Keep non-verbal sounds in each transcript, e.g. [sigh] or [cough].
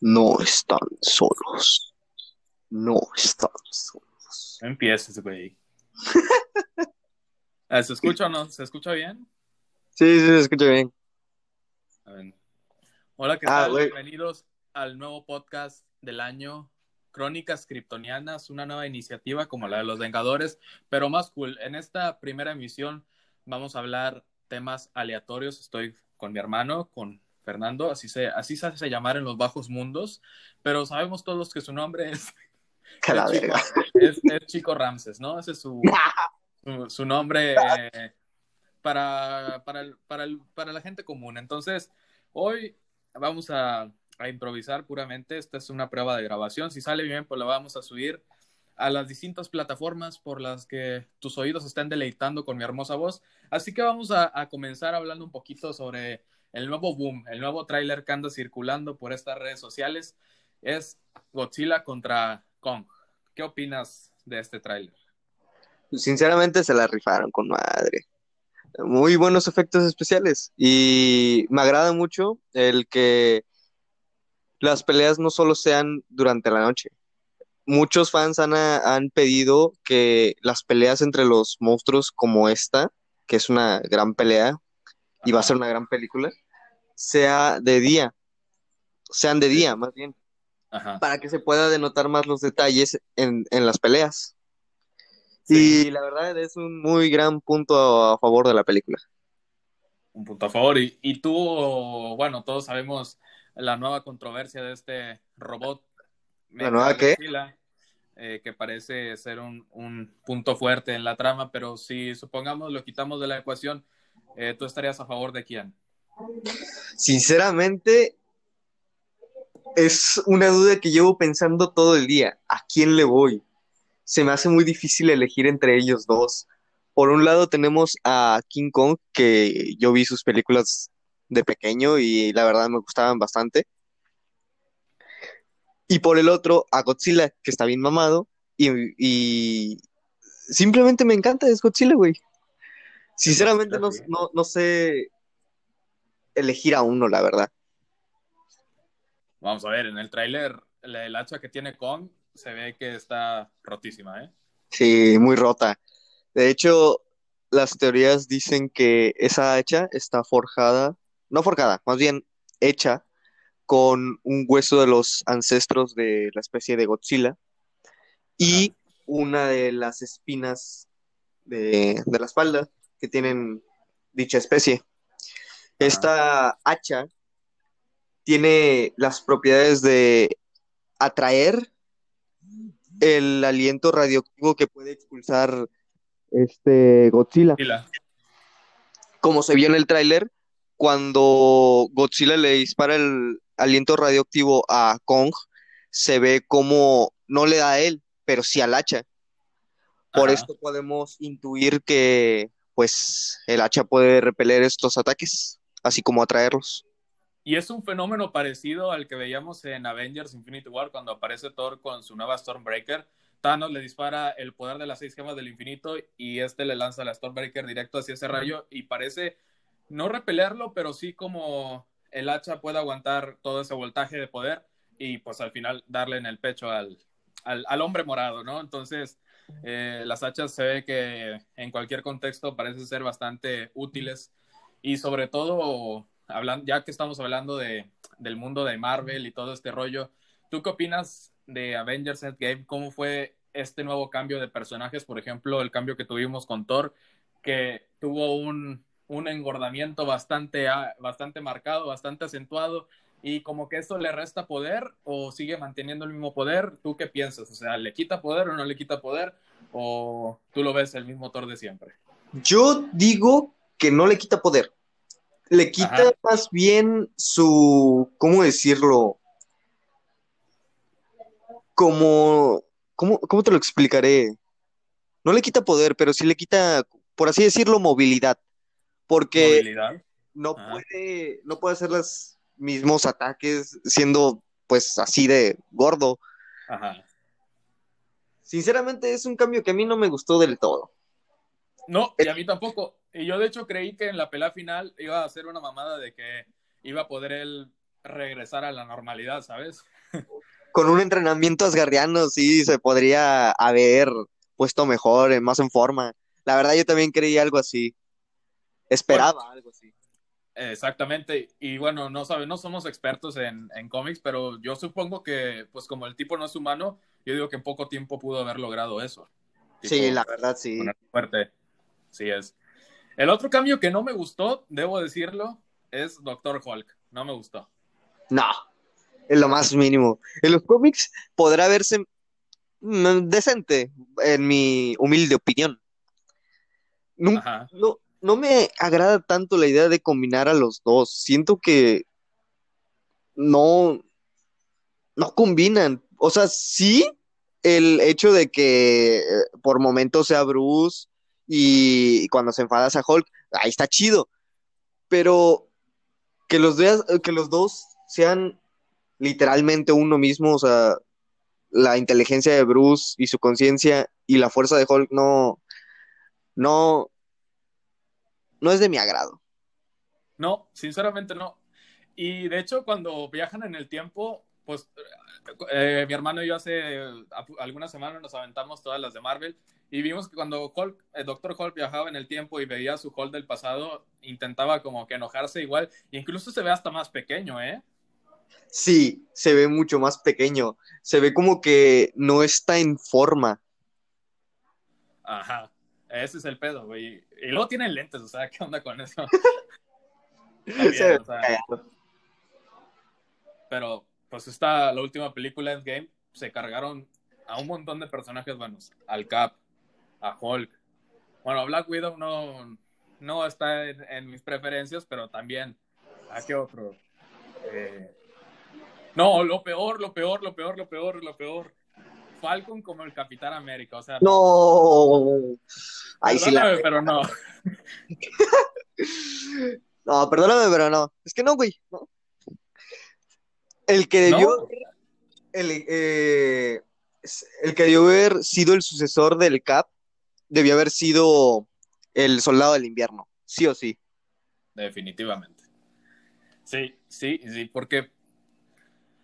No están solos. No están solos. No empieces, güey. [laughs] ¿Se escucha o no? ¿Se escucha bien? Sí, sí, se escucha bien. A ver. Hola, ¿qué Ah, tal? Bienvenidos al nuevo podcast del año, Crónicas Kryptonianas, una nueva iniciativa como la de los Vengadores, pero más cool. En esta primera emisión vamos a hablar temas aleatorios. Estoy con mi hermano, con Fernando, así se, así se hace llamar en los bajos mundos, pero sabemos todos que su nombre es, [laughs] Que la es, Chico, es- es Chico Ramses, ¿no? Ese es su, [laughs] su, su nombre eh, para, para, el- para, el- para la gente común. Entonces, hoy vamos a, a improvisar puramente. Esta es una prueba de grabación. Si sale bien, pues la vamos a subir a las distintas plataformas por las que tus oídos estén deleitando con mi hermosa voz. Así que vamos a, a comenzar hablando un poquito sobre el nuevo boom, el nuevo tráiler que anda circulando por estas redes sociales. Es Godzilla contra Kong. ¿Qué opinas de este tráiler? Sinceramente se la rifaron con madre. Muy buenos efectos especiales. Y me agrada mucho el que las peleas no solo sean durante la noche. Muchos fans han, han pedido que las peleas entre los monstruos como esta, que es una gran pelea y va a ser una gran película, sea de día. Sean de día, más bien. Ajá. para que se pueda denotar más los detalles en, en las peleas. Sí. Y la verdad es un muy gran punto a, favor de la película. Un punto a favor. Y, y tú, bueno, todos sabemos la nueva controversia de este robot. ¿La nueva qué? Godzilla, eh, que parece ser un, un punto fuerte en la trama, pero si supongamos lo quitamos de la ecuación, eh, ¿tú estarías a favor de quién? Sinceramente, es una duda que llevo pensando todo el día. ¿A quién le voy? Se me hace muy difícil elegir entre ellos dos. Por un lado tenemos a King Kong, que yo vi sus películas de pequeño y la verdad me gustaban bastante. Y por el otro, a Godzilla, que está bien mamado. Y, y simplemente me encanta, es Godzilla, güey. Sinceramente no, no, no sé elegir a uno, la verdad. Vamos a ver, en el tráiler, la- el hacha que tiene Kong se ve que está rotísima, ¿eh? Sí, muy rota. De hecho, las teorías dicen que esa hacha está forjada, no forjada, más bien hecha con un hueso de los ancestros de la especie de Godzilla y una de las espinas de, de la espalda que tienen dicha especie. Esta hacha tiene las propiedades de atraer el aliento radioactivo que puede expulsar este Godzilla. Godzilla. Como se vio en el tráiler, cuando Godzilla le dispara el aliento radioactivo a Kong, se ve como no le da a él, pero sí al hacha. Por Ajá. esto podemos intuir que pues el hacha puede repeler estos ataques, así como atraerlos. Y es un fenómeno parecido al que veíamos en Avengers Infinity War cuando aparece Thor con su nueva Stormbreaker. Thanos le dispara el poder de las seis gemas del infinito y este le lanza la Stormbreaker directo hacia ese rayo y parece no repelerlo, pero sí como el hacha puede aguantar todo ese voltaje de poder y pues al final darle en el pecho al, al, al hombre morado, ¿no? Entonces, eh, las hachas se ve que en cualquier contexto parecen ser bastante útiles y sobre todo, hablan, ya que estamos hablando de, del mundo de Marvel y todo este rollo, ¿tú qué opinas de Avengers Endgame? ¿Cómo fue este nuevo cambio de personajes? Por ejemplo, el cambio que tuvimos con Thor, que tuvo un, un engordamiento bastante, bastante marcado, bastante acentuado, y como que esto le resta poder o sigue manteniendo el mismo poder. ¿Tú qué piensas? O sea, ¿le quita poder o no le quita poder? ¿O tú lo ves el mismo Thor de siempre? Yo digo que no le quita poder. Le quita Ajá. más bien su, ¿cómo decirlo? Como, ¿cómo, cómo te lo explicaré? No le quita poder, pero sí le quita, por así decirlo, movilidad. Porque Movilidad. no Ajá. puede, no puede hacer los mismos ataques siendo pues así de gordo. Ajá. Sinceramente es un cambio que a mí no me gustó del todo. No, y a mí tampoco. Y yo de hecho creí que en la pelea final iba a ser una mamada de que iba a poder él regresar a la normalidad, ¿sabes? Con un entrenamiento asgarriano, sí, se podría haber puesto mejor, más en forma. La verdad, yo también creía algo así. Esperaba algo así. Exactamente, y bueno, no sabe, no somos expertos en, en cómics, pero yo supongo que, pues como el tipo no es humano, yo digo que en poco tiempo pudo haber logrado eso. sí, la verdad, sí. Fuerte, sí es. El otro cambio que no me gustó, debo decirlo, es Doctor Hulk. No me gustó. No, es lo más mínimo. En los cómics podrá verse mm, decente, en mi humilde opinión. No, no, no me agrada tanto la idea de combinar a los dos. Siento que no, no combinan. O sea, sí, el hecho de que eh, por momentos sea Bruce y cuando se enfada a Hulk, ahí está chido. Pero que los, que los dos sean literalmente uno mismo, o sea, la inteligencia de Bruce y su conciencia y la fuerza de Hulk no, no, no es de mi agrado. No, sinceramente no. Y de hecho, cuando viajan en el tiempo, pues eh, mi hermano y yo hace algunas semanas nos aventamos todas las de Marvel y vimos que cuando Hulk, el Doctor Hulk viajaba en el tiempo y veía su Hulk del pasado, intentaba como que enojarse igual, incluso se ve hasta más pequeño, ¿eh? Sí, se ve mucho más pequeño. Se ve como que no está en forma. Ajá. Ese es el pedo, güey. Y luego tienen lentes, o sea, ¿qué onda con eso? [laughs] pero, pues esta, la última película Endgame, se cargaron a un montón de personajes buenos. Al Cap, a Hulk. Bueno, Black Widow no, no está en, mis preferencias, pero también, ¿a qué otro? Eh, no, lo peor, lo peor, lo peor, lo peor, lo peor. Falcon como el Capitán América, o sea. No. Ahí sí la... pero no. [laughs] no, perdóname, pero no. Es que no, güey. El que debió. El, eh, el que debió haber sido el sucesor del Cap debió haber sido el soldado del invierno, sí o sí. Definitivamente. Sí, sí, sí, porque,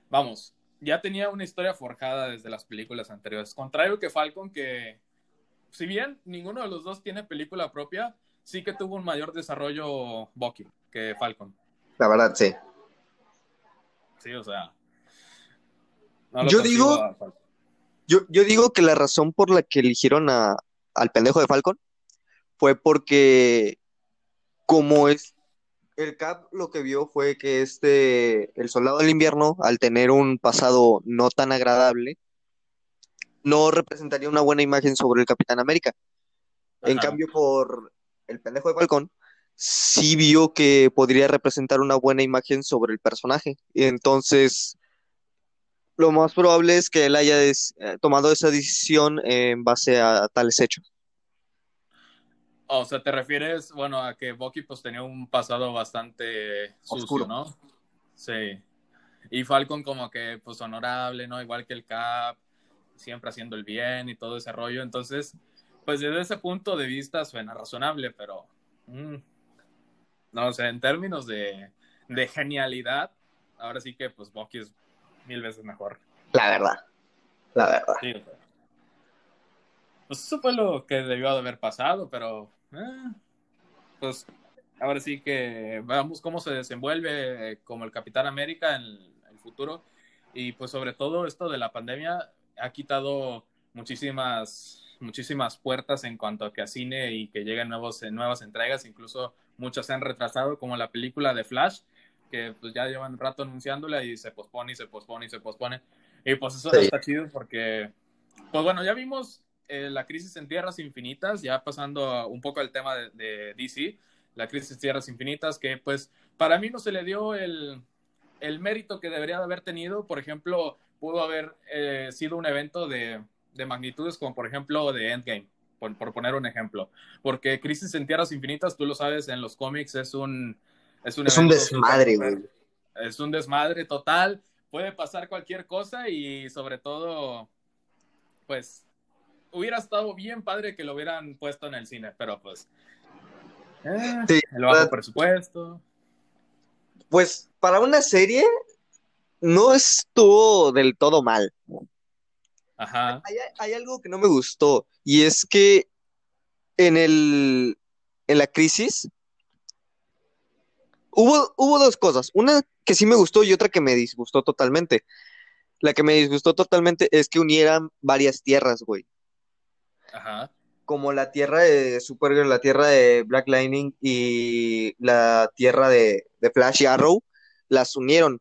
vamos, ya tenía una historia forjada desde las películas anteriores. Contrario que Falcon, que si bien ninguno de los dos tiene película propia, sí que tuvo un mayor desarrollo Bucky que Falcon. La verdad, sí. Sí, o sea. yo digo. Yo, yo digo que la razón por la que eligieron a, al pendejo de Falcon fue porque como es el Cap lo que vio fue que este el soldado del invierno al tener un pasado no tan agradable no representaría una buena imagen sobre el Capitán América. En cambio por el pendejo de Falcon sí vio que podría representar una buena imagen sobre el personaje. Y entonces lo más probable es que él haya eh, tomado esa decisión en base a tales hechos. O sea, te refieres, bueno, a que Bucky pues tenía un pasado bastante Oscuro. ¿no? Sí. Y Falcon como que pues honorable, ¿no? Igual que el Cap, siempre haciendo el bien y todo ese rollo. Entonces, pues desde ese punto de vista suena razonable, pero mm, no sé, en términos de, de genialidad, ahora sí que pues Bucky es mil veces mejor. La verdad. La verdad. Sí, pues eso fue lo que debió de haber pasado, pero eh, pues ahora sí que veamos cómo se desenvuelve como el Capitán América en el, futuro y pues sobre todo esto de la pandemia ha quitado muchísimas muchísimas puertas en cuanto a que a cine y que lleguen nuevos, nuevas entregas, incluso muchas se han retrasado como la película de Flash, que pues ya llevan un rato anunciándola y se pospone y se pospone y se pospone. Y pues eso está chido porque, pues bueno, ya vimos eh, la crisis en Tierras Infinitas, ya pasando un poco al tema de, DC, la crisis en Tierras Infinitas, que pues para mí no se le dio el, el mérito que debería de haber tenido. Por ejemplo, pudo haber eh, sido un evento de, de, magnitudes como por ejemplo de Endgame, por, por, poner un ejemplo. Porque Crisis en Tierras Infinitas, tú lo sabes, en los cómics es un, es un, desmadre, güey. Es un desmadre total. Puede pasar cualquier cosa y sobre todo, pues, hubiera estado bien padre que lo hubieran puesto en el cine, pero pues. Eh, el bajo presupuesto. pues para una serie no estuvo del todo mal. Ajá. Hay, hay algo que no me gustó y es que en el en la crisis hubo, hubo dos cosas. Una que sí me gustó y otra que me disgustó totalmente. La que me disgustó totalmente es que unieran varias tierras, güey. Ajá. Como la tierra de Supergirl, la tierra de Black Lightning y la tierra de, de Flash y Arrow, las unieron.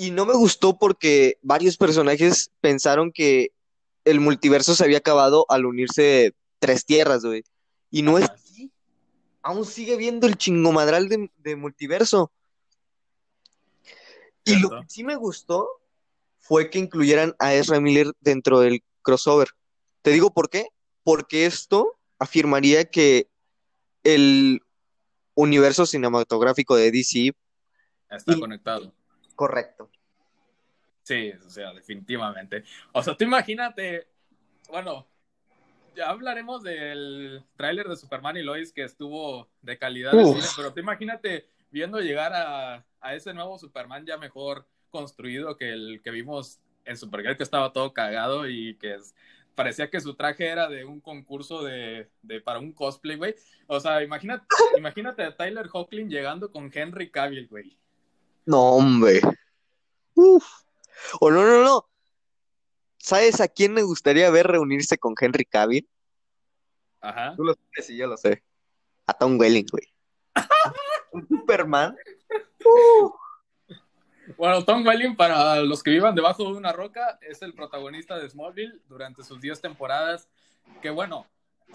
Y no me gustó porque varios personajes pensaron que el multiverso se había acabado al unirse tres tierras, güey. Y no es así. Aún sigue viendo el chingomadral de, de multiverso. Y lo que sí me gustó fue que incluyeran a Ezra Miller dentro del crossover. Te digo por qué. Porque esto afirmaría que el universo cinematográfico de DC, Está Y- conectado. Correcto. Sí, o sea, definitivamente. O sea, tú imagínate, bueno, ya hablaremos del tráiler de Superman y Lois que estuvo de calidad de cine, pero tú imagínate viendo llegar a, a ese nuevo Superman ya mejor construido que el que vimos en Supergirl, que estaba todo cagado y que es- parecía que su traje era de un concurso de, de para un cosplay, güey. O sea, imagínate, imagínate a Tyler Hoechlin llegando con Henry Cavill, güey. No, hombre. Uf. O no, no, no. ¿Sabes a quién me gustaría ver reunirse con Henry Cavill? Ajá. Tú lo sabes, sí, yo lo sé. A Tom Welling, güey. Un Superman. Uh. Bueno, Tom Welling, para los que vivan debajo de una roca, es el protagonista de Smallville durante sus 10 temporadas. Que bueno,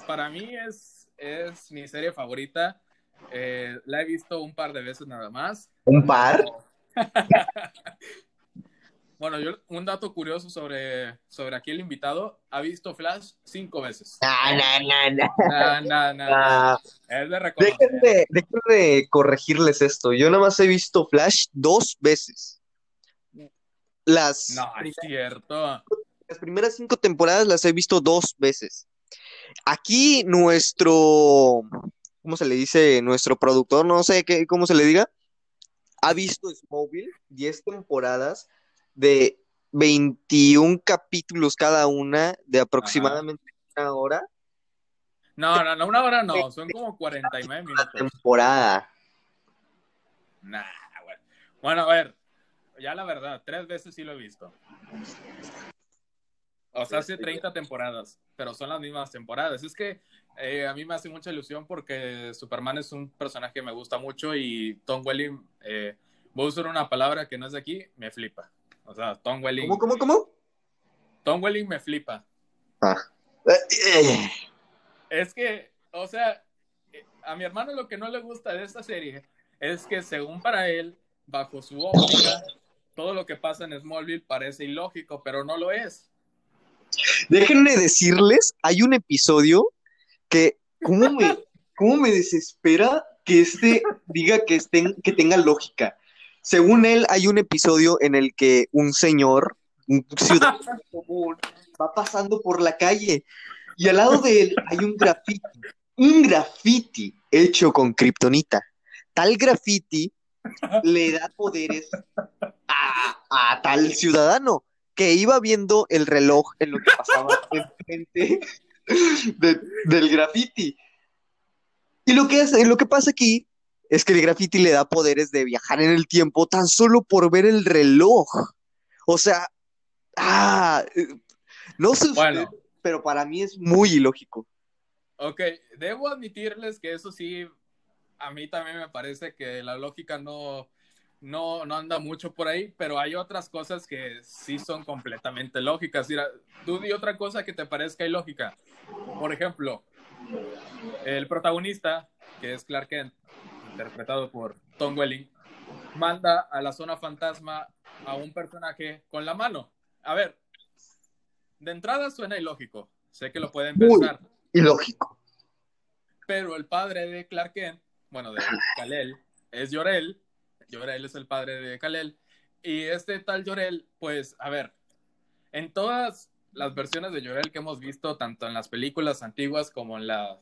para mí es, es mi serie favorita. Eh, la he visto un par de veces nada más. ¿Un par? [laughs] Bueno, yo, un dato curioso sobre, sobre aquí el invitado, ha visto Flash cinco veces. Nah. Nah, nah, nah, Ah, Es de reconocer. Dejen de, dejen de corregirles esto. Yo nada más he visto Flash dos veces. Las, No, es cierto. las primeras cinco temporadas las he visto dos veces. Aquí nuestro, ¿cómo se le dice? Nuestro productor, no sé qué, cómo se le diga, ha visto Smallville, 10 temporadas de 21 capítulos cada una, de aproximadamente una hora No, no, no, una hora no, son como 49 la minutos. temporada. Nah, bueno. Bueno, a ver, ya la verdad, tres veces sí lo he visto. O sea, hace 30 temporadas, pero son las mismas temporadas. Es que eh, a mí me hace mucha ilusión porque Superman es un personaje que me gusta mucho y Tom Welling, eh, voy a usar una palabra que no es de aquí, me flipa. O sea, Tom Welling, ¿Cómo, cómo, cómo? Tom Welling me flipa. Eh, eh, Es que, o sea, eh, a mi hermano lo que no le gusta de esta serie es que según para él, bajo su óptica, todo lo que pasa en Smallville parece ilógico, pero no lo es. Déjenme decirles, hay un episodio que, ¿cómo me, cómo me desespera que este diga que, estén, que tenga lógica? Según él, hay un episodio en el que un señor, un ciudadano común, va pasando por la calle y al lado de él hay un graffiti, un graffiti hecho con kriptonita. Tal graffiti le da poderes a, a tal ciudadano que iba viendo el reloj en lo que pasaba [laughs] enfrente de- del graffiti. Y lo que, lo que pasa aquí es que el graffiti le da poderes de viajar en el tiempo tan solo por ver el reloj. O sea, ah, no sé usted, pero para mí es muy ilógico. Ok, debo admitirles que eso sí, a mí también me parece que la lógica no, no, no anda mucho por ahí, pero hay otras cosas que sí son completamente lógicas. Mira, tú di otra cosa que te parezca ilógica. Por ejemplo, el protagonista, que es Clark Kent, interpretado por Tom Welling, manda a la zona fantasma a un personaje con la mano. A ver, de entrada suena ilógico, sé que lo pueden pensar Ilógico. pero el padre de Clark Kent, bueno, de Kal-El, es Yorel. Yorel es el padre de Kal-El. Y este tal Yorel, pues, a ver, en todas las versiones de Yorel que hemos visto, tanto en las películas antiguas como en la,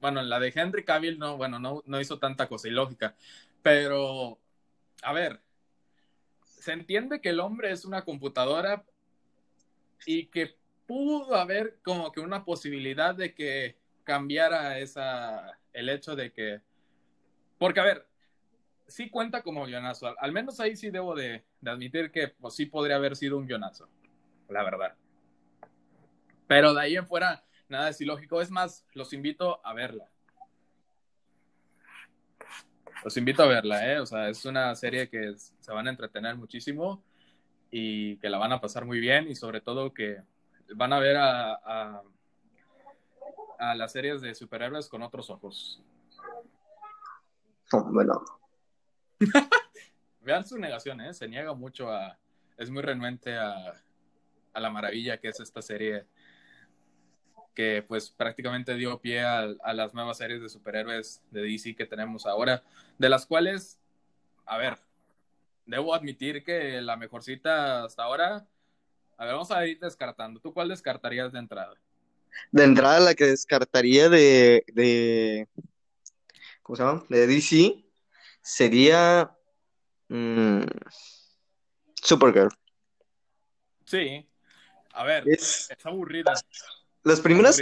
bueno, en la de Henry Cavill, no, bueno, no, no hizo tanta cosa ilógica, pero a ver, se entiende que el hombre es una computadora y que pudo haber como que una posibilidad de que cambiara esa, el hecho de que, porque a ver, sí cuenta como guionazo, al, menos ahí sí debo de, admitir que pues, sí podría haber sido un guionazo, la verdad. Pero de ahí en fuera, nada es ilógico, es más, los invito a verla. Los invito a verla, ¿eh? O sea, es una serie que se van a entretener muchísimo y que la van a pasar muy bien y sobre todo que van a ver a, a, a las series de superhéroes con otros ojos. bueno. [laughs] Vean su negación, ¿eh? Se niega mucho a... Es muy renuente a, a la maravilla que es esta serie que pues prácticamente dio pie a, las nuevas series de superhéroes de DC que tenemos ahora, de las cuales, a ver, debo admitir que la mejorcita hasta ahora, a ver, vamos a ir descartando. ¿Tú cuál descartarías de entrada? De entrada la que descartaría de, de ¿cómo se llama? De DC sería mmm, Supergirl. Sí, a ver, es, es aburrida. Las primeras.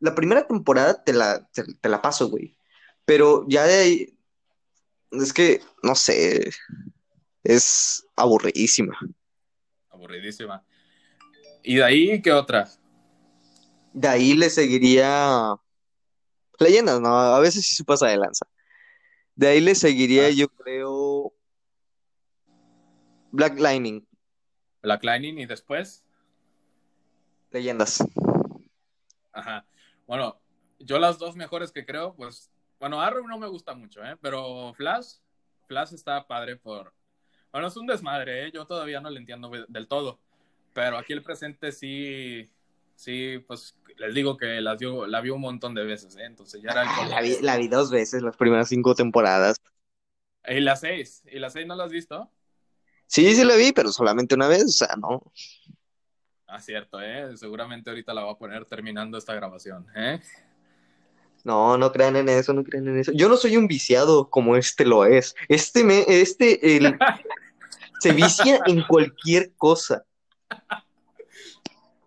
La primera temporada te la, te, la paso, güey. Pero ya de ahí. Es que, no sé. Es aburridísima. Aburridísima. ¿Y de ahí qué otra? De ahí le seguiría. Leyendas, ¿no? A veces sí se pasa de lanza. De ahí le seguiría, ah. yo creo. Black Lightning. Black Lightning y después. Leyendas. Ajá. Bueno, yo las dos mejores que creo, pues, bueno, Arrow no me gusta mucho, ¿eh? Pero Flash, Flash está padre por... Bueno, es un desmadre, ¿eh? Yo todavía no le entiendo del todo, pero aquí el presente sí, sí, pues les digo que las dio, la vi un montón de veces, ¿eh? Entonces ya era [laughs] el... La vi, la vi dos veces, las primeras cinco temporadas. ¿Y las seis? ¿Y las seis no las has visto? Sí, sí la vi, pero solamente una vez, o sea, no. Ah, cierto, ¿eh? Seguramente ahorita la va a poner terminando esta grabación, ¿eh? No, no crean en eso, no crean en eso. Yo no soy un viciado como este lo es. Este me, este, el, [laughs] se vicia en cualquier cosa.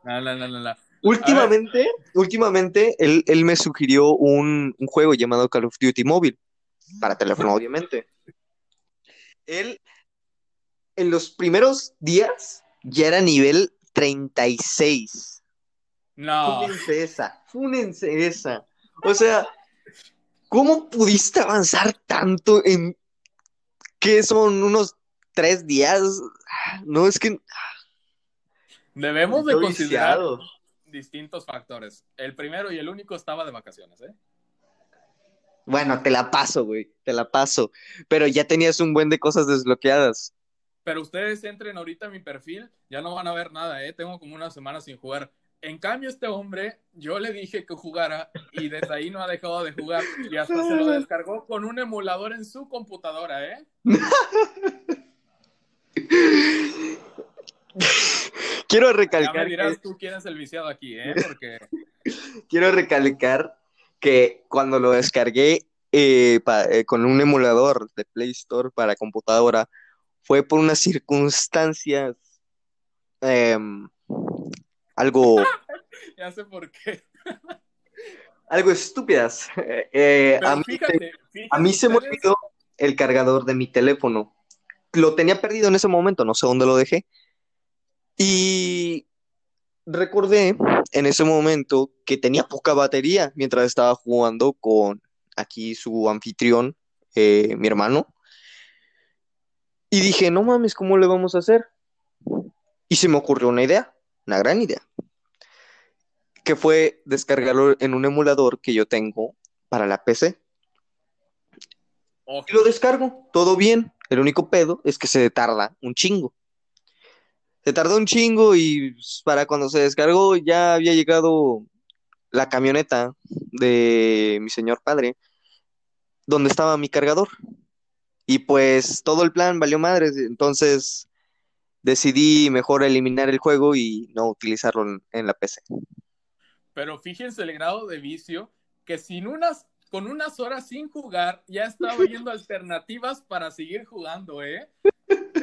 No, no, no, no. Últimamente, últimamente, él, él, me sugirió un, un, juego llamado Call of Duty Móvil, para teléfono, obviamente. Él, en los primeros días, ya era nivel 36. No. Fúnense esa, fúnense esa. O sea, ¿cómo pudiste avanzar tanto en que son unos tres días? No, es que... Debemos de considerar distintos factores. El primero y el único estaba de vacaciones, ¿eh? Bueno, te la paso, güey, te la paso. Pero ya tenías un buen de cosas desbloqueadas pero ustedes entren ahorita a mi perfil, ya no van a ver nada, ¿eh? Tengo como una semana sin jugar. En cambio, este hombre, yo le dije que jugara y desde ahí no ha dejado de jugar y hasta se lo descargó con un emulador en su computadora, ¿eh? [laughs] Quiero recalcar. Ya me dirás tú quién es el viciado aquí, ¿eh? Porque. [laughs] Quiero recalcar que cuando lo descargué eh, eh, con un emulador de Play Store para computadora, fue por unas circunstancias em, algo... [laughs] ya sé por qué. algo estúpidas. Eh, a, mí, se me olvidó el cargador de mi teléfono. Lo tenía perdido en ese momento, no sé dónde lo dejé. Y recordé en ese momento que tenía poca batería mientras estaba jugando con aquí su anfitrión, eh, mi hermano. Y dije, no mames, ¿cómo le vamos a hacer? Y se me ocurrió una idea, una gran idea, que fue descargarlo en un emulador que yo tengo para la PC. Y lo descargo, todo bien. El único pedo es que se tarda un chingo. Se tardó un chingo y para cuando se descargó ya había llegado la camioneta de mi señor padre, donde estaba mi cargador. Y pues todo el plan valió madres, entonces decidí mejor eliminar el juego y no utilizarlo en, la PC. Pero fíjense el grado de vicio que sin unas con unas horas sin jugar, ya estaba viendo [laughs] alternativas para seguir jugando, ¿eh?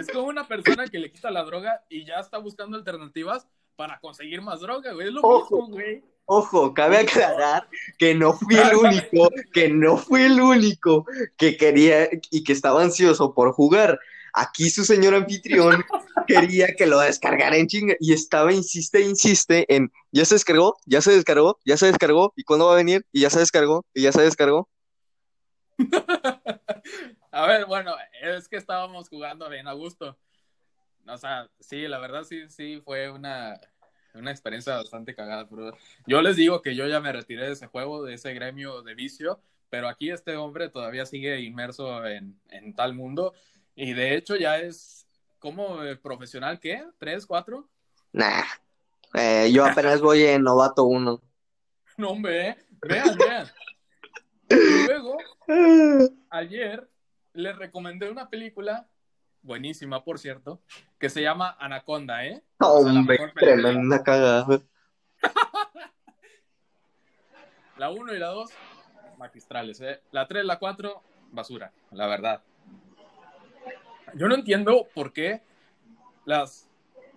Es como una persona que le quita la droga y ya está buscando alternativas para conseguir más droga, güey. Es lo mismo, güey. Ojo, cabe aclarar que no fui el único, que no fui el único que quería y que estaba ansioso por jugar. Aquí su señor anfitrión [laughs] quería que lo descargara en chinga y estaba, insiste, insiste en, ya se descargó, ya se descargó, ya se descargó, ¿y cuándo va a venir? Y ya se descargó, y ya se descargó. [laughs] a ver, bueno, es que estábamos jugando bien a gusto. O sea, sí, la verdad sí, sí, fue una, una experiencia bastante cagada. Pero yo les digo que yo ya me retiré de ese juego, de ese gremio de vicio, pero aquí este hombre todavía sigue inmerso en, en tal mundo y de hecho ya es como profesional, ¿qué? ¿Tres, cuatro? Nah, eh, yo apenas voy en novato uno. No, hombre, vean, vean. Y luego, ayer le recomendé una película, buenísima por cierto, que se llama Anaconda, ¿eh? Hombre, tremenda cagada. [laughs] la uno y la dos, magistrales, ¿eh? La tres, la cuatro, basura, la verdad. Yo no entiendo por qué las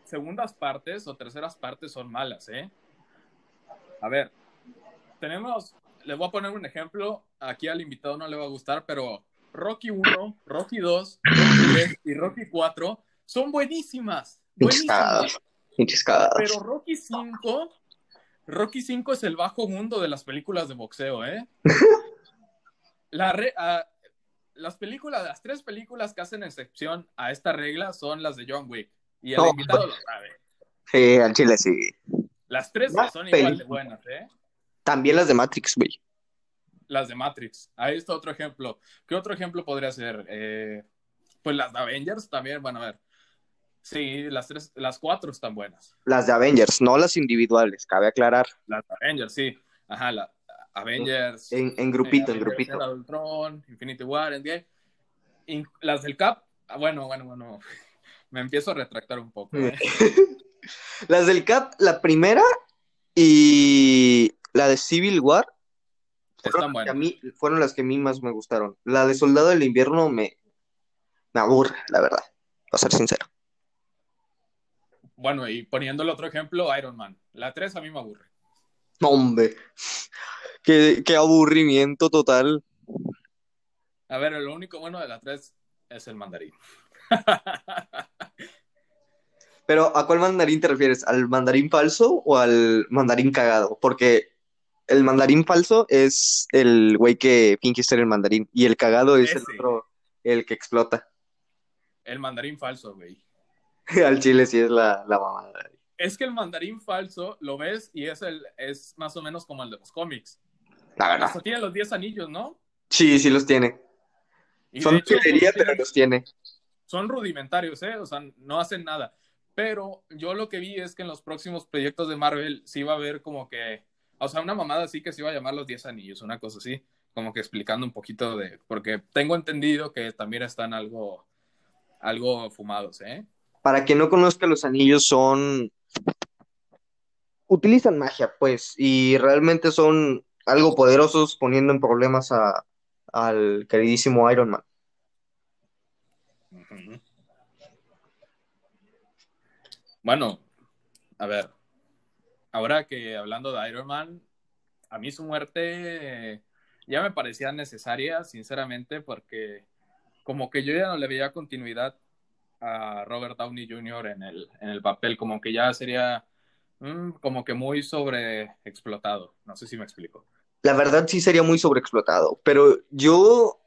segundas partes o terceras partes son malas, ¿eh? A ver, tenemos, les voy a poner un ejemplo, aquí al invitado no le va a gustar, pero Rocky 1, Rocky 2, Rocky 3 y Rocky 4 son buenísimas. buenísimas. Pero Rocky 5, Rocky 5 es el bajo mundo de las películas de boxeo, ¿eh? [laughs] La re, ah, las películas, las tres películas que hacen excepción a esta regla son las de John Wick. Y el invitado lo sabe. Sí, al chile sí. Las tres son igual de buenas, ¿eh? También las de Matrix, güey. Las de Matrix. Ahí está otro ejemplo. ¿Qué otro ejemplo podría ser? Eh, pues las de Avengers también, bueno, a ver. Sí, las tres, las cuatro están buenas. Las de Avengers, no las individuales, cabe aclarar. Las de Avengers, sí. Ajá, la, Avengers. En, en grupito, en grupito. Ultron, Infinity War, Endgame. las del Cap, ah, bueno, bueno, bueno. [laughs] Me empiezo a retractar un poco. ¿eh? [laughs] las del Cap, la primera y la de Civil War. Fueron, las que a mí, fueron las que a mí más me gustaron. La de Soldado del Invierno me, me aburre, la verdad, para ser sincero. Bueno, y poniendo el otro ejemplo, Iron Man. La 3 a mí me aburre. No, hombre. Qué, aburrimiento total. A ver, lo único bueno de la 3 es el mandarín. [laughs] Pero, ¿a cuál mandarín te refieres? ¿Al mandarín falso o al mandarín cagado? Porque el mandarín falso es el güey que finge ser el mandarín y el cagado es el otro, el que explota. El mandarín falso, güey. [laughs] Al chile sí es la, la mamada es que el mandarín falso lo ves y es el es más o menos como el de los cómics. La verdad. tiene los 10 anillos, ¿no? Sí, sí los tiene. son chulería, pero los tiene. Son rudimentarios, ¿eh? O sea, no hacen nada. Pero yo lo que vi es que en los próximos proyectos de Marvel sí va a haber como que, o sea, una mamada así que se iba a llamar los 10 anillos, una cosa así, como que explicando un poquito de, porque tengo entendido que también están algo, algo fumados, ¿eh? Para quien no conozca, los anillos son utilizan magia, pues, y realmente son algo poderosos poniendo en problemas a, al queridísimo Iron Man. Bueno, a ver, ahora que hablando de Iron Man, a mí su muerte ya me parecía necesaria, sinceramente, porque como que yo ya no le veía continuidad a Robert Downey Jr. en el, en el papel, como que ya sería mm, como que muy sobreexplotado. No sé si me explico. La verdad sí sería muy sobreexplotado, pero yo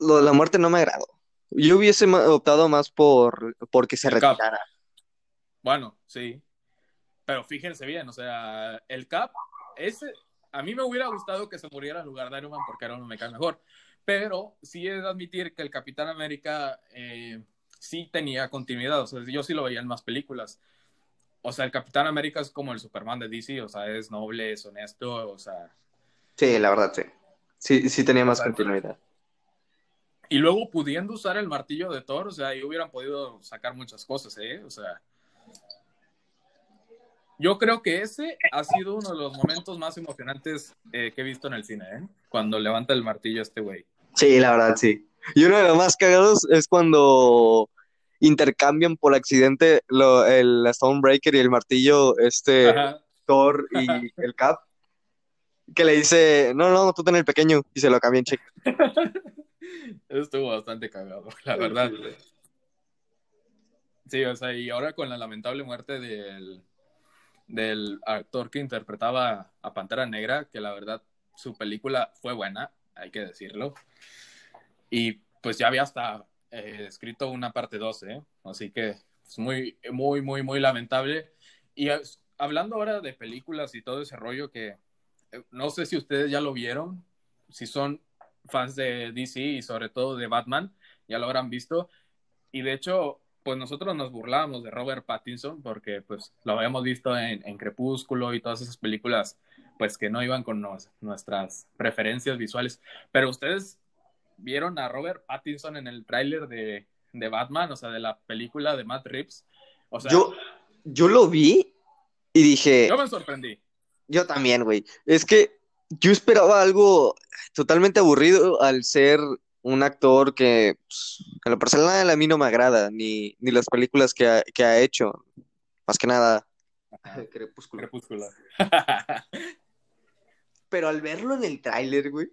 lo de la muerte no me agradó. Yo hubiese optado más por porque se retirara. Bueno, sí. Pero fíjense bien, o sea, el Cap, ese, a mí me hubiera gustado que se muriera en lugar de Iron Man porque Iron Man me cae mejor pero sí es admitir que el Capitán América eh, sí tenía continuidad, o sea, yo sí lo veía en más películas. O sea, el Capitán América es como el Superman de DC, o sea, es noble, es honesto, o sea... Sí, la verdad, sí. Sí, sí tenía más continuidad. Y luego pudiendo usar el martillo de Thor, o sea, ahí hubieran podido sacar muchas cosas, ¿eh? O sea... Yo creo que ese ha sido uno de los momentos más emocionantes eh, que he visto en el cine, ¿eh? Cuando levanta el martillo este güey. Sí, la verdad, sí. Y uno de los más cagados es cuando intercambian por accidente lo, el Stonebreaker y el martillo, este Ajá. Thor y [laughs] el Cap, que le dice, no, no, tú ten el pequeño, y se lo cambian, chico. [laughs] Estuvo bastante cagado, la verdad. Sí, o sea, y ahora con la lamentable muerte del, del actor que interpretaba a Pantera Negra, que la verdad su película fue buena, hay que decirlo. Y pues ya había hasta eh, escrito una parte 2, ¿eh? Así que es muy, muy, muy, muy lamentable. Y hablando ahora de películas y todo ese rollo que eh, no sé si ustedes ya lo vieron, si son fans de DC y sobre todo de Batman, ya lo habrán visto. Y de hecho, pues nosotros nos burlábamos de Robert Pattinson porque pues lo habíamos visto en, en Crepúsculo y todas esas películas pues que no iban con nos- nuestras preferencias visuales. Pero ustedes vieron a Robert Pattinson en el tráiler de, de Batman, o sea, de la película de Matt Reeves. O sea, Yo, yo lo vi y dije, yo me sorprendí. yo también, güey. Es que yo esperaba algo totalmente aburrido al ser un actor que, pues, en lo personal, a mí no me agrada, ni, ni las películas que ha, que ha hecho. Más que nada, Crepúsculo. Crepúsculo. [laughs] Pero al verlo en el tráiler, güey,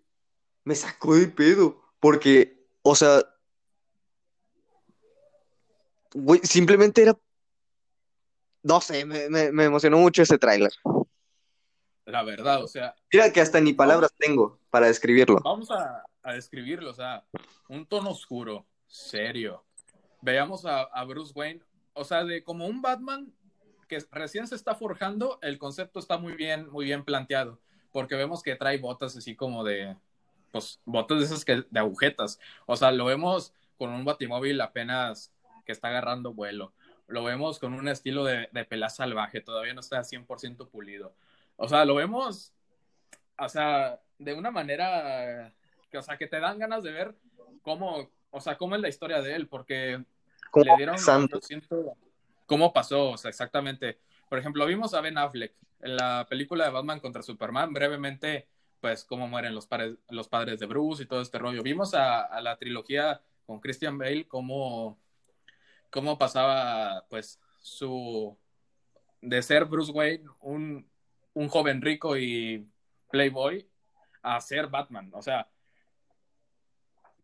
me sacó de pedo. Porque, o sea, güey, simplemente era. No sé, me, me- me emocionó mucho ese tráiler. La verdad, o sea, Mira que hasta ni palabras tengo para describirlo. vamos a, a describirlo, o sea, un tono oscuro, serio. Veamos a, a Bruce Wayne, o sea, de como un Batman que recién se está forjando, el concepto está muy bien, muy bien planteado, porque vemos que trae botas así como de, pues, botas de esas que, de agujetas. O sea, lo vemos con un batimóvil apenas que está agarrando vuelo. Lo vemos con un estilo de, de pelea salvaje, todavía no está 100% pulido. O sea, lo vemos, o sea, de una manera que, o sea, que te dan ganas de ver cómo, o sea, cómo es la historia de él, porque le dieron, yo siento, cómo pasó, o sea, exactamente. Por ejemplo, vimos a Ben Affleck en la película de Batman contra Superman, brevemente, pues, cómo mueren los, padres, los padres de Bruce y todo este rollo. Vimos a, a la trilogía con Christian Bale, cómo, cómo pasaba, pues, su, de ser Bruce Wayne, un, un joven rico y playboy, a ser Batman. O sea,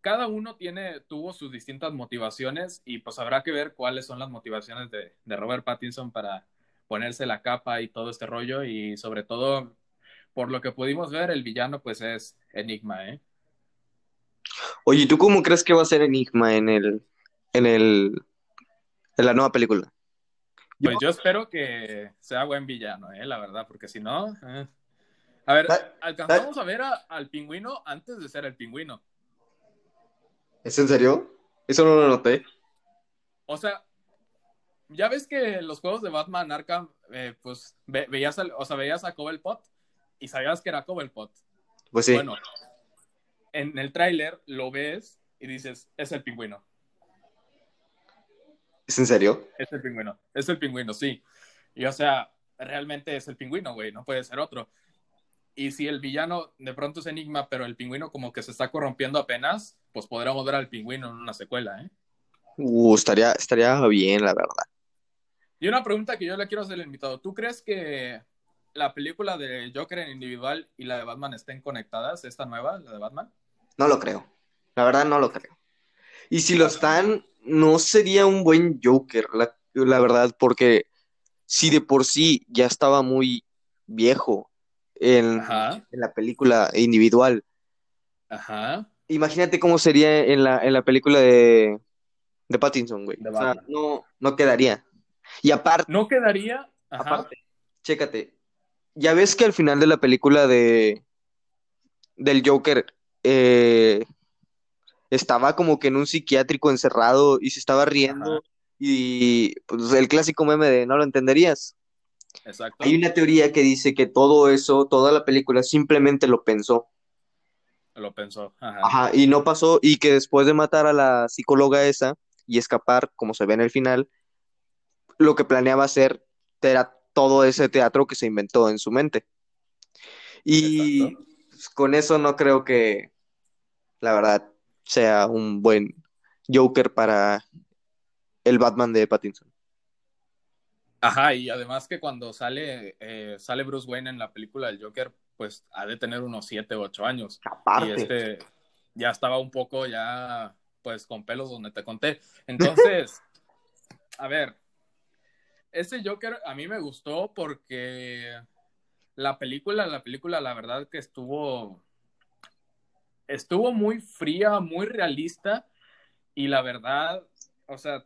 cada uno tiene, tuvo sus distintas motivaciones y pues habrá que ver cuáles son las motivaciones de, de Robert Pattinson para ponerse la capa y todo este rollo y sobre todo, por lo que pudimos ver, el villano pues es Enigma, ¿eh? Oye, ¿tú cómo crees que va a ser Enigma en el, en el, en la nueva película? Pues yo espero que sea buen villano, ¿eh? La verdad, porque si no... eh. A ver, alcanzamos a ver a- al pingüino antes de ser el pingüino. ¿Es en serio? Eso no lo noté. O sea, ya ves que los juegos de Batman Arkham, eh, pues ve- veías, al- o sea, veías a Cobblepot y sabías que era Cobblepot. Pues sí. Bueno, en el tráiler lo ves y dices, es el pingüino, ¿Es en serio? es el pingüino, es el pingüino, sí. Y o sea, realmente es el pingüino, güey, no puede ser otro. Y si el villano de pronto es Enigma, pero el pingüino como que se está corrompiendo apenas, pues podremos ver al pingüino en una secuela, ¿eh? Uh, estaría, estaría bien, la verdad. Y una pregunta que yo le quiero hacer al invitado. ¿Tú crees que la película de Joker en individual y la de Batman estén conectadas, esta nueva, la de Batman? No lo creo. La verdad, no lo creo. Y si lo están, no sería un buen Joker, la, la verdad, porque si de por sí ya estaba muy viejo en, en la película individual, ajá. imagínate cómo sería en la, en la película de, de Pattinson, güey. De O sea, no, no quedaría. Y aparte, ¿No quedaría? Ajá. aparte, chécate, ya ves que al final de la película de del Joker eh, estaba como que en un psiquiátrico encerrado y se estaba riendo Ajá. y pues el clásico meme de no lo entenderías. Exacto. Hay una teoría que dice que todo eso, toda la película simplemente lo pensó. Lo pensó. Ajá. Ajá, y no pasó y que después de matar a la psicóloga esa y escapar, como se ve en el final, lo que planeaba hacer era todo ese teatro que se inventó en su mente. Y Exacto. pues, con eso no creo que, la verdad, sea un buen Joker para el Batman de Pattinson. Ajá, y además que cuando sale, eh, sale Bruce Wayne en la película del Joker, pues ha de tener unos 7 o 8 años. Aparte. Y este ya estaba un poco ya, pues con pelos donde te conté. Entonces, [laughs] a ver, ese Joker a mí me gustó porque la película, la película, la verdad que estuvo, estuvo muy fría, muy realista y la verdad, o sea,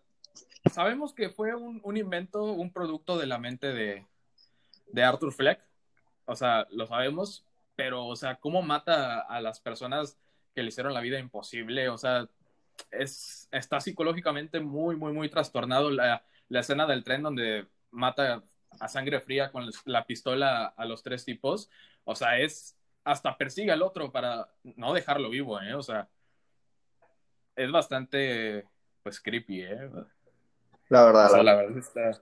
sabemos que fue un, invento, un producto de la mente de, de, Arthur Fleck, o sea, lo sabemos, pero, o sea, cómo mata a las personas que le hicieron la vida imposible, o sea, es, está psicológicamente muy, muy, muy trastornado la, la escena del tren donde mata a sangre fría con la pistola a los tres tipos, o sea, es hasta persigue al otro para no dejarlo vivo, ¿eh? O sea, es bastante, pues, creepy, ¿eh? La verdad, O sea, la verdad está...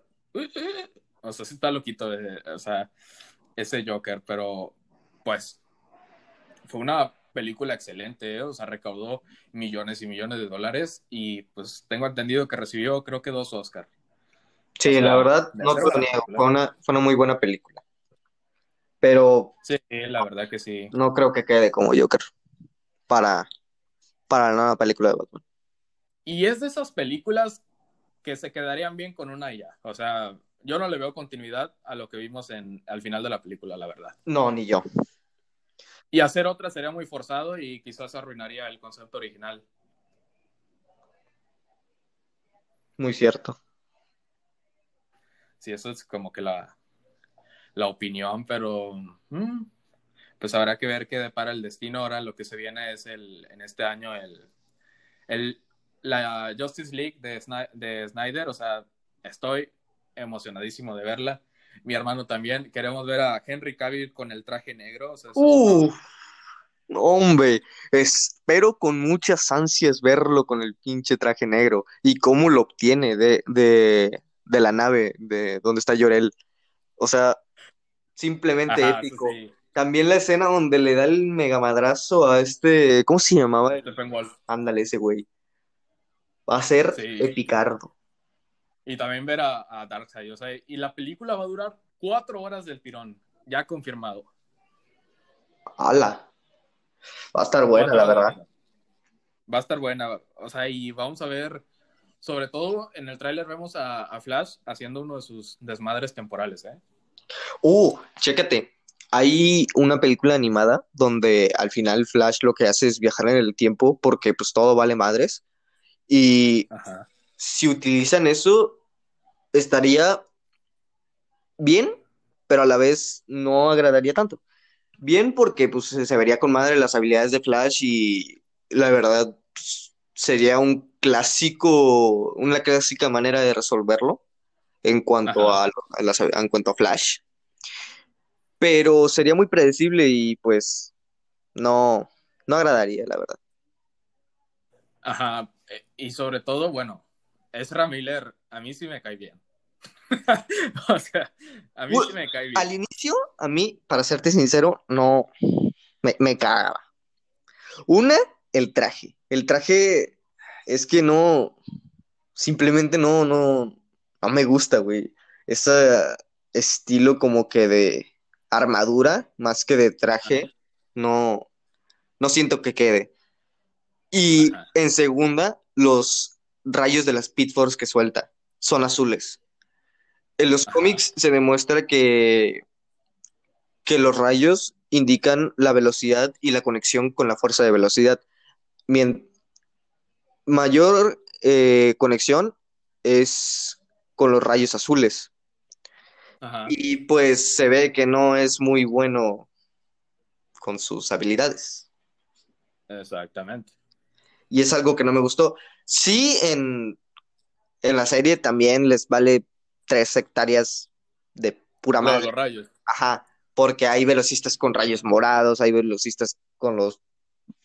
O sea, sí está loquito, de, o sea, ese Joker, pero, pues, fue una película excelente, ¿eh? o sea, recaudó millones y millones de dólares y, pues, tengo entendido que recibió, creo que dos Oscars. Sí, O sea, la verdad, no te lo niego, fue una, fue una muy buena película. Pero Sí, la verdad que sí. no creo que quede como Joker para, para la nueva película de Batman. Y es de esas películas que se quedarían bien con una y ya. O sea, yo no le veo continuidad a lo que vimos en, al final de la película, la verdad. No, ni yo. Y hacer otra sería muy forzado y quizás arruinaría el concepto original. Muy cierto. Sí, eso es como que la, la opinión, pero mm, pues habrá que ver qué depara el destino. Ahora lo que se viene es el, en este año el, el la Justice League de, Sny- de Snyder. O sea, estoy emocionadísimo de verla. Mi hermano también. Queremos ver a Henry Cavill con el traje negro. O sea, eso es una- Uf, hombre, espero con muchas ansias verlo con el pinche traje negro y cómo lo obtiene de, de, de la nave de donde está Llorel. O sea, simplemente Ajá, épico. sí. También la escena donde le da el megamadrazo a este, ¿cómo se llamaba? Steppenwolf. Ándale, ese güey. Va a ser Sí. epicardo. Y también ver a, a Darkseid. O sea, y la película va a durar cuatro horas del tirón. Ya confirmado. ¡Hala! Va a estar buena, la verdad. Va a estar buena. O sea, y vamos a ver. Sobre todo en el tráiler vemos a, a Flash haciendo uno de sus desmadres temporales, ¿eh? Uh, chécate. Hay una película animada donde al final Flash lo que hace es viajar en el tiempo porque pues todo vale madres. Y Ajá. si utilizan eso, estaría bien, pero a la vez no agradaría tanto. Bien porque pues se vería con madre las habilidades de Flash y la verdad pues, sería un clásico, una clásica manera de resolverlo en cuanto a, lo- a las- en cuanto a Flash. Pero sería muy predecible y pues no, no agradaría, la verdad. Ajá. Eh, Y sobre todo, bueno, Ezra Miller, a mí sí me cae bien. [laughs] o sea, a mí Uy, sí me cae Al bien. inicio, a mí, para serte sincero, no me, me cagaba. Una, el traje. El traje es que no, simplemente no, no, no me gusta, güey. Ese estilo como que de armadura, más que de traje, no, no siento que quede. Y Ajá. en segunda, los rayos de las Speed Force que suelta son azules. En los Ajá. cómics se demuestra que, que los rayos indican la velocidad y la conexión con la fuerza de velocidad. Mien- mayor eh, conexión es con los rayos azules. Ajá. Y pues se ve que no es muy bueno con sus habilidades. Exactamente. Y es algo que no me gustó. Sí, en, en la serie también les vale tres hectáreas de pura madre. los rayos. Ajá, porque hay velocistas con rayos morados, hay velocistas con los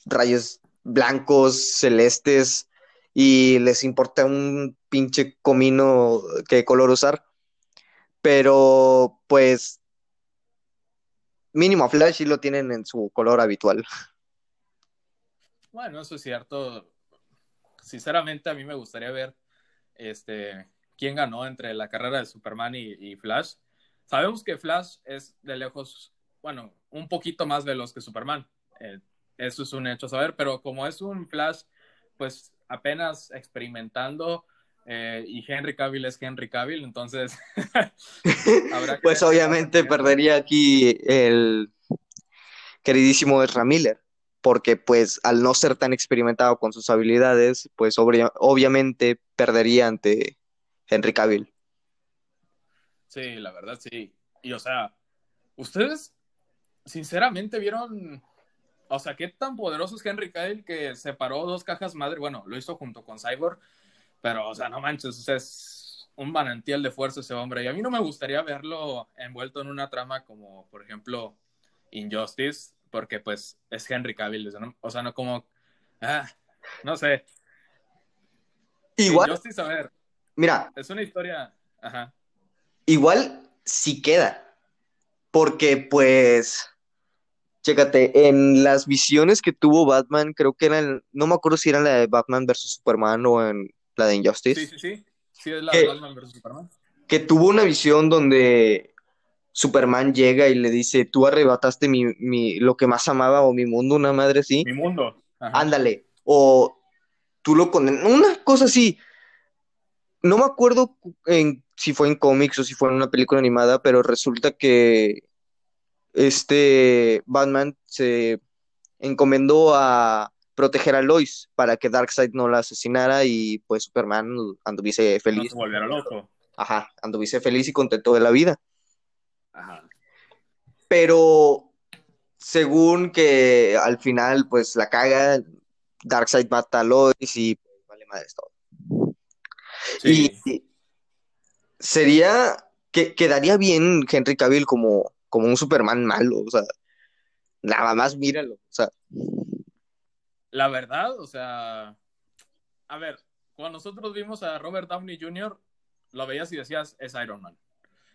rayos blancos, celestes, y les importa un pinche comino qué color usar. Pero, pues, mínimo a Flash sí lo tienen en su color habitual. Bueno, eso es cierto. Sinceramente, a mí me gustaría ver este, quién ganó entre la carrera de Superman y, Flash. Sabemos que Flash es de lejos, bueno, un poquito más veloz que Superman. Eh, eso es un hecho a saber, pero como es un Flash, pues apenas experimentando, eh, y Henry Cavill es Henry Cavill, entonces [laughs] pues obviamente perdería aquí el queridísimo Ezra Miller, porque pues al no ser tan experimentado con sus habilidades, pues obviamente perdería ante Henry Cavill. Sí, la verdad sí. Y o sea, ustedes sinceramente vieron, o sea, qué tan poderoso es Henry Cavill que separó dos cajas madre, bueno, lo hizo junto con Cyborg, pero o sea, no manches, es un manantial de fuerza ese hombre. Y a mí no me gustaría verlo envuelto en una trama como, por ejemplo, Injustice, porque pues es Henry Cavill, o sea, no como, ah, no sé. Igual. Injustice, a ver. Mira. Es una historia, ajá. Igual sí queda, porque pues, chécate, en las visiones que tuvo Batman, creo que eran, no me acuerdo si eran la de Batman versus Superman o en la de Injustice. Sí, sí, sí, sí es la de Batman versus Superman. Que tuvo una visión donde Superman llega y le dice, tú arrebataste mi, mi, lo que más amaba o mi mundo, una madre así. Mi mundo. Ándale. O tú lo condenas. Una cosa así. No me acuerdo en si fue en cómics o si fue en una película animada, pero resulta que este Batman se encomendó a proteger a Lois para que Darkseid no la asesinara y pues Superman anduviese feliz. No se loco. Ajá, anduviese feliz y contento de la vida. Ajá. Pero según que al final pues la caga, Darkseid mata a Lois y pues, vale madre todo. Sí. Y, sería que quedaría bien Henry Cavill como, como un Superman malo, o sea, nada más míralo, o sea. La verdad, o sea, a ver, cuando nosotros vimos a Robert Downey Jr., lo veías y decías, es Iron Man.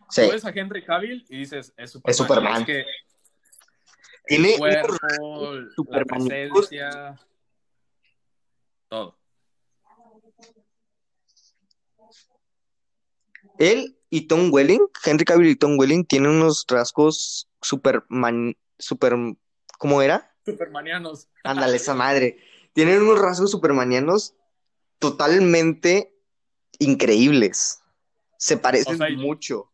Sí. ves a Henry Cavill y dices, es Superman. Es Superman. que Tiene el cuerpo, la presencia, todo. Él y Tom Welling, Henry Cavill y Tom Welling, tienen unos rasgos super, super ¿cómo era? Supermanianos. Ándale, esa [laughs] madre. Tienen unos rasgos supermanianos totalmente increíbles. Se parecen mucho.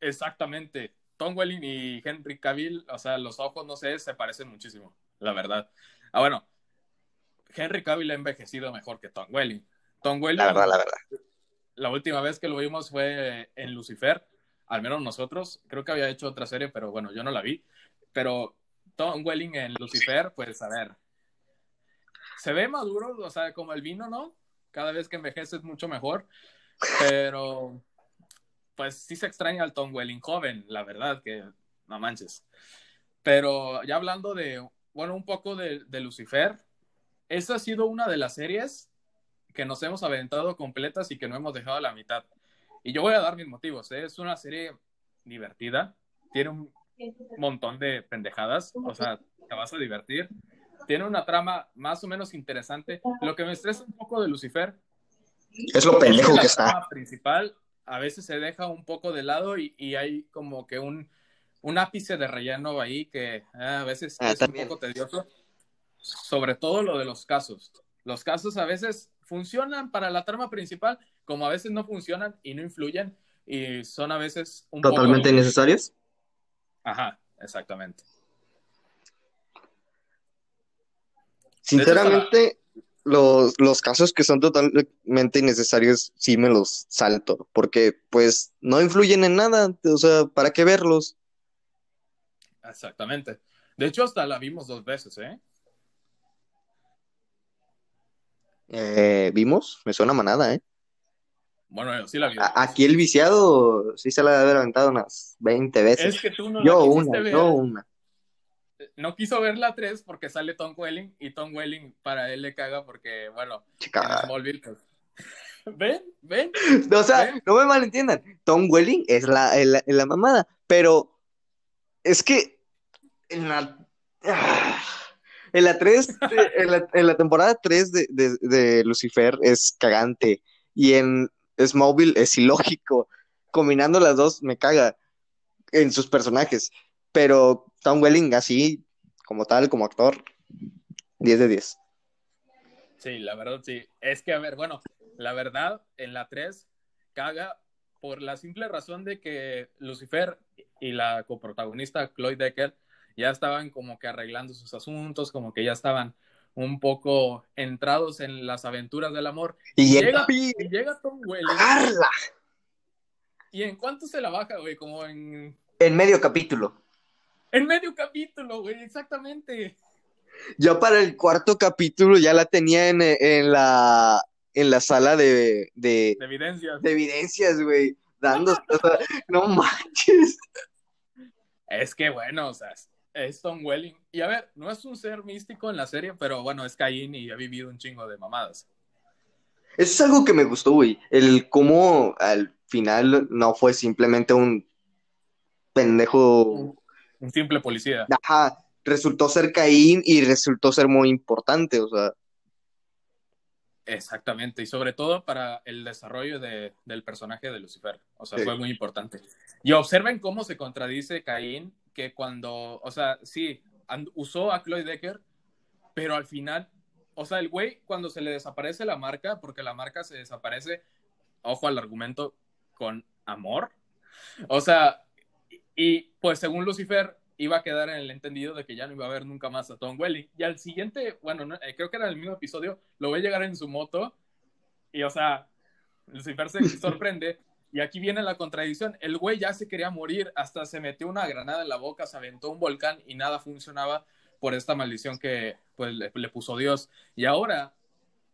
Exactamente. Tom Welling y Henry Cavill, o sea, los ojos, no sé, se parecen muchísimo, la verdad. Ah, bueno, Henry Cavill ha envejecido mejor que Tom Welling. Tom Welling. La verdad, la verdad la última vez que lo vimos fue en Lucifer, al menos nosotros. Creo que había hecho otra serie, pero bueno, yo no la vi. Pero Tom Welling en Lucifer, pues a ver. Se ve maduro, o sea, como el vino, ¿no? Cada vez que envejece es mucho mejor. Pero, pues sí se extraña al Tom Welling joven, la verdad, que no manches. Pero ya hablando de, bueno, un poco de, de Lucifer, esa ha sido una de las series que nos hemos aventado completas y que no hemos dejado a la mitad. Y yo voy a dar mis motivos. ¿eh? Es una serie divertida, tiene un montón de pendejadas, o sea, te vas a divertir. Tiene una trama más o menos interesante. Lo que me estresa un poco de Lucifer es lo pendejo que, está. La trama principal a veces se deja un poco de lado y, hay como que un, un ápice de relleno ahí que ah, a veces ah, es un poco tedioso. Sobre todo lo de los casos. Los casos a veces funcionan para la trama principal, como a veces no funcionan y no influyen y son a veces un totalmente innecesarios. Ajá, exactamente. Sinceramente, los, los casos que son totalmente innecesarios sí me los salto, porque pues no influyen en nada, o sea, ¿para qué verlos? Exactamente. De hecho, hasta la vimos dos veces, ¿eh? Eh, ¿Vimos? Me suena manada, ¿eh? Bueno, sí la vi. Aquí el viciado sí se la debe haber aventado unas 20 veces. Es que tú no yo una, yo una. No quiso ver la 3 porque sale Tom Welling y Tom Welling para él le caga porque, bueno, Chica. Smallville, pues, [laughs] ¿Ven? ¿Ven? [laughs] o sea, no me malentiendan. Tom Welling es la, la, mamada, pero es que en la, [sighs] en la 3, en la, temporada 3 de, de, Lucifer es cagante y en Smallville es ilógico. Combinando las dos me caga en sus personajes, pero Tom Welling así, como tal, como actor, 10 de 10. Sí, la verdad sí. Es que, a ver, bueno, la verdad, en la 3 caga por la simple razón de que Lucifer y la coprotagonista Chloe Decker ya estaban como que arreglando sus asuntos, como que ya estaban un poco entrados en las aventuras del amor. Y, llega, y llega Tom Welling. ¿Y en cuánto se la baja, güey? Como en... En medio capítulo. En medio capítulo, güey, exactamente. Ya para el cuarto capítulo ya la tenía en, en la en la sala de, de, evidencias. De evidencias, güey. Dando. [laughs] no manches. Es que bueno, o sea, es Tom Welling. Y a ver, no es un ser místico en la serie, pero bueno, es Caín y ha vivido un chingo de mamadas. Eso es algo que me gustó, güey. El cómo al final no fue simplemente un pendejo. Un simple policía. Ajá. Resultó ser Caín y resultó ser muy importante, o sea. Exactamente, y sobre todo para el desarrollo de, del personaje de Lucifer. O sea, fue muy importante. Y observen cómo se contradice Caín, que cuando, o sea, sí, usó a Chloe Decker, pero al final, o sea, el güey, cuando se le desaparece la marca, porque la marca se desaparece, ojo al argumento, con amor. O sea, y pues según Lucifer, iba a quedar en el entendido de que ya no iba a ver nunca más a Tom Welling. Y al siguiente, bueno, eh, creo que era el mismo episodio, lo ve llegar en su moto y, o sea, Lucifer se [laughs] sorprende. Y aquí viene la contradicción. El güey ya se quería morir, hasta se metió una granada en la boca, se aventó un volcán y nada funcionaba por esta maldición que pues, le, le puso Dios. Y ahora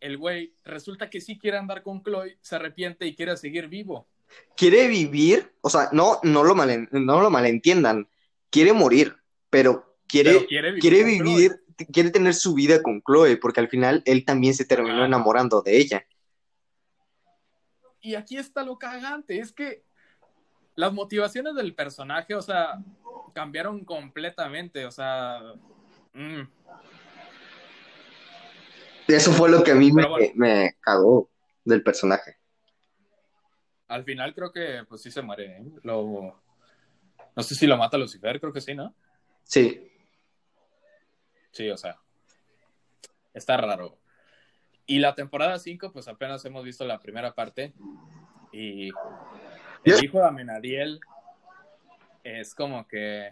el güey resulta que sí quiere andar con Chloe, se arrepiente y quiere seguir vivo. Quiere vivir, o sea, no, no, lo, no lo malentiendan quiere morir, pero quiere, quiere vivir, quiere, tener su vida con Chloe, porque al final él también se terminó enamorando de ella. Y aquí está lo cagante, es que las motivaciones del personaje, o sea, cambiaron completamente, o sea... Mm. Eso fue lo que a mí me, cagó del personaje. Al final creo que pues sí se muere, ¿eh? lo, no sé si lo mata Lucifer, creo que sí, ¿no? Sí. Sí, o sea. Está raro. Y la temporada 5, pues apenas hemos visto la primera parte. Y el hijo de Amenadiel es como que.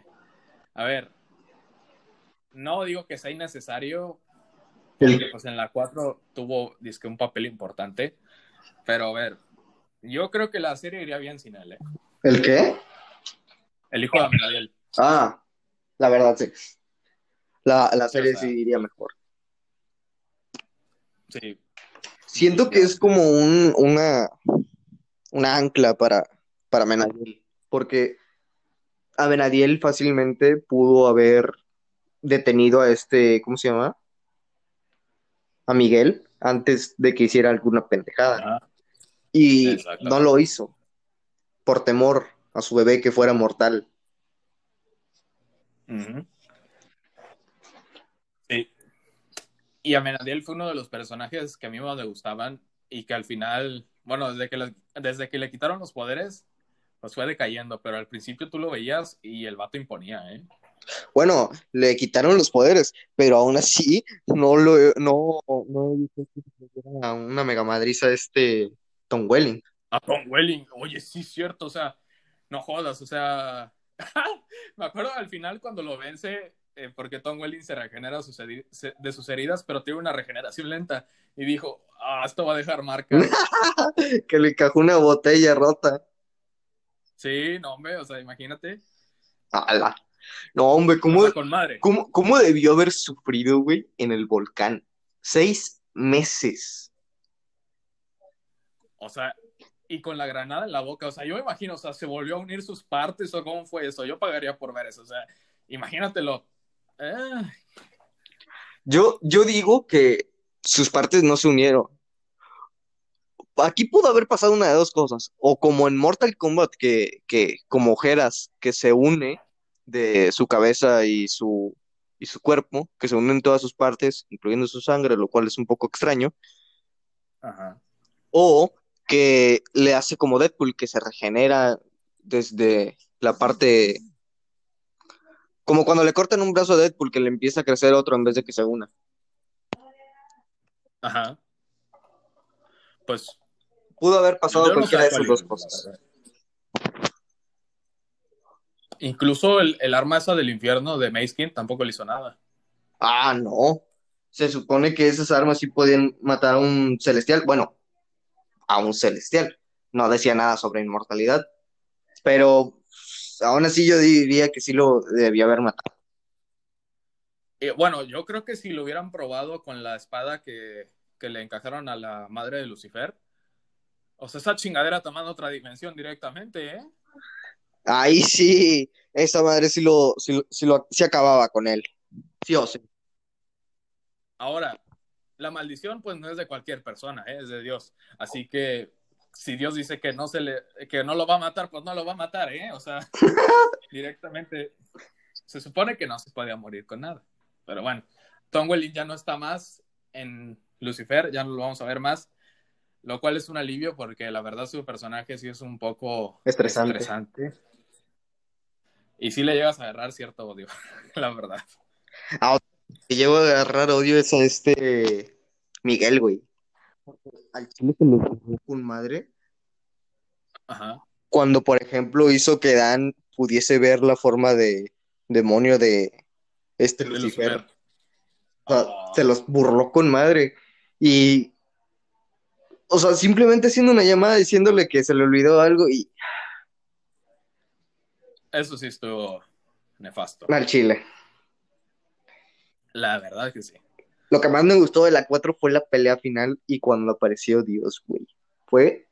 A ver. No digo que sea innecesario. Porque pues en la 4 tuvo disque un papel importante. Pero a ver. Yo creo que la serie iría bien sin él, ¿eh? ¿El qué? El hijo de Amenadiel. Ah, la verdad sí. La, la serie sí iría mejor. Sí. Siento que es como un, una, una ancla para, para porque Amenadiel fácilmente pudo haber detenido a este, ¿cómo se llama? A Miguel antes de que hiciera alguna pendejada. Y no lo hizo por temor a su bebé que fuera mortal. Sí. Y Amenadiel fue uno de los personajes que a mí me gustaban y que al final, bueno, desde que, le, desde que le quitaron los poderes, pues fue decayendo, pero al principio tú lo veías y el vato imponía, ¿eh? Bueno, le quitaron los poderes, pero aún así no lo no, no a una mega madriza este Tom Welling. A Tom Welling, oye, sí, cierto, o sea, no jodas, o sea, [laughs] me acuerdo al final cuando lo vence, eh, porque Tom Welling se regenera de sus heridas, pero tiene una regeneración lenta, y dijo, ah, esto va a dejar marca. [laughs] que le cajó una botella rota. Sí, no, hombre, o sea, imagínate. ¡Hala! No, hombre, ¿cómo, ¿cómo, ¿cómo debió haber sufrido, güey, en el volcán? Seis meses. O sea, y con la granada en la boca. O sea, yo me imagino, o sea, se volvió a unir sus partes o cómo fue eso. Yo pagaría por ver eso. O sea, imagínatelo. Yo, yo digo que sus partes no se unieron. aquí pudo haber pasado una de dos cosas. O como en Mortal Kombat, que, que como Geras, que se une de su cabeza y su, y su cuerpo, que se unen todas sus partes, incluyendo su sangre, lo cual es un poco extraño. Ajá. O que le hace como Deadpool, que se regenera desde la parte... Como cuando le cortan un brazo a Deadpool, que le empieza a crecer otro en vez de que se una. Ajá. Pues Pudo haber pasado no cualquiera de esas dos cosas. Incluso el, el arma esa del infierno de Maze tampoco le hizo nada. Ah, no. Se supone que esas armas sí podían matar a un celestial. Bueno, a un celestial. No decía nada sobre inmortalidad. Pero aún así yo diría que sí lo debía haber matado. Y, bueno, yo creo que si lo hubieran probado con la espada que, que le encajaron a la madre de Lucifer, o sea, esa chingadera tomando otra dimensión directamente, ¿eh? Ahí sí, esa madre sí lo, sí, sí lo- sí acababa con él. Sí o sí. Ahora, la maldición pues no es de cualquier persona, ¿eh? es de Dios. Así que si Dios dice que no se le, que no lo va a matar, pues no lo va a matar, ¿eh? O sea, [laughs] directamente se supone que no se podía morir con nada. Pero bueno, Tom Welling ya no está más en Lucifer, ya no lo vamos a ver más, lo cual es un alivio porque la verdad su personaje sí es un poco Estresante. estresante. Y sí le llegas a agarrar cierto odio, [laughs] la verdad. Que llevo a agarrar odio es a este Miguel, güey. Al chile se jugó con madre. Ajá. Cuando, por ejemplo, hizo que Dan pudiese ver la forma de demonio de este. Lucifer. O sea, Ah. se los burló con madre. Y, o sea, simplemente haciendo una llamada diciéndole que se le olvidó algo y Eso sí estuvo nefasto. al chile. La verdad que sí. Lo que más me gustó de la 4 fue la pelea final y cuando apareció Dios, güey. Fue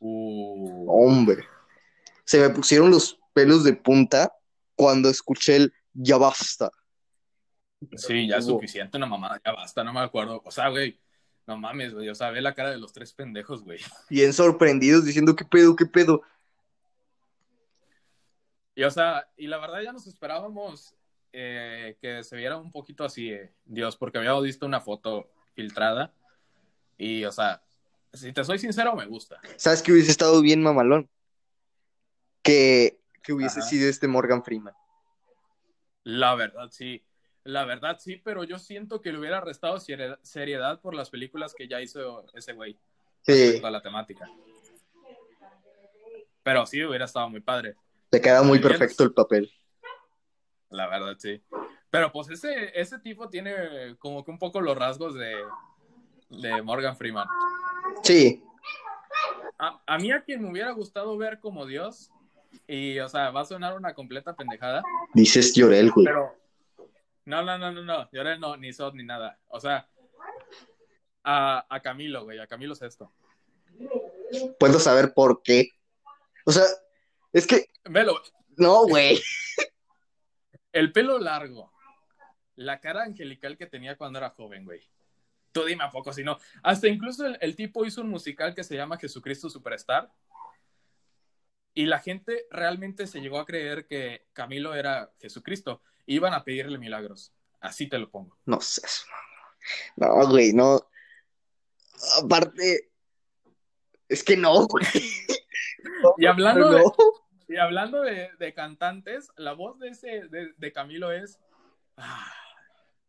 Uh, Hombre, se me pusieron los pelos de punta cuando escuché el ya basta. sí, ya es suficiente una mamada, ya basta, no me acuerdo. O sea, güey, no mames, güey. O sea, ve la cara de los tres pendejos, güey. Bien sorprendidos diciendo, ¿qué pedo, qué pedo? Y o sea, y la verdad ya nos esperábamos eh, que se viera un poquito así, eh, Dios, porque habíamos visto una foto filtrada. Y, o sea, si te soy sincero, me gusta. ¿Sabes que hubiese estado bien mamalón? Que, que hubiese Ajá. sido este Morgan Freeman. La verdad, sí. La verdad, sí, pero yo siento que le hubiera restado seriedad- por las películas que ya hizo ese güey. Sí, a la temática. Pero sí, hubiera estado muy padre, le queda muy Muy bien. perfecto el papel. La verdad, sí. Pero pues ese, ese tipo tiene como que un poco los rasgos de, de Morgan Freeman. Sí, A, a mí a quien me hubiera gustado ver como Dios, y o sea, va a sonar una completa pendejada, dices Llorel, güey. pero... No, no, no, no, no, yo no, ni Sod ni nada. O sea, a, a Camilo, güey, a Camilo Sesto. Puedo saber por qué. O sea, es que, Velo, no, güey. [laughs] El pelo largo. La cara angelical que tenía cuando era joven, güey. Tú dime a poco si no. Hasta incluso el, el tipo hizo un musical que se llama Jesucristo Superstar. Y la gente realmente se llegó a creer que Camilo era Jesucristo. Iban a pedirle milagros. Así te lo pongo. No sé. No, güey, no. Aparte, es que no, güey. Y hablando No. Y hablando de, de cantantes, la voz de ese de, de Camilo es. ah,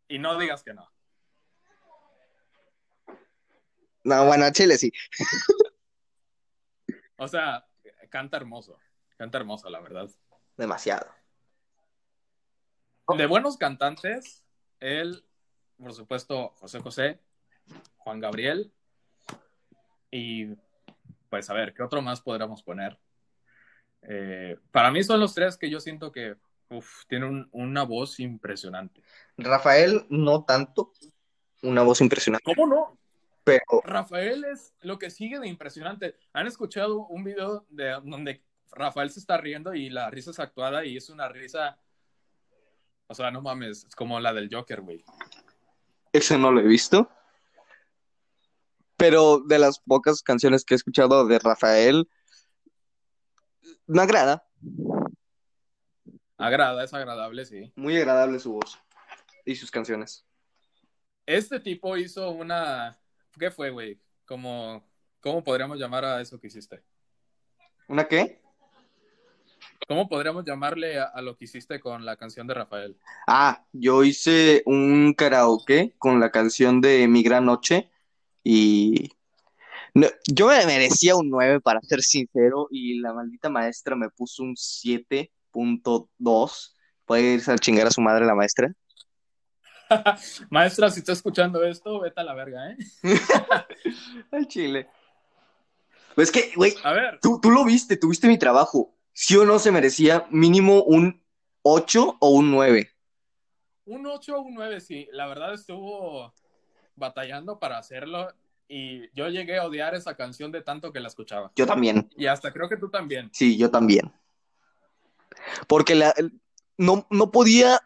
y no digas que no. No, bueno, Chile sí. O sea, canta hermoso. Canta hermoso, la verdad. Demasiado. De buenos cantantes, él, por supuesto, José José, Juan Gabriel y pues a ver, ¿qué otro más podríamos poner? Eh, para mí son los tres que yo siento que uf, tienen un- una voz impresionante. Rafael, no tanto. Una voz impresionante. ¿Cómo no? Pero Rafael es lo que sigue de impresionante. ¿Han escuchado un video de donde Rafael se está riendo y la risa es actuada y es una risa, o sea, no mames, es como la del Joker, güey. ese no lo he visto. Pero de las pocas canciones que he escuchado de Rafael, me agrada. Agrada, es agradable, sí. Muy agradable su voz y sus canciones. Este tipo hizo una. ¿Qué fue, güey? Como. ¿Cómo podríamos llamar a eso que hiciste? ¿Una qué? ¿Cómo podríamos llamarle a, a, lo que hiciste con la canción de Rafael? Ah, yo hice un karaoke con la canción de Mi Gran Noche y no, yo me merecía un 9 para ser sincero y la maldita maestra me puso un 7.2. Puede irse a chingar a su madre la maestra. [laughs] maestra, si está escuchando esto, vete a la verga, ¿eh? [laughs] Al chile. Pues que, güey. Tú, tú lo viste, tuviste mi trabajo. ¿Sí o no se merecía mínimo un 8 o un 9? Un 8 o un 9, sí. La verdad estuvo batallando para hacerlo y yo llegué a odiar esa canción de tanto que la escuchaba. Yo también. Y hasta creo que tú también. Sí, yo también. Porque la, no, no podía,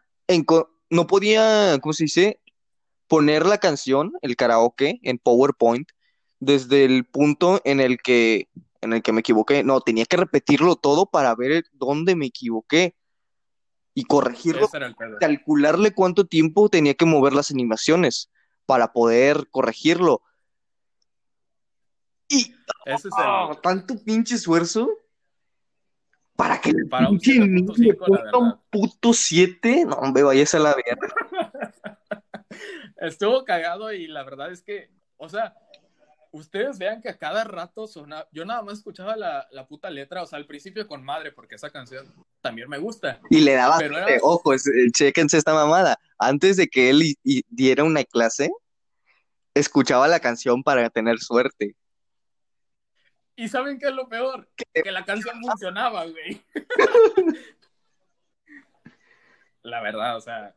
no podía, ¿cómo se dice? Poner la canción, el karaoke, en PowerPoint desde el punto en el que en el que me equivoqué. No, tenía que repetirlo todo para ver dónde me equivoqué y corregirlo, calcularle cuánto tiempo tenía que mover las animaciones para poder corregirlo. Y Ese es oh, el... tanto pinche esfuerzo para que el Para un pinche 7.5, niño le la ponga un puto 7. No, hombre, vayas a la verga. [laughs] Estuvo cagado y la verdad es que, o sea, ustedes vean que a cada rato sonaba, yo nada más escuchaba la, la puta letra, o sea, al principio con madre, porque esa canción también me gusta. Y le daba, Pero era- ojo, eh, chéquense esta mamada. Antes de que él y- y diera una clase, escuchaba la canción para tener suerte. ¿Y saben qué es lo peor? Que la canción funcionaba, güey. [laughs] La verdad, o sea,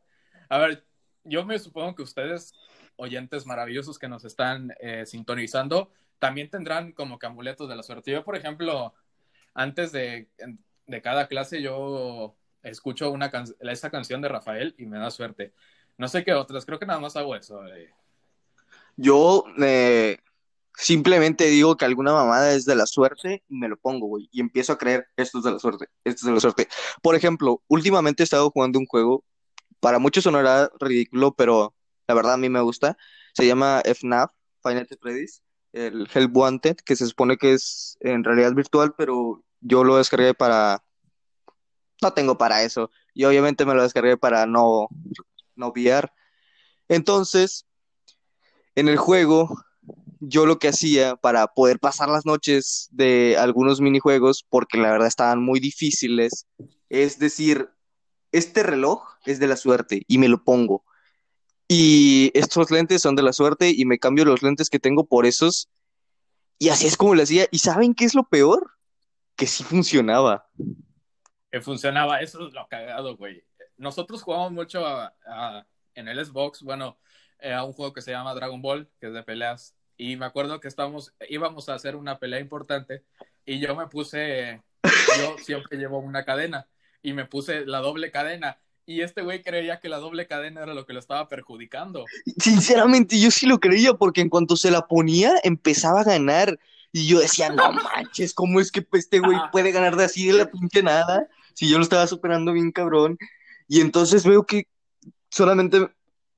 a ver, yo me supongo que ustedes, oyentes maravillosos que nos están eh, sintonizando, también tendrán como que amuletos de la suerte. Yo, por ejemplo, antes de, de cada clase, yo escucho una can esa canción de Rafael y me da suerte. No sé qué otras, creo que nada más hago eso. eh. Yo eh, simplemente digo que alguna mamada es de la suerte y me lo pongo, güey. Y empiezo a creer, esto es de la suerte, esto es de la suerte. Por ejemplo, últimamente he estado jugando un juego, para muchos sonará ridículo, pero la verdad a mí me gusta. Se llama FNAF, at Freddy's, el Help Wanted, que se supone que es en realidad virtual, pero yo lo descargué para... No tengo para eso. Y obviamente me lo descargué para no, no VR. Entonces, en el juego, yo lo que hacía para poder pasar las noches de algunos minijuegos, porque la verdad estaban muy difíciles, es decir, este reloj es de la suerte y me lo pongo. Y estos lentes son de la suerte y me cambio los lentes que tengo por esos. Y así es como lo hacía. ¿Y saben qué es lo peor? Que sí funcionaba. que funcionaba. Eso es lo cagado, güey. Nosotros jugamos mucho en el Xbox, bueno, eh, a un juego que se llama Dragon Ball, que es de peleas. Y me acuerdo que estábamos, íbamos a hacer una pelea importante y yo me puse, yo siempre llevo una cadena y me puse la doble cadena. Y este güey creía que la doble cadena era lo que lo estaba perjudicando. Sinceramente, yo sí lo creía porque en cuanto se la ponía, empezaba a ganar. Y yo decía, no manches, ¿cómo es que este güey puede ganar de así de la pinche nada? Si yo lo estaba superando bien cabrón. Y entonces veo que solamente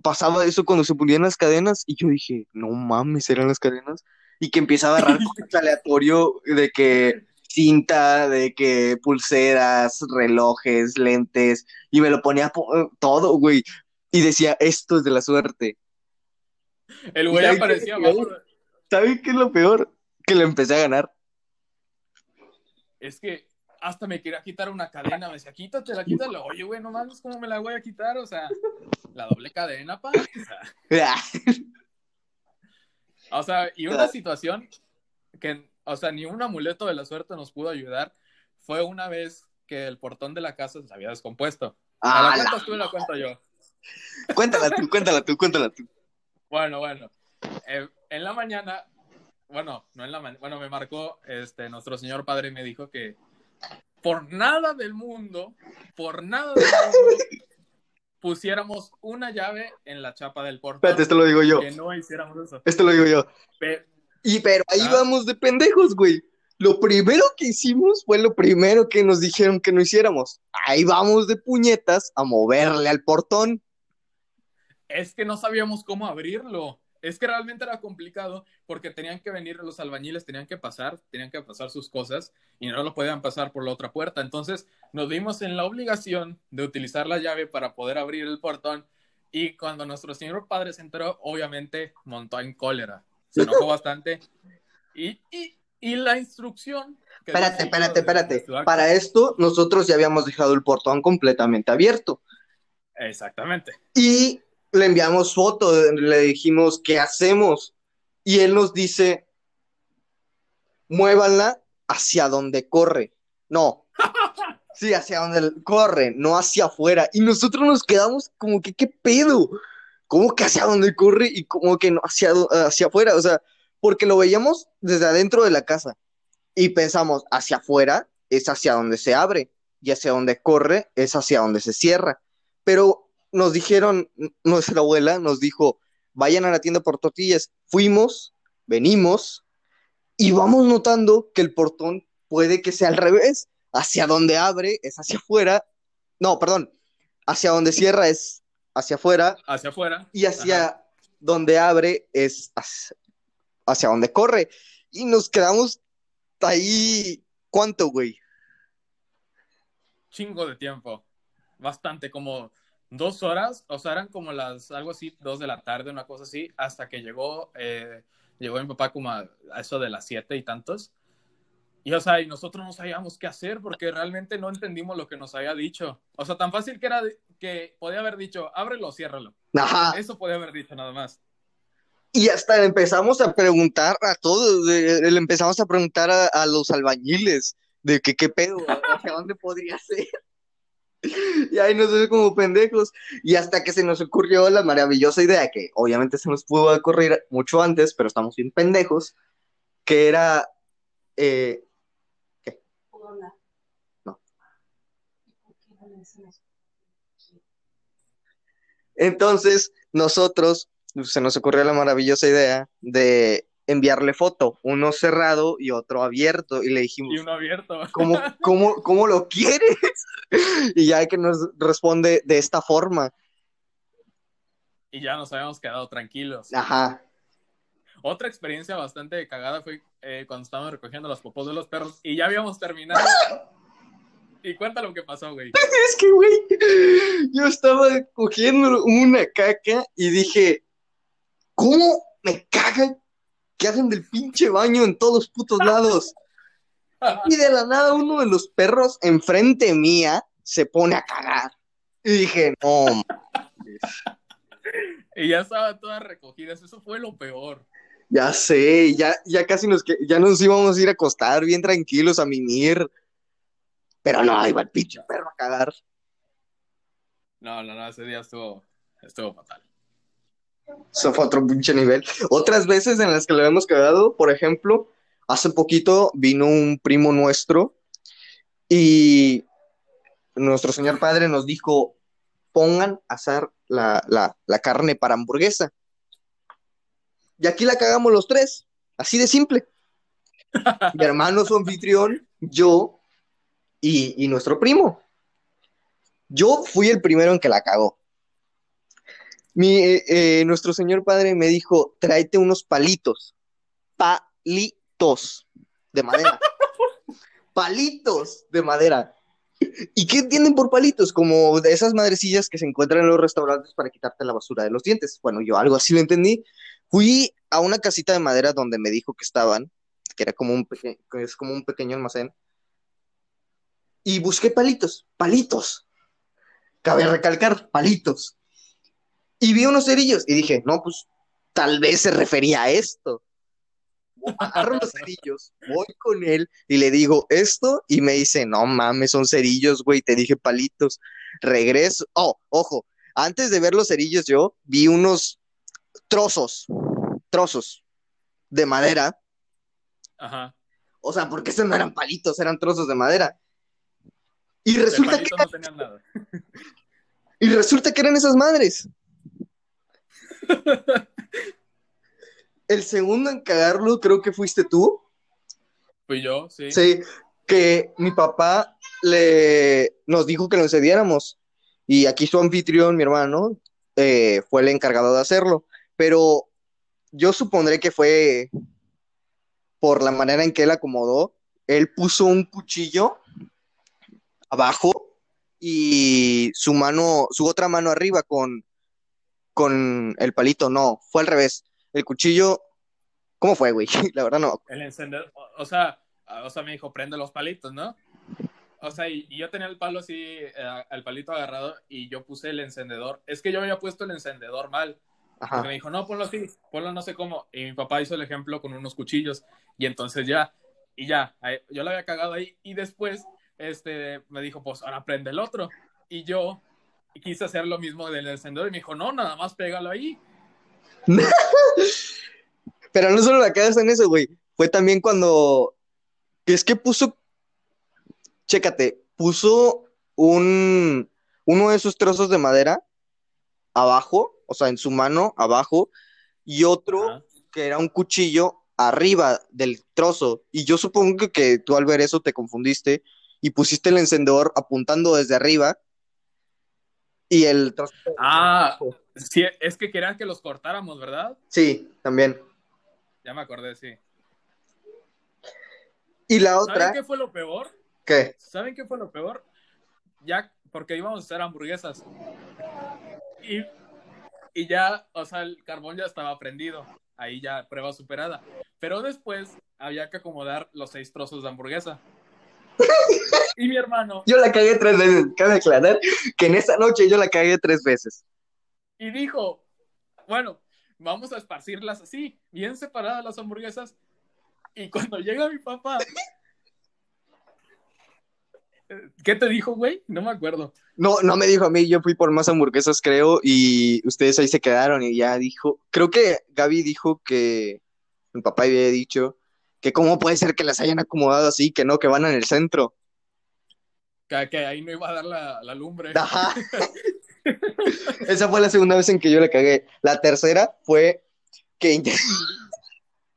pasaba eso cuando se ponían las cadenas. Y yo dije, no mames, eran las cadenas. Y que empieza a agarrar [laughs] cosas aleatorio de que cinta, de que pulseras, relojes, lentes. Y me lo ponía po- todo, güey. Y decía, esto es de la suerte. El güey ¿Sabes qué aparecía lo abajo. ¿Saben qué es lo peor? Que le empecé a ganar. Es que hasta me quería quitar una cadena. Me decía, quítatela, quítala. Oye, güey, no mames, ¿cómo me la voy a quitar? O sea, la doble cadena, pa. O sea, y una situación que, o sea, ni un amuleto de la suerte nos pudo ayudar fue una vez que el portón de la casa se había descompuesto. ¿La Ah, cuentas tú o la cuento yo? la- Cuéntala tú, cuéntala tú, cuéntala tú. Bueno, bueno. Eh, en la mañana, bueno, no en la mañana, bueno, me marcó este, nuestro señor padre y me dijo que por nada del mundo, por nada del mundo, pusiéramos una llave en la chapa del portón. Espérate, esto lo digo yo. Que no hiciéramos eso. Esto lo digo yo. Pe- Y pero ahí Ah. vamos de pendejos, güey. Lo primero que hicimos fue lo primero que nos dijeron que no hiciéramos. Ahí vamos de puñetas a moverle al portón. Es que no sabíamos cómo abrirlo. Es que realmente era complicado porque tenían que venir los albañiles, tenían que pasar, tenían que pasar sus cosas y no lo podían pasar por la otra puerta. Entonces nos vimos en la obligación de utilizar la llave para poder abrir el portón y cuando nuestro señor padre se enteró, obviamente montó en cólera. Se enojó [laughs] bastante y, y, y la instrucción... que Espérate, espérate, espérate. Para esto, nosotros ya habíamos dejado el portón completamente abierto. Exactamente. Y le enviamos foto, le dijimos, ¿qué hacemos? Y él nos dice, muévanla hacia donde corre. No. [laughs] Sí, hacia donde corre, no hacia afuera. Y nosotros nos quedamos como que, ¿qué pedo? ¿Cómo que hacia donde corre y como que no hacia, hacia afuera? O sea, porque lo veíamos desde adentro de la casa y pensamos, hacia afuera es hacia donde se abre y hacia donde corre es hacia donde se cierra. Pero nos dijeron, nuestra abuela nos dijo, vayan a la tienda por tortillas. Fuimos, venimos y vamos notando que el portón puede que sea al revés. Hacia donde abre es hacia afuera. No, perdón. Hacia donde cierra es hacia afuera Hacia afuera. y hacia donde abre es hacia, hacia donde corre. Y nos quedamos ahí. ¿Cuánto, güey? chingo de tiempo. Bastante, como dos horas, o sea, eran como las, algo así, dos de la tarde, una cosa así, hasta que llegó, eh, llegó mi papá como a, a eso de las siete y tantos. Y, o sea, y nosotros no sabíamos qué hacer porque realmente no entendimos lo que nos había dicho. O sea, tan fácil que era de- que podía haber dicho, ábrelo, ciérralo. Ajá. Eso podía haber dicho nada más. Y hasta empezamos a preguntar a todos, le empezamos a preguntar a, a los albañiles de que qué pedo, hacia dónde podría ser. [laughs] Y ahí nos ves como pendejos. Y hasta que se nos ocurrió la maravillosa idea, que obviamente se nos pudo ocurrir mucho antes, pero estamos bien pendejos, que era... eh, Hola. No. ¿Por qué no entonces, nosotros se nos ocurrió la maravillosa idea de enviarle foto, uno cerrado y otro abierto, y le dijimos, Y uno abierto. ¿Cómo, cómo, cómo lo quieres? [laughs] Y ya que nos responde de esta forma. Y ya nos habíamos quedado tranquilos. Ajá. Otra experiencia bastante cagada fue eh, cuando estábamos recogiendo los popos de los perros y ya habíamos terminado. Y cuenta lo que pasó, güey. [laughs] Es que, güey, yo estaba cogiendo una caca y dije, ¿cómo me cagan que hacen del pinche baño en todos los putos lados? Y de la nada uno de los perros enfrente mía se pone a cagar. Y dije, no, [laughs] Y ya estaban todas recogidas. Eso fue lo peor. ya sé, ya, ya casi nos, ya nos íbamos a ir a acostar bien tranquilos a mimir. Pero no, iba el pinche perro a cagar. No, no, no. Ese día estuvo, estuvo fatal. Eso fue otro pinche nivel. Otras veces en las que lo hemos cagado, por ejemplo, hace poquito vino un primo nuestro y nuestro señor padre nos dijo, pongan a asar la, la, la carne para hamburguesa. Y aquí la cagamos los tres, así de simple. Mi hermano su anfitrión, yo y, y nuestro primo. Yo fui el primero en que la cagó. Mi, eh, eh, nuestro señor padre me dijo, tráete unos palitos. Palitos de madera. [laughs] palitos de madera. ¿Y qué entienden por palitos? Como de esas madrecillas que se encuentran en los restaurantes para quitarte la basura de los dientes. Bueno, yo algo así lo entendí. Fui a una casita de madera donde me dijo que estaban, que era como un, que es como un pequeño almacén. Y busqué palitos, palitos. Cabe recalcar, palitos. Y vi unos cerillos y dije, no, pues tal vez se refería a esto. Agarro los cerillos, voy con él y le digo esto y me dice, no mames, son cerillos, güey, te dije palitos. Regreso. Oh, ojo, antes de ver los cerillos yo vi unos trozos, trozos de madera. Ajá. O sea, porque esos no eran palitos, eran trozos de madera. Y resulta que, no tenían nada. [laughs] y resulta que eran esas madres. [laughs] el segundo en cagarlo creo que fuiste tú. Fui yo, sí. Sí, que mi papá le nos dijo que lo encediéramos. Y aquí su anfitrión, mi hermano, eh, fue el encargado de hacerlo. Pero yo supondré que fue por la manera en que él acomodó. Él puso un cuchillo abajo y su mano, su otra mano arriba con, con el palito. No, fue al revés. El cuchillo, ¿cómo fue, güey? [laughs] La verdad no. El encendedor, o, o sea, o sea, me dijo, prende los palitos, ¿no? O sea, y, y yo tenía el palo así, eh, el palito agarrado, y yo puse el encendedor. Es que yo había puesto el encendedor mal. Ajá. Porque me dijo, no, ponlo así, ponlo no sé cómo. Y mi papá hizo el ejemplo con unos cuchillos. Y entonces ya, y ya, yo la había cagado ahí. Y después, este, me dijo, pues ahora prende el otro. Y yo quise hacer lo mismo del encendedor. Y me dijo, no, nada más pégalo ahí. [laughs] Pero no solo la cagas en eso, güey. Fue también cuando. Es que puso. Chécate, puso un. Uno de esos trozos de madera abajo, o sea, en su mano abajo, y otro que era un cuchillo arriba del trozo. Y yo supongo que, que tú al ver eso te confundiste y pusiste el encendedor apuntando desde arriba y el trozo. Ah, sí, es que querían que los cortáramos, ¿verdad? Sí, también. Ya me acordé, sí. Y la ¿Saben otra, qué fue lo peor? ¿qué? ¿Saben qué fue lo peor? Ya, porque íbamos a hacer hamburguesas. Y, y ya, o sea, el carbón ya estaba prendido. Ahí ya, prueba superada. Pero después había que acomodar los seis trozos de hamburguesa. [laughs] Y mi hermano, Yo la cagué tres veces. Cabe aclarar que en esa noche yo la cagué tres veces. y dijo, bueno, vamos a esparcirlas así, bien separadas las hamburguesas. Y cuando llega mi papá, ¿qué te dijo, güey? No me acuerdo. No, no me dijo a mí, yo fui por más hamburguesas, creo, y ustedes ahí se quedaron y ya dijo, creo que Gaby dijo que mi papá había dicho que cómo puede ser que las hayan acomodado así, que no, que van en el centro. Que, que ahí no iba a dar la, la lumbre. Ajá. [laughs] Esa fue la segunda vez en que yo la cagué. La tercera fue que [laughs] int-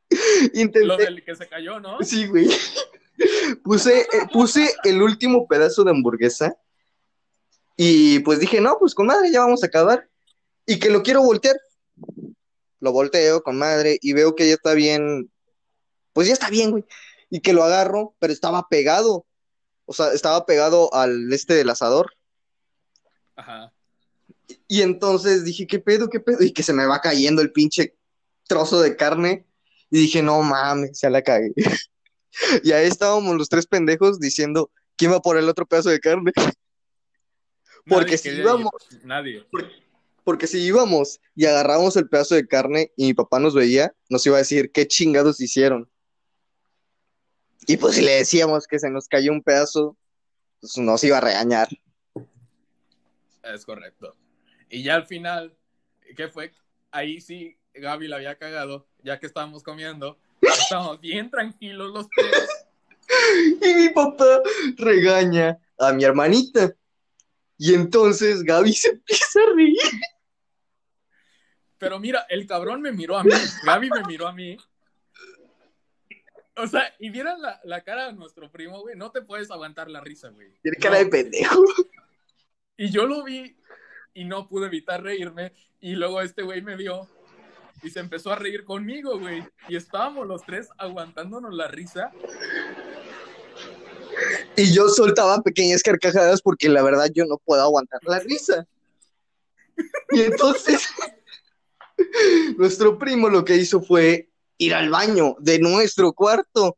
Lo intenté, del que se cayó, ¿no? sí, güey, puse, eh, puse el último pedazo de hamburguesa y pues dije, no, pues con madre ya vamos a acabar y que lo quiero voltear. Lo volteo con madre y veo que ya está bien, pues ya está bien, güey. Y que lo agarro, pero estaba pegado. O sea, estaba pegado al este del asador. Ajá. Y entonces dije, ¿qué pedo, qué pedo? Y que se me va cayendo el pinche trozo de carne. Y dije, no mames, ya la cagué. [laughs] Y ahí estábamos los tres pendejos diciendo, ¿quién va por el otro pedazo de carne? [laughs] Porque Nadie si íbamos. Nadie. porque si íbamos y agarramos el pedazo de carne y mi papá nos veía, nos iba a decir, ¿qué chingados hicieron? Y pues si le decíamos que se nos cayó un pedazo, pues nos iba a regañar. Es correcto. Y ya al final, ¿qué fue? Ahí sí, Gaby la había cagado, ya que estábamos comiendo. Estábamos bien tranquilos los tres. [laughs] Y mi papá regaña a mi hermanita. Y entonces Gaby se empieza a reír. Pero mira, el cabrón me miró a mí. Gaby me miró a mí. O sea, y vieran la, la cara de nuestro primo, güey. No te puedes aguantar la risa, güey. Tiene cara de No. pendejo. Y yo lo vi y no pude evitar reírme. Y luego este güey me vio y se empezó a reír conmigo, güey. Y estábamos los tres aguantándonos la risa. Y yo soltaba pequeñas carcajadas porque la verdad yo no puedo aguantar la risa. Y entonces [laughs] nuestro primo lo que hizo fue ir al baño de nuestro cuarto.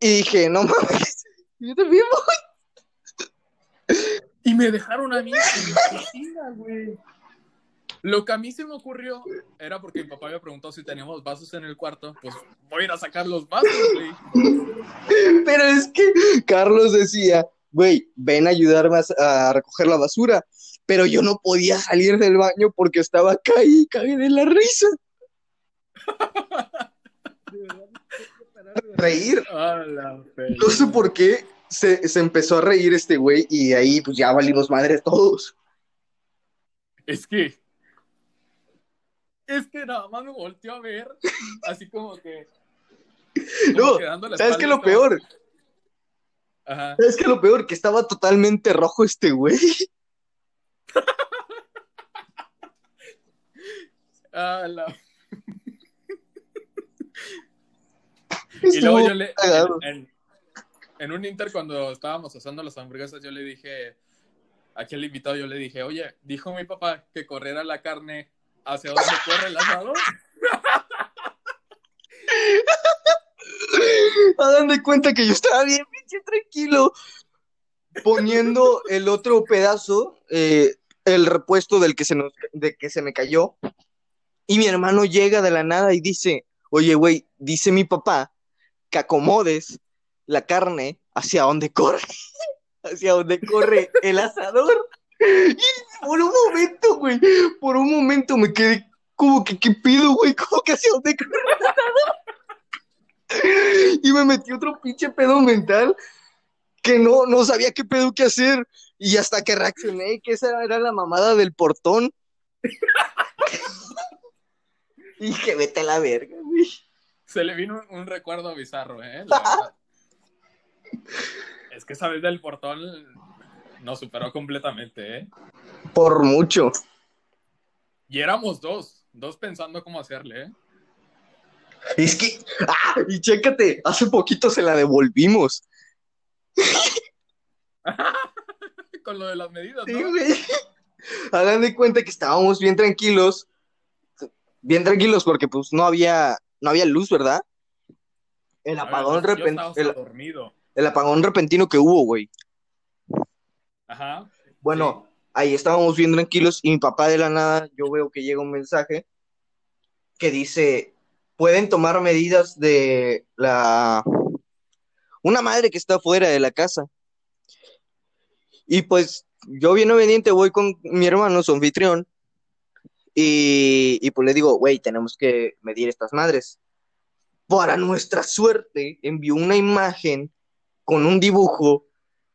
Y dije, no mames, [laughs] yo también voy. Y me dejaron a mí en la cocina, güey. Lo que a mí se me ocurrió era porque mi papá había preguntado si teníamos vasos en el cuarto. Pues voy a ir a sacar los vasos, güey. Pero es que Carlos decía, güey, ven a ayudarme a, a recoger la basura. Pero yo no podía salir del baño porque estaba caí, caí de la risa. Reír. No sé por qué se, se empezó a reír este güey y ahí pues ya valimos madre todos. Es que Es que nada más me volteó a ver, así como que. No, como ¿Sabes qué lo estaba- peor? Ajá. ¿Sabes qué lo peor? Que estaba totalmente rojo este güey. [laughs] Ah, la- Y luego yo le. En, en- en un Inter, cuando estábamos asando las hamburguesas, yo le dije. A aquel invitado, yo le dije, oye, dijo mi papá que corriera la carne hacia donde corre el asador. [laughs] Hagan de cuenta que yo estaba bien pinche tranquilo poniendo el otro pedazo, eh, el repuesto del que se nos, de que se me cayó. Y mi hermano llega de la nada y dice, oye, güey, dice mi papá que acomodes la carne hacia donde corre, [laughs] hacia donde corre el asador. Y por un momento, güey, por un momento me quedé como que, ¿qué pido, güey? ¿Cómo que hacia dónde corre el asador? [laughs] Y me metí otro pinche pedo mental que no, no sabía qué pedo que hacer. Y hasta que reaccioné que esa era la mamada del portón. [laughs] [laughs] Y que vete a la verga, güey. Se le vino un, un recuerdo bizarro, ¿eh? La [laughs] es que esa vez del portón nos superó completamente, ¿eh? Por mucho. Y éramos dos, dos pensando cómo hacerle, ¿eh? Es que, ah, y chécate, hace poquito se la devolvimos. [laughs] Con lo de las medidas, Sí, ¿no? güey. Hagan de cuenta que estábamos bien tranquilos. Bien tranquilos porque pues no había, no había luz, ¿verdad? El A ver, apagón, yo repen- estaba el, dormido. el apagón repentino que hubo, güey. Ajá. Bueno, ahí estábamos bien tranquilos y mi papá de la nada, yo veo que llega un mensaje que dice, pueden tomar medidas de la... Una madre que está fuera de la casa. Y pues yo bien obediente voy con mi hermano, su anfitrión, y, y pues le digo, güey, tenemos que medir estas madres. Para nuestra suerte, envió una imagen con un dibujo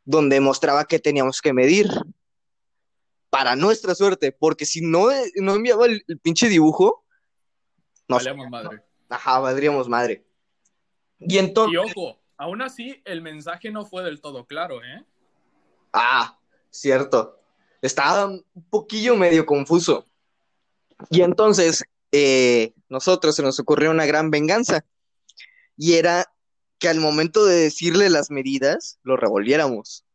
donde mostraba que teníamos que medir. Para nuestra suerte, porque si no, no enviaba el, el pinche dibujo, no sé, Valíamos madre. ajá, valdríamos madre. Y Y entonces, ojo, aún así el mensaje no fue del todo claro, ¿eh? ah, cierto, estaba un poquillo medio confuso. Y entonces, eh, nosotros se nos ocurrió una gran venganza, y era que al momento de decirle las medidas, lo revolviéramos.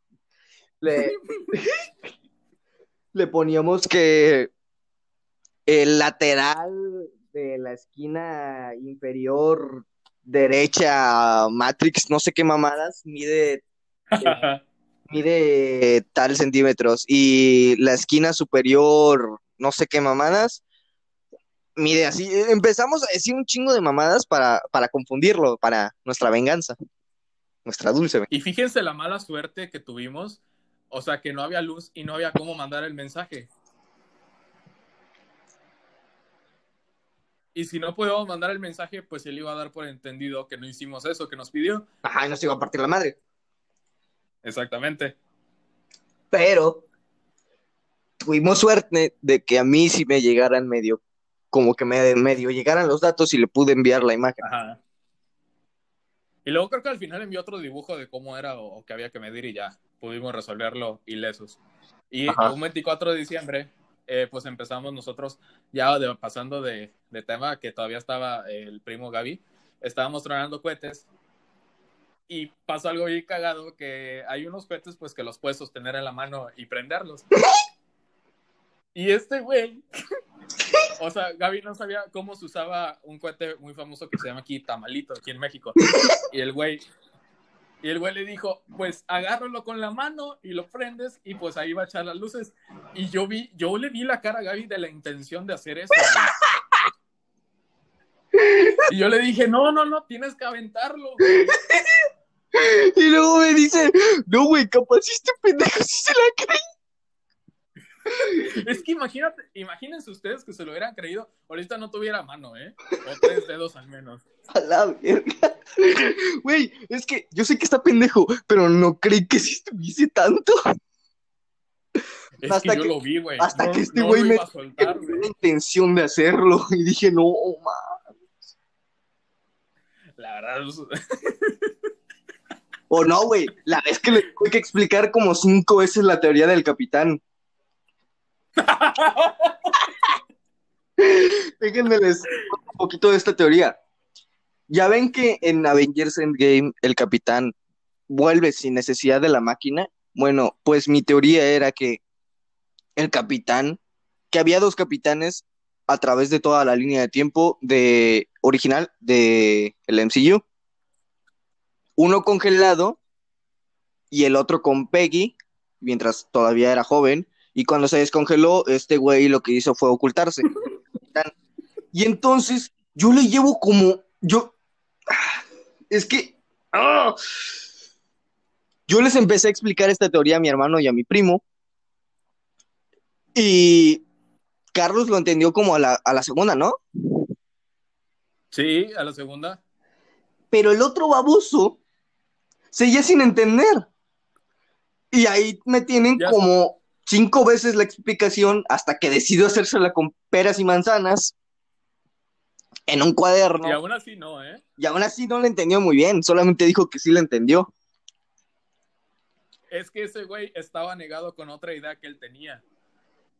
Le, [laughs] le poníamos que el lateral de la esquina inferior derecha, Matrix, no sé qué mamadas, mide, [laughs] mide tal centímetros. Y la esquina superior, no sé qué mamadas, mide así. Empezamos a decir un chingo de mamadas para, para confundirlo, para nuestra venganza. Nuestra dulce venganza. Y fíjense la mala suerte que tuvimos, o sea, que no había luz y no había cómo mandar el mensaje. Y si no podíamos mandar el mensaje, pues él iba a dar por entendido que no hicimos eso que nos pidió. Ajá, y nos iba a partir la madre. Exactamente. Pero tuvimos suerte de que a mí sí me llegaran medio, como que me medio llegaran los datos y le pude enviar la imagen. Ajá. Y luego creo que al final envió otro dibujo de cómo era o, o que había que medir y ya pudimos resolverlo ilesos. Y Ajá. un 24 de diciembre, eh, pues empezamos nosotros, ya de- pasando de, de tema, que todavía estaba el primo Gaby, estábamos tronando cohetes y pasó algo bien cagado, que hay unos cohetes pues que los puedes sostener en la mano y prenderlos. [laughs] Y este güey, o sea, Gaby no sabía cómo se usaba un cohete muy famoso que se llama aquí Tamalito, aquí en México. Y el güey, y el güey le dijo, pues agárralo con la mano y lo prendes y pues ahí va a echar las luces. Y yo vi, yo le vi la cara a Gaby de la intención de hacer eso. Y yo le dije, no, no, no, tienes que aventarlo. güey". Y luego me dice, no, güey, capaz este pendejo sí se la cree. [laughs] Es que imagínate, imagínense ustedes que se lo hubieran creído, ahorita no tuviera mano, ¿eh? O tres dedos al menos. [laughs] A la verga. Güey, es que yo sé que está pendejo, pero no creí que si estuviese tanto. Es Hasta que yo lo vi, güey. hasta No- que este güey me- iba a soltar, la intención de hacerlo y dije, no, ma. La verdad, pues, O no, güey. La vez que le tuve que explicar como cinco veces la teoría del capitán. [laughs] Déjenme les cuento un poquito de esta teoría. Ya ven que en Avengers Endgame el capitán vuelve sin necesidad de la máquina. Bueno, pues mi teoría era que el capitán, que había dos capitanes a través de toda la línea de tiempo de original de el MCU. Uno congelado y el otro con Peggy, mientras todavía era joven. Y cuando se descongeló, este güey lo que hizo fue ocultarse. [laughs] Y entonces yo le llevo como, yo, ah, es que, ah. yo les empecé a explicar esta teoría a mi hermano y a mi primo. Y Carlos lo entendió como a la, a la segunda, ¿no? sí, a la segunda. Pero el otro baboso seguía sin entender. Y ahí me tienen Ya. como cinco veces la explicación hasta que decidió hacérsela con peras y manzanas en un cuaderno. Y aún así no, ¿eh? Y aún así no le entendió muy bien, solamente dijo que sí le entendió. Es que ese güey estaba negado con otra idea que él tenía.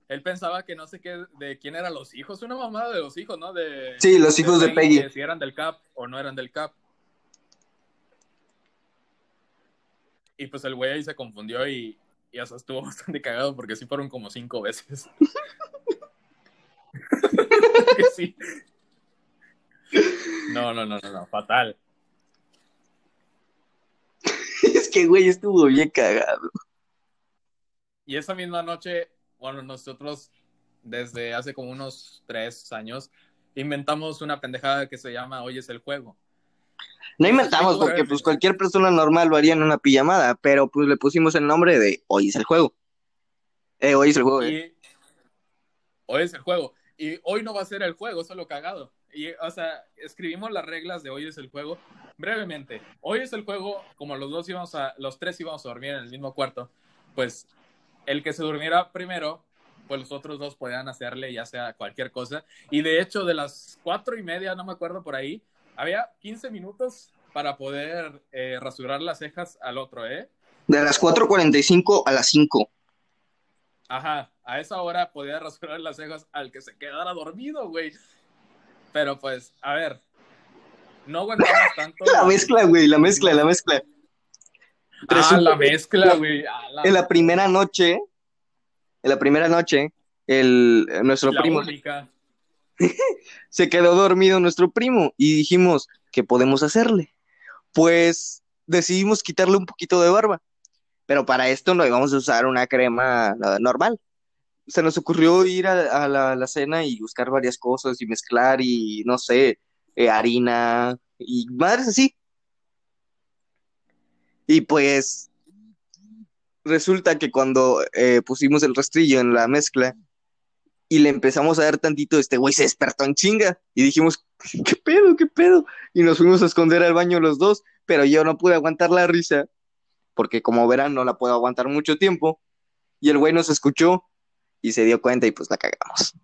Él pensaba que no sé qué, de quién eran los hijos, una mamada de los hijos, ¿no? De, Sí, los hijos de Peggy. que si eran del CAP o no eran del CAP. Y pues el güey ahí se confundió y, y hasta estuvo [laughs] bastante cagado porque sí fueron como cinco veces. [laughs] Sí. No, no, no, no, no, fatal. es que güey estuvo bien cagado. Y esa misma noche, bueno, nosotros desde hace como unos tres años inventamos una pendejada que se llama Hoy es el juego. No inventamos porque pues cualquier persona normal lo haría en una pijamada, pero pues le pusimos el nombre de Hoy es el juego. Eh, hoy es el juego. eh. Y hoy es el juego. Y hoy no va a ser el juego, eso es lo cagado. Y, o sea, escribimos las reglas de hoy es el juego brevemente. Hoy es el juego, como los dos íbamos a, los tres íbamos a dormir en el mismo cuarto, pues el que se durmiera primero, pues los otros dos podían hacerle ya sea cualquier cosa. Y de hecho, de las cuatro y media, no me acuerdo por ahí, había 15 minutos para poder eh, rasurar las cejas al otro, ¿eh? De las 4.45 a las 5. Ajá, a esa hora podía rasurar las cejas al que se quedara dormido, güey. Pero pues, a ver, no aguantamos tanto. [laughs] La mezcla, güey, la mezcla, la mezcla. Ah, la mezcla, güey. Ah, la- En la primera noche, en la primera noche, el, nuestro la primo única. [laughs] se quedó dormido nuestro primo y dijimos, ¿qué podemos hacerle? Pues decidimos quitarle un poquito de barba, pero para esto no íbamos a usar una crema normal. Se nos ocurrió ir a, la cena y buscar varias cosas y mezclar y no sé, eh, harina y madres así. Y pues resulta que cuando eh, pusimos el rastrillo en la mezcla, y le empezamos a dar tantito, este güey se despertó en chinga y dijimos, ¿qué pedo, qué pedo? Y nos fuimos a esconder al baño los dos, pero yo no pude aguantar la risa, porque como verán no la puedo aguantar mucho tiempo, y el güey nos escuchó y se dio cuenta y pues la cagamos.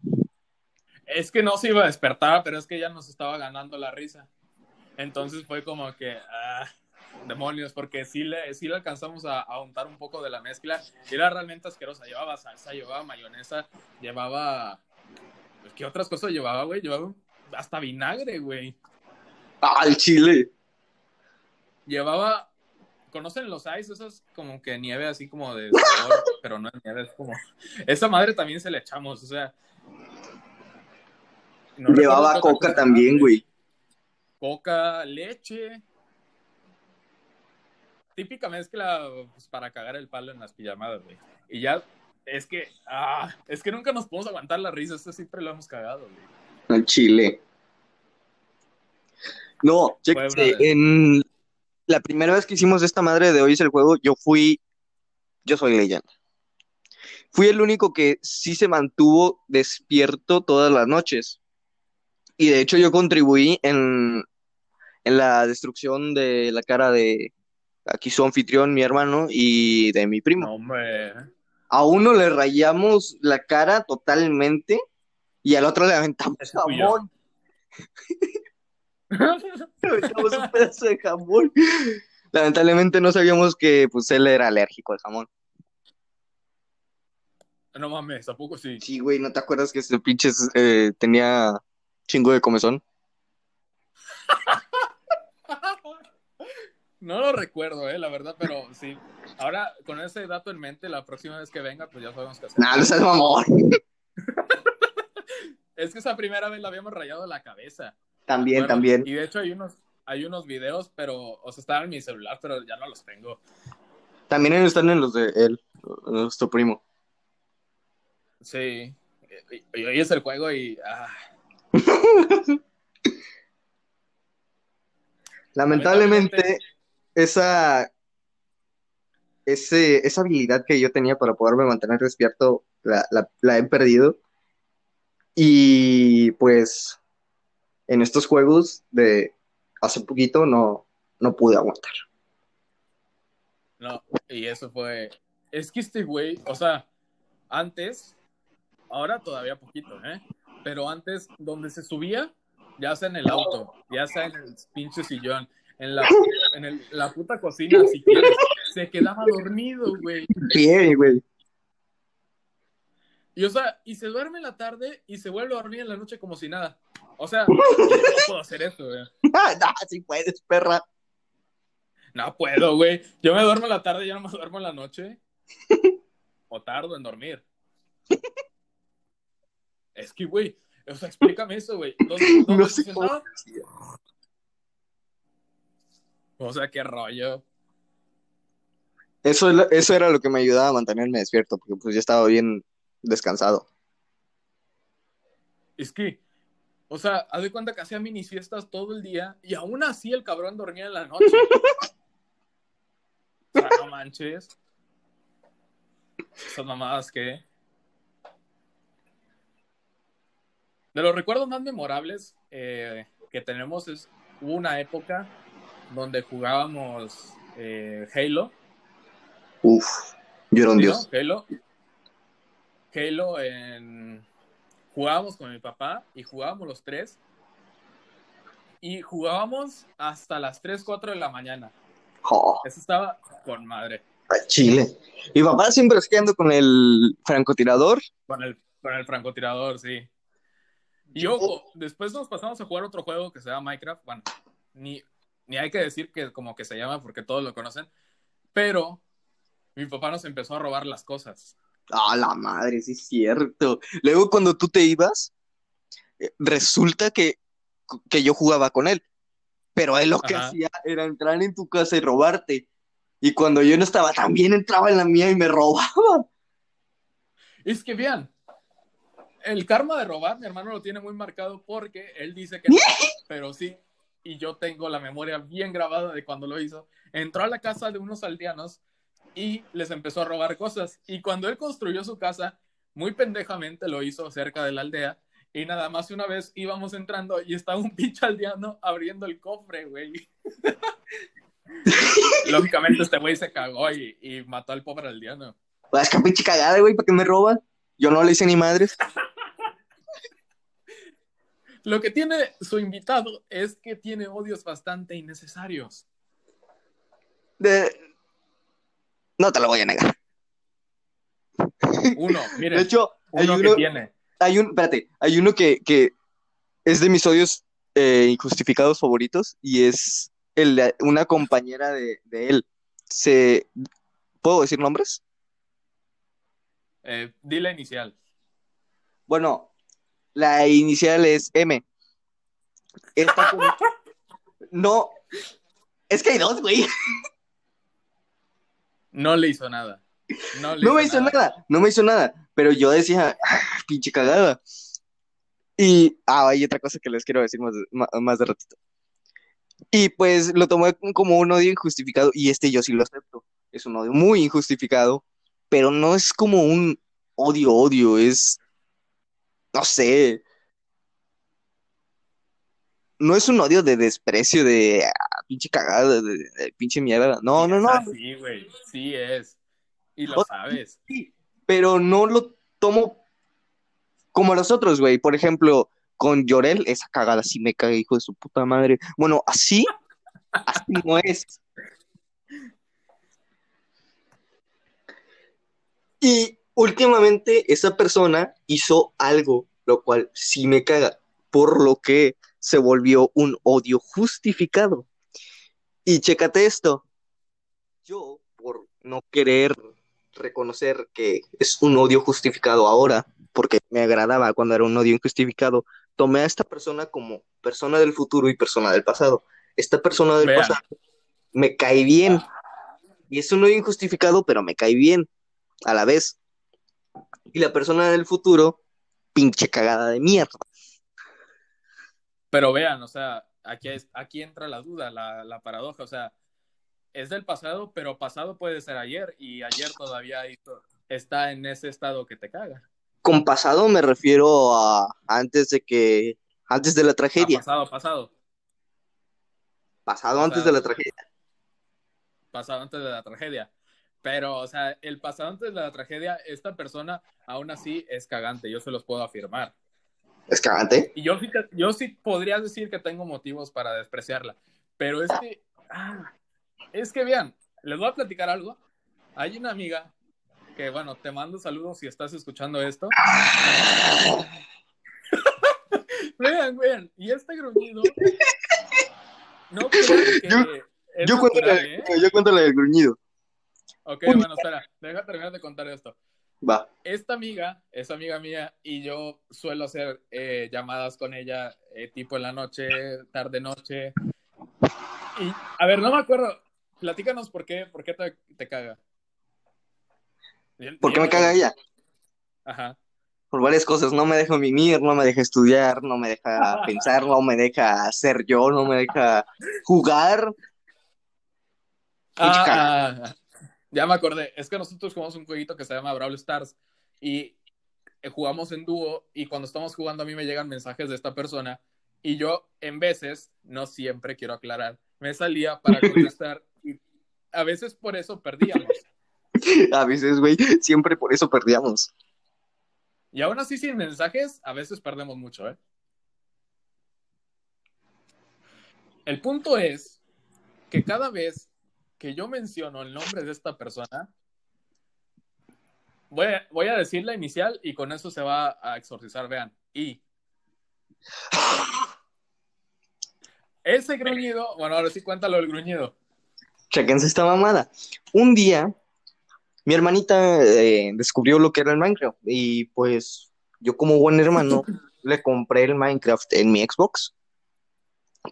Es que no se iba a despertar, pero es que ya nos estaba ganando la risa. Entonces fue como que, ah, demonios, porque sí le, sí le alcanzamos a, a untar un poco de la mezcla. Y era realmente asquerosa. Llevaba salsa, llevaba mayonesa, llevaba. pues, ¿Qué otras cosas llevaba, güey? Llevaba hasta vinagre, güey. ¡Al chile! Llevaba. ¿Conocen los ice? Esas como que nieve así como de [laughs] sabor, pero no es nieve, es como. Esa madre también se le echamos, o sea. no Llevaba coca también, güey. coca, leche. Típica mezcla pues, para cagar el palo en las pijamadas, güey. Y ya, es que, ah, es que nunca nos podemos aguantar la risa, esto siempre lo hemos cagado, güey. Al chile. No, chéquense, brother. en la primera vez que hicimos esta madre de hoy es el juego, yo fui, yo soy leyenda. Fui el único que sí se mantuvo despierto todas las noches. Y de hecho yo contribuí en, en la destrucción de la cara de aquí su anfitrión, mi hermano, y de mi primo. Hombre. a uno le rayamos la cara totalmente y al otro le aventamos jamón. [laughs] Le aventamos un pedazo de jamón. Lamentablemente no sabíamos que pues él era alérgico al jamón. no mames, ¿a poco sí? Sí, güey, ¿no te acuerdas que ese pinche eh, tenía chingo de comezón? No lo recuerdo, eh, la verdad, pero sí. Ahora, con ese dato en mente, la próxima vez que venga, pues ya sabemos qué hacer. Nah, no seas mamón. [laughs] Es que esa primera vez la habíamos rayado la cabeza. También, Bueno, también. Y de hecho hay unos, hay unos videos, pero, o sea, estaban en mi celular, pero ya no los tengo. También están en los de él, nuestro primo. Sí. Y, y hoy es el juego y. ah, [laughs] Lamentablemente, esa, ese, esa habilidad que yo tenía para poderme mantener despierto, la, la- la he perdido. Y pues, en estos juegos de hace poquito no, no pude aguantar. no, y eso fue. Es que este güey, o sea, antes, ahora todavía poquito, ¿eh? Pero antes, donde se subía, ya sea en el auto, ya sea en el pinche sillón, en la, [laughs] en el- la puta cocina, si quieres, se quedaba dormido, güey. Bien, güey. Y o sea, y se duerme en la tarde y se vuelve a dormir en la noche como si nada. O sea, yo no puedo hacer eso, güey. [laughs] no, si puedes, perra. No puedo, güey. Yo me duermo en la tarde y ya no me duermo en la noche. O tardo en dormir. Es que, güey, o sea, explícame eso, güey. ¿Dónde, dónde [laughs] No sentado? O sea, qué rollo. Eso, eso era lo que me ayudaba a mantenerme despierto, porque pues ya estaba bien descansado. Es que, o sea, haz de cuenta que hacía mini siestas todo el día y aún así el cabrón dormía en la noche. [laughs] O sea, no manches. Esas mamadas que. De los recuerdos más memorables eh, que tenemos es hubo una época donde jugábamos eh, Halo. Uf, yo era un ¿sí, dios. no? Halo. Halo en. Jugábamos con mi papá y jugábamos los tres. Y jugábamos hasta las 3, 4 de la mañana. Eso estaba con madre. a Chile. Mi papá siempre esquiando con el francotirador. Con el, con el francotirador, sí. Y ojo, después nos pasamos a jugar otro juego que se llama Minecraft. Bueno, ni, ni hay que decir que como que se llama porque todos lo conocen. Pero mi papá nos empezó a robar las cosas. Ah, la madre, sí es cierto. Luego cuando tú te ibas, eh, resulta que, que yo jugaba con él. Pero él lo que Ajá. hacía era entrar en tu casa y robarte. Y cuando yo no estaba, también entraba en la mía y me robaba. Es que vean, el karma de robar, mi hermano lo tiene muy marcado porque él dice que [laughs] no, pero sí, y yo tengo la memoria bien grabada de cuando lo hizo. Entró a la casa de unos aldeanos y les empezó a robar cosas. Y cuando él construyó su casa, muy pendejamente lo hizo cerca de la aldea. Y nada más una vez íbamos entrando y estaba un [laughs] pinche aldeano abriendo el cofre, güey. [laughs] Lógicamente este güey se cagó y, y mató al pobre aldeano. Pues que pinche cagada, güey, ¿para qué me roban? Yo no le hice ni madres. Lo que tiene su invitado es que tiene odios bastante innecesarios. De- No te lo voy a negar. Uno, [laughs] De miren, hecho, hay uno que uno, tiene. hay un, espérate, hay uno que, que es de mis odios eh, injustificados favoritos y es el de una compañera de, de él. Se, ¿puedo decir nombres? Eh, di la inicial. Bueno, la inicial es M. Esta [laughs] com- no, es que hay dos, güey. No le hizo nada. No, le No me hizo nada, no me hizo nada. Pero yo decía, "Ah, pinche cagada. Y, ah, hay otra cosa que les quiero decir más, ma- más de ratito. Y pues lo tomé como un odio injustificado, y este yo sí lo acepto. Es un odio muy injustificado, pero no es como un odio, odio, es, no sé, no es un odio de desprecio, de ah, pinche cagada, de, de pinche mierda. No, no, no. Sí, güey. Sí es. Y lo O- sabes. Sí, pero no lo tomo como los otros, güey. Por ejemplo, con Llorel, esa cagada sí me caga, hijo de su puta madre. Bueno, así, así no es. [laughs] Y últimamente esa persona hizo algo, lo cual sí me caga, por lo que se volvió un odio justificado. Y chécate esto. Yo, por no querer reconocer que es un odio justificado ahora, porque me agradaba cuando era un odio injustificado, tomé a esta persona como persona del futuro y persona del pasado. Esta persona del Vean. pasado me cae bien. Y es un odio injustificado, pero me cae bien a la vez. Y la persona del futuro, pinche cagada de mierda. Pero vean, o sea, aquí, es, aquí entra la duda, la, la paradoja, o sea, es del pasado, pero pasado puede ser ayer y ayer todavía está en ese estado que te caga. Con pasado me refiero a antes de que, antes de la Ah, tragedia. pasado, pasado, Pasado o antes de la tragedia. pasado antes de la tragedia. Pero, o sea, el pasado antes de la tragedia, esta persona aún así es cagante, yo se los puedo afirmar. Es cagante. Y yo sí, yo sí podría decir que tengo motivos para despreciarla, pero es que, ah, es que vean, les voy a platicar algo. Hay una amiga que, bueno, te mando saludos si estás escuchando esto. [laughs] vean, vean, y este gruñido, no crean que Yo- Yo cuento, la, ¿eh? yo cuento la del gruñido. Ok, bueno, espera, deja terminar de contar esto. Va. esta amiga es amiga mía y yo suelo hacer eh, llamadas con ella eh, tipo en la noche, tarde noche. Y, a ver, no me acuerdo. Platícanos por qué, por qué te, te caga. ¿Por qué me caga ella? Ajá. Por varias cosas. No me deja mimir, no me deja estudiar, no me deja [laughs] pensar, no me deja ser yo, no me deja jugar. Ah, ya me acordé. Es que nosotros jugamos un jueguito que se llama Brawl Stars y eh, jugamos en dúo y cuando estamos jugando a mí me llegan mensajes de esta persona y yo en veces, no siempre quiero aclarar, me salía para [laughs] contestar y a veces por eso perdíamos. [laughs] A veces, güey, siempre por eso perdíamos. Y aún así sin mensajes, a veces perdemos mucho, ¿eh? El punto es que cada vez que yo menciono el nombre de esta persona, voy a, voy a decir la inicial y con eso se va a exorcizar, vean. Y ese gruñido, bueno, ahora sí cuéntalo el gruñido. Chequense esta mamada. Un día, mi hermanita eh, descubrió lo que era el Minecraft y pues yo como buen hermano [laughs] le compré el Minecraft en mi Xbox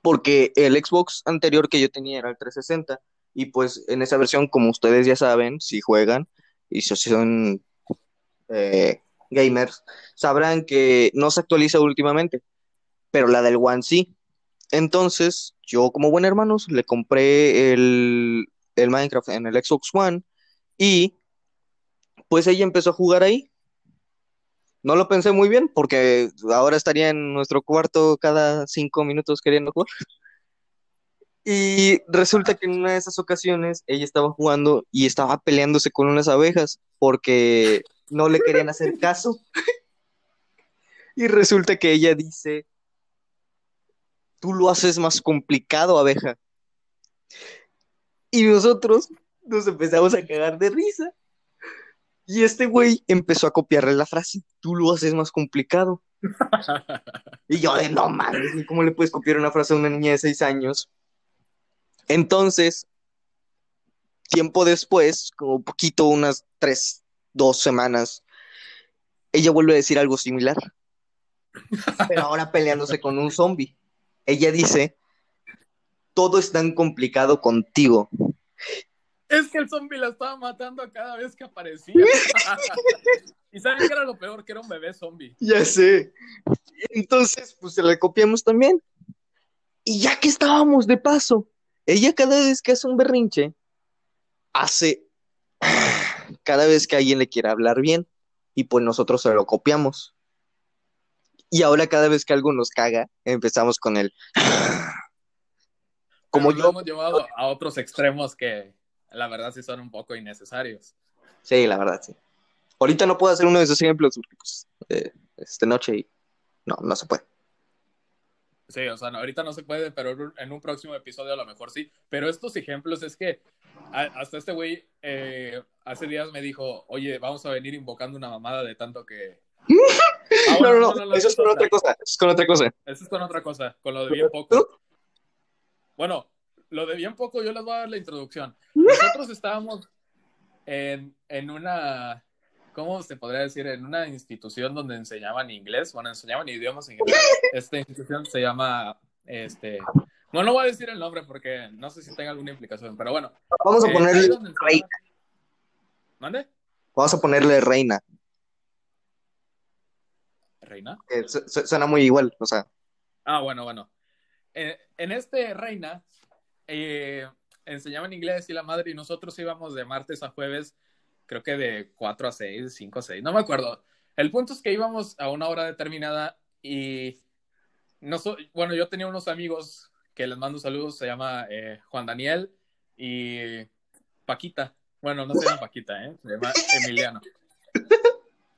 porque el Xbox anterior que yo tenía era el 360 y pues en esa versión, como ustedes ya saben, si juegan y si son eh, gamers, sabrán que no se actualiza últimamente, pero la del One sí. Entonces, yo como buen hermano le compré el, el Minecraft en el Xbox One y pues ella empezó a jugar ahí. No lo pensé muy bien porque ahora estaría en nuestro cuarto cada cinco minutos queriendo jugar. Y resulta que en una de esas ocasiones ella estaba jugando y estaba peleándose con unas abejas porque no le querían hacer caso. [laughs] Y resulta que ella dice, tú lo haces más complicado, abeja. Y nosotros nos empezamos a cagar de risa. Y este güey empezó a copiarle la frase, tú lo haces más complicado. [laughs] Y yo de no mames, ¿cómo le puedes copiar una frase a una niña de seis años? Entonces, tiempo después, como poquito, unas tres, dos semanas, ella vuelve a decir algo similar. [laughs] Pero ahora peleándose con un zombie. Ella dice, todo es tan complicado contigo. Es que el zombie la estaba matando cada vez que aparecía. [laughs] y saben que era lo peor, que era un bebé zombie. Ya sé. Entonces, pues se la copiamos también. Y ya que estábamos de paso, ella cada vez que hace un berrinche, hace cada vez que alguien le quiere hablar bien, y pues nosotros se lo copiamos. Y ahora cada vez que algo nos caga, empezamos con el... Como Pero lo yo... hemos llevado a otros extremos que la verdad sí son un poco innecesarios. Sí, la verdad, sí. Ahorita no puedo hacer uno de esos ejemplos porque, pues, eh, es de noche y no, no se puede. Sí, o sea, no, ahorita no se puede, pero en un próximo episodio a lo mejor sí. Pero estos ejemplos es que a- hasta este güey eh, hace días me dijo, oye, vamos a venir invocando una mamada de tanto que... [laughs] Ah, No, no, no, eso es con otra cosa, eso es con otra cosa. Eso es con otra cosa, con lo de bien poco. Bueno, lo de bien poco yo les voy a dar la introducción. Nosotros estábamos en, en una, ¿cómo se podría decir? En una institución donde enseñaban inglés, bueno, enseñaban idiomas en general. [laughs] Esta institución se llama, este, bueno, no voy a decir el nombre porque no sé si tenga alguna implicación, pero bueno. Vamos a eh, ponerle enseñaban- reina, ¿Mande? vamos a ponerle reina, ¿Reina? su- su- suena muy igual, o sea, Ah, bueno, bueno. Eh, en este Reina eh, enseñaban inglés y la madre y nosotros íbamos de martes a jueves, creo que de 4 a 6, 5 a 6, no me acuerdo. El punto es que íbamos a una hora determinada y noso- bueno, yo tenía unos amigos que les mando saludos, se llama eh, Juan Daniel y Paquita. Bueno, no se llama Paquita, ¿eh? se llama Emiliano.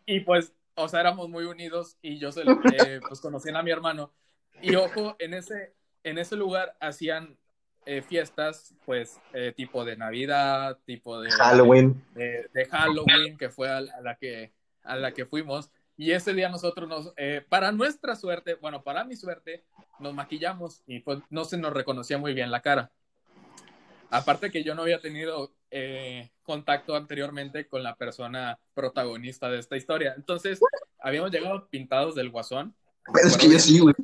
Y pues, o sea, éramos muy unidos y yo se, eh, pues conocían a mi hermano. Y ojo, en ese, en ese lugar hacían eh, fiestas, pues, eh, tipo de Navidad, tipo de Halloween. de, de Halloween, que fue a, a la que, a la que fuimos. Y ese día nosotros nos, eh, para nuestra suerte, bueno, para mi suerte, nos maquillamos y pues no se nos reconocía muy bien la cara. Aparte que yo no había tenido contacto anteriormente con la persona protagonista de esta historia. Entonces, habíamos llegado pintados del guasón. Pero es que yo sí, güey.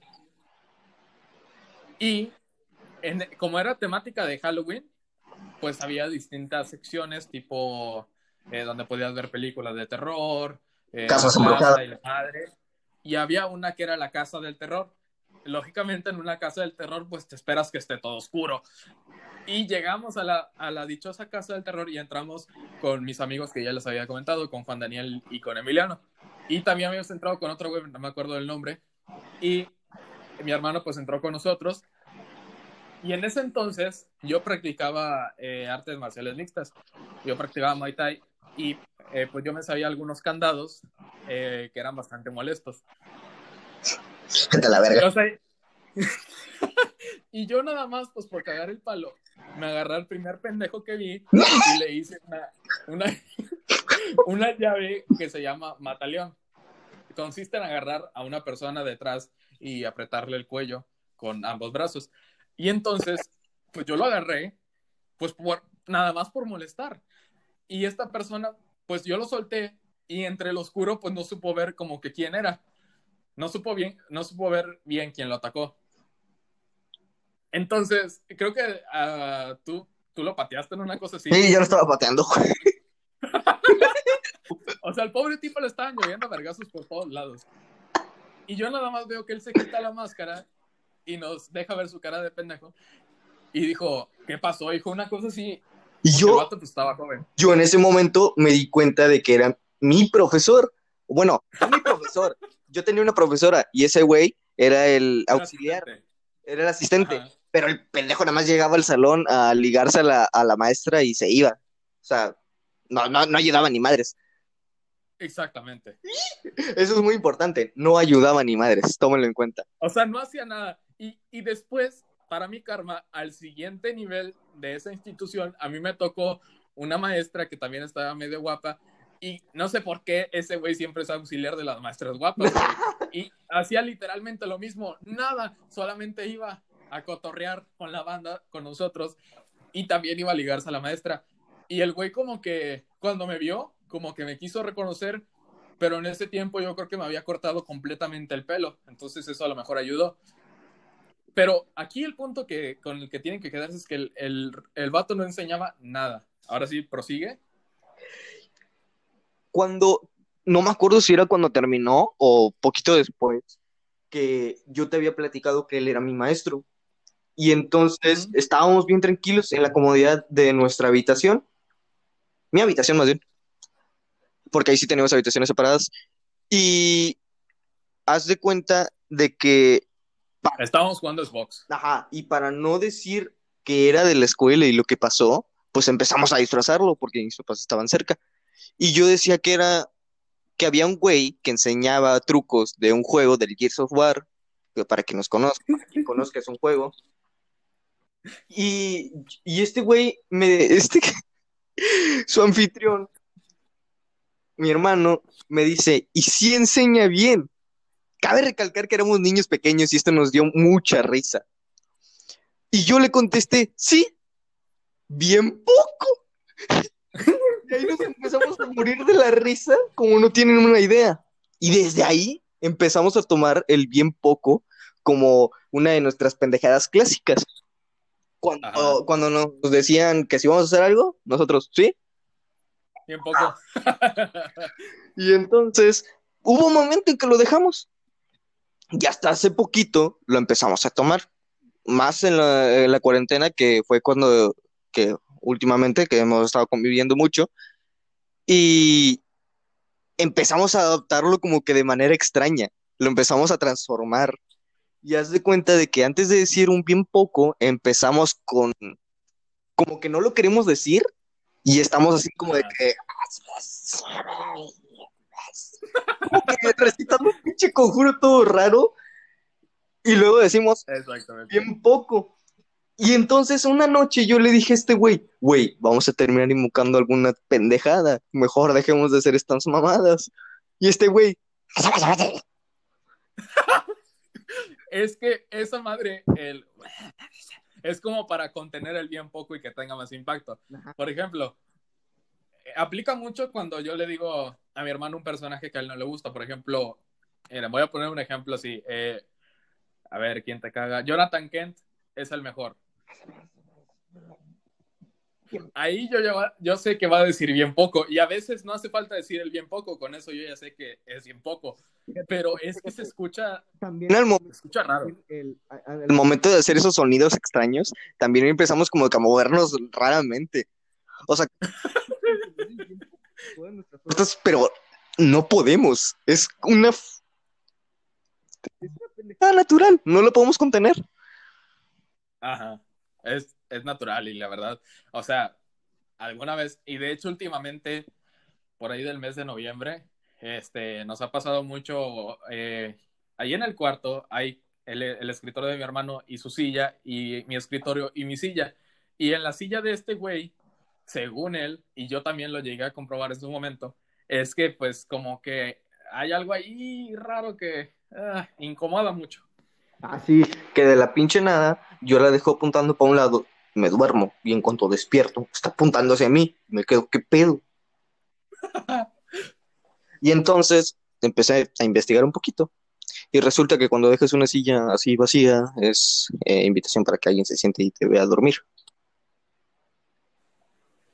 Y en- como era temática de Halloween, pues había distintas secciones, tipo eh, donde podías ver películas de terror, eh, Casas casa y la madre. Y había una que era la casa del terror. Lógicamente, en una casa del terror, pues te esperas que esté todo oscuro. Y llegamos a la, a la dichosa casa del terror y entramos con mis amigos que ya les había comentado, con Juan Daniel y con Emiliano. Y también habíamos entrado con otro güey, no me acuerdo del nombre. Y mi hermano pues entró con nosotros. Y en ese entonces yo practicaba eh, artes marciales mixtas. Yo practicaba Muay Thai y eh, pues yo me sabía algunos candados eh, que eran bastante molestos. A la verga. O sea, [laughs] y yo nada más, pues por cagar el palo, me agarré al primer pendejo que vi y le hice una, una, [laughs] una llave que se llama mataleón. Consiste en agarrar a una persona detrás y apretarle el cuello con ambos brazos. Y entonces, pues yo lo agarré, pues por, nada más por molestar. Y esta persona, pues yo lo solté y entre el oscuro, pues no supo ver como que quién era. No supo bien, no supo ver bien quién lo atacó. Entonces, creo que ah, tú, tú lo pateaste en una cosa así. Sí, yo lo estaba pateando. [laughs] O sea, el pobre tipo le estaban lloviendo vergazos por todos lados. Y yo nada más veo que él se quita la máscara y nos deja ver su cara de pendejo. Y dijo, ¿qué pasó? Dijo una cosa así. Y yo, vato pues estaba joven. yo en ese momento me di cuenta de que era mi profesor. Bueno, no mi profesor. Yo tenía una profesora y ese güey era el auxiliar, era el asistente. Ajá. Pero el pendejo nada más llegaba al salón a ligarse a la, a la maestra y se iba. O sea, no, no, no ayudaba ni madres. Exactamente. Eso es muy importante. No ayudaba ni madres. Tómenlo en cuenta. O sea, no hacía nada. Y, y después, para mi karma, al siguiente nivel de esa institución, a mí me tocó una maestra que también estaba medio guapa. Y no sé por qué ese güey siempre es auxiliar de las maestras guapas. güey. [laughs] Y hacía literalmente lo mismo. Nada, solamente iba a cotorrear con la banda, con nosotros. Y también iba a ligarse a la maestra. Y el güey como que cuando me vio, como que me quiso reconocer, pero en ese tiempo yo creo que me había cortado completamente el pelo, entonces eso a lo mejor ayudó. Pero aquí el punto que, con el que tienen que quedarse es que el, el, el vato no enseñaba nada. Ahora sí, prosigue. Cuando, no me acuerdo si era cuando terminó o poquito después, que yo te había platicado que él era mi maestro. Y entonces estábamos bien tranquilos en la comodidad de nuestra habitación. Mi habitación más bien. Porque ahí sí teníamos habitaciones separadas. Y haz de cuenta de que Estábamos jugando Xbox. Ajá, y para no decir que era de la escuela y lo que pasó, pues empezamos a disfrazarlo porque mis papás estaban cerca. Y yo decía que era que había un güey que enseñaba trucos de un juego del Gears of War, para que nos conozca, para que conozca es un juego. Y, y este güey, me, este, [laughs] su anfitrión, mi hermano, me dice, y sí enseña bien. Cabe recalcar que éramos niños pequeños y esto nos dio mucha risa. Y yo le contesté, sí, bien poco. [laughs] Y ahí nos empezamos a morir de la risa, como no tienen una idea. Y desde ahí empezamos a tomar el bien poco como una de nuestras pendejadas clásicas. Cuando, Ajá. cuando nos decían que si vamos a hacer algo, nosotros, sí. Bien poco. [laughs] Y entonces hubo un momento en que lo dejamos. Y hasta hace poquito lo empezamos a tomar. Más en la, en la cuarentena, que fue cuando, que últimamente, que hemos estado conviviendo mucho. Y empezamos a adoptarlo como que de manera extraña. Lo empezamos a transformar. Y haz de cuenta de que antes de decir un bien poco, empezamos con como que no lo queremos decir y estamos así como de que que recitando un pinche conjuro todo raro y luego decimos Exactamente. bien poco. Y entonces una noche yo le dije a este güey, güey, vamos a terminar invocando alguna pendejada, mejor dejemos de hacer estas mamadas. Y este güey, [laughs] Es que esa madre, el... es como para contener el bien poco y que tenga más impacto. Por ejemplo, aplica mucho cuando yo le digo a mi hermano un personaje que a él no le gusta. Por ejemplo, mira, voy a poner un ejemplo así. eh, a ver, ¿quién te caga? Jonathan Kent es el mejor. Ahí yo, ya- yo sé que va a decir bien poco y a veces no hace falta decir el bien poco, con eso yo ya sé que es bien poco, pero es que se escucha, también al momento se escucha raro. el, el momento de hacer esos sonidos extraños, también empezamos como que a movernos raramente. O sea, [laughs] pero no podemos. Es una, f- es una pendejada natural, no lo podemos contener. Ajá, es, es natural y la verdad, o sea, alguna vez, y de hecho últimamente, por ahí del mes de noviembre, este, nos ha pasado mucho, eh, ahí en el cuarto hay el, el escritorio de mi hermano y su silla, y mi escritorio y mi silla, y en la silla de este güey, según él, y yo también lo llegué a comprobar en su momento, es que pues como que hay algo ahí raro que ah, incomoda mucho. Así que de la pinche nada, yo la dejo apuntando para un lado, me duermo y en cuanto despierto, está apuntando hacia mí, me quedo, ¿qué pedo? [laughs] Y entonces empecé a investigar un poquito y resulta que cuando dejas una silla así vacía es eh, invitación para que alguien se siente y te vea dormir.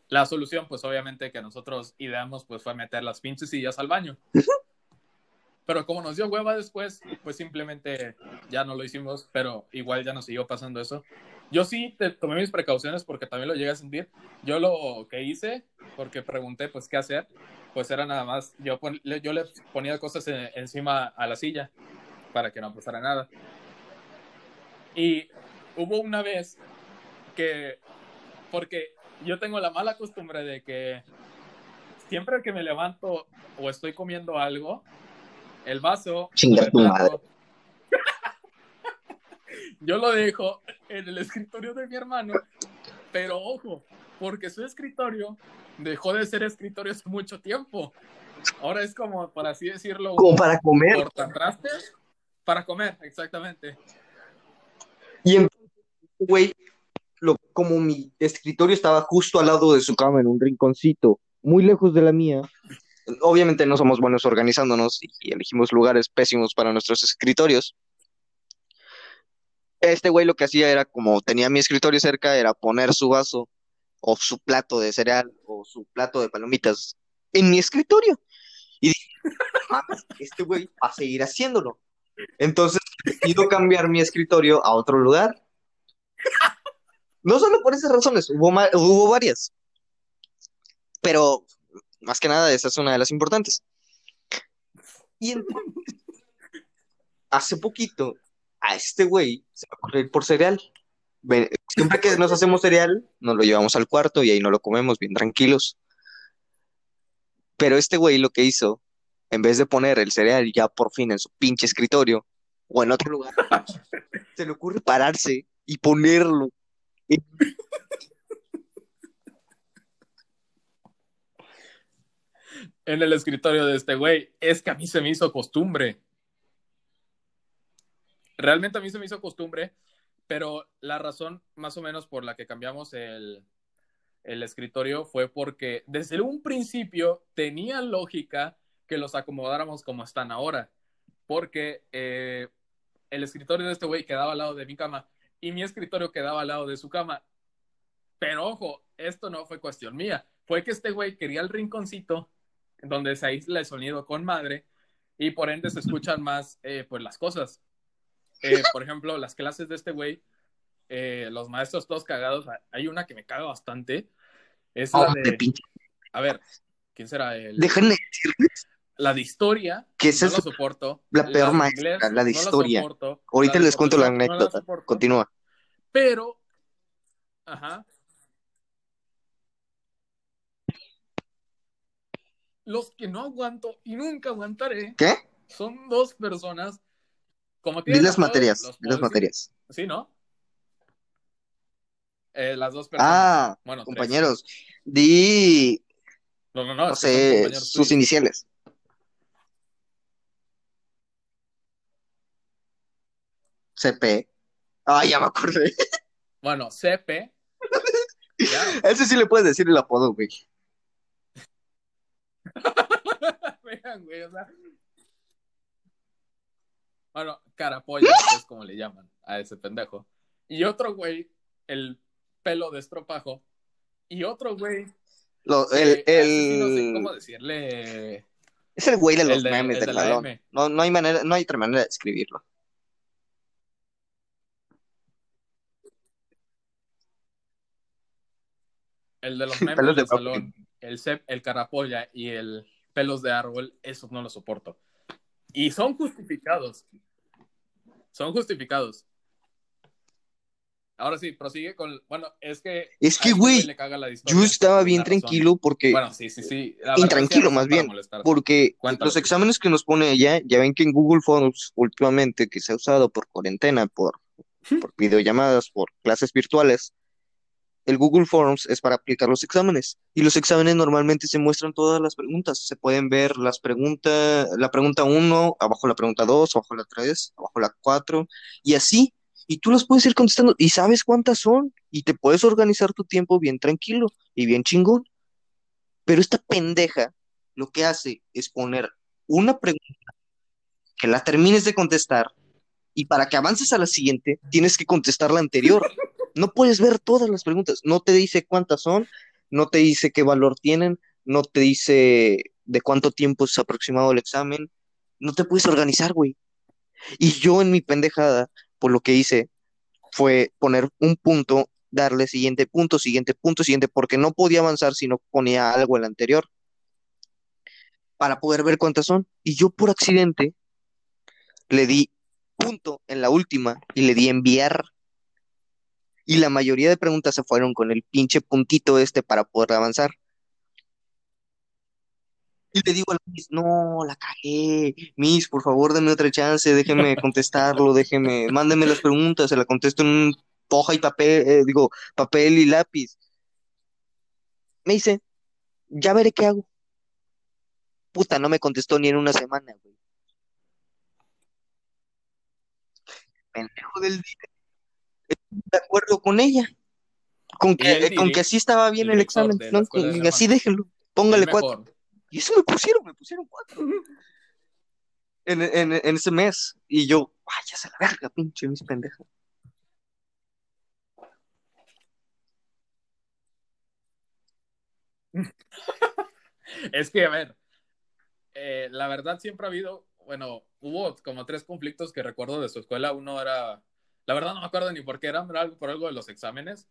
La solución, pues obviamente que nosotros ideamos, pues fue meter las pinches sillas al baño. Pero como nos dio hueva después, pues simplemente ya no lo hicimos, pero igual ya nos siguió pasando eso. Yo sí te, tomé mis precauciones porque también lo llegué a sentir. Yo lo que hice, porque pregunté pues qué hacer, pues era nada más, yo, pon- yo le ponía cosas en- encima a la silla para que no pasara nada. Y hubo una vez que, porque yo tengo la mala costumbre de que siempre que me levanto o estoy comiendo algo, el vaso, Chinga tu plato, [laughs] yo lo dejo en el escritorio de mi hermano, pero ojo, porque su escritorio dejó de ser escritorio hace mucho tiempo. Ahora es como, por así decirlo, Como para comer. portatrastes para comer, exactamente. Y entonces, güey, lo, como mi escritorio estaba justo al lado de su cama en un rinconcito, muy lejos de la mía. Obviamente no somos buenos organizándonos y elegimos lugares pésimos para nuestros escritorios. Este güey lo que hacía era, como tenía mi escritorio cerca, era poner su vaso o su plato de cereal o su plato de palomitas en mi escritorio. Y dije, "Mames, este güey va a seguir haciéndolo. Entonces decido cambiar mi escritorio a otro lugar. No solo por esas razones, hubo, hubo varias. Pero más que nada, esa es una de las importantes. Y entonces, [laughs] hace poquito, a este güey se va a ocurrir por cereal. Siempre que nos hacemos cereal, nos lo llevamos al cuarto y ahí no lo comemos bien tranquilos. Pero este güey lo que hizo en vez de poner el cereal ya por fin en su pinche escritorio o en otro lugar, [laughs] se le ocurre pararse y ponerlo. En- el escritorio de este güey. Es que a mí se me hizo costumbre. Realmente a mí se me hizo costumbre, pero la razón más o menos por la que cambiamos el, el escritorio fue porque desde un principio tenía lógica que los acomodáramos como están ahora. Porque eh, el escritorio de este güey quedaba al lado de mi cama y mi escritorio quedaba al lado de su cama. Pero ojo, esto no fue cuestión mía. Fue que este güey quería el rinconcito donde se aísla el sonido con madre y por ende se escuchan más eh, pues las cosas. Eh, por ejemplo, las clases de este güey, eh, los maestros todos cagados, hay una que me caga bastante. Es la Oh, de de, pinche- a ver, ¿quién será el? Déjenme decirles La de historia, que esa no es lo soporto. la peor maestra, inglés, la de no historia. soporto. Ahorita La les cuento la no anécdota. Continúa. Pero, ajá. Los que no aguanto y nunca aguantaré ¿Qué? son dos personas. Como tienen las materias, los las materias. Sí, ¿no? Eh, las dos personas. Ah, bueno, tres. compañeros, di, No, no, no. no sé, compañeros sus tuyos. iniciales. CP. Ah, ya me acordé. Bueno, CP. ya. [laughs] Ese sí le puedes decir el apodo, güey. [laughs] Vean, güey, o sea. Bueno, carapolla, que es como le llaman a ese pendejo. Y otro güey, el pelo de estropajo. Y otro güey. Lo- que el, sí no sé el- cómo decirle. es el güey de los el de- memes el del de balón. No, no hay manera, no hay otra manera de escribirlo. El de los [laughs] memes Pelos de salón. El cep, el carapolla y el pelos de árbol. Esos no los soporto. Y son justificados. Son justificados. Ahora sí, prosigue con. Bueno, es que. Es que, güey, Yo estaba bien tranquilo porque, Bueno, sí, sí, sí. Intranquilo, más bien, porque los exámenes que nos pone ella, ya ven que en Google Forms últimamente, que se ha usado por cuarentena, por, por videollamadas, por clases virtuales, el Google Forms es para aplicar los exámenes. Y los exámenes normalmente se muestran todas las preguntas. Se pueden ver las preguntas, la pregunta 1, abajo la pregunta 2, abajo la 3, abajo la 4, y así. Y tú las puedes ir contestando y sabes cuántas son. Y te puedes organizar tu tiempo bien tranquilo y bien chingón. Pero esta pendeja lo que hace es poner una pregunta que la termines de contestar y para que avances a la siguiente tienes que contestar la anterior. No puedes ver todas las preguntas. No te dice cuántas son, no te dice qué valor tienen, no te dice de cuánto tiempo es aproximado el examen. No te puedes organizar, güey. Y yo en mi pendejada, por lo que hice fue poner un punto, darle siguiente punto, siguiente punto, siguiente, porque no podía avanzar si no ponía algo en el anterior para poder ver cuántas son. Y yo por accidente le di punto en la última y le di enviar. Y la mayoría de preguntas se fueron con el pinche puntito este para poder avanzar. Y le digo al Miss, no, la cagué. Miss, por favor, dame otra chance, déjeme [laughs] contestarlo, déjeme, mándeme las preguntas, se la contesto en un hoja y papel, eh, digo, papel y lápiz. Me dice, ya veré qué hago. Puta, no me contestó ni en una semana, güey. Pendejo del día. De acuerdo con ella. Con que, con que así estaba bien el examen, ¿no? así déjenlo. Póngale cuatro. Y eso me pusieron, me pusieron cuatro. En, en, en ese mes. Y yo, váyase a la verga, pinche mis pendejas. [laughs] Es que, a ver, eh, la verdad siempre ha habido, bueno, hubo como tres conflictos que recuerdo de su escuela. Uno era, la verdad no me acuerdo ni por qué era algo por algo de los exámenes.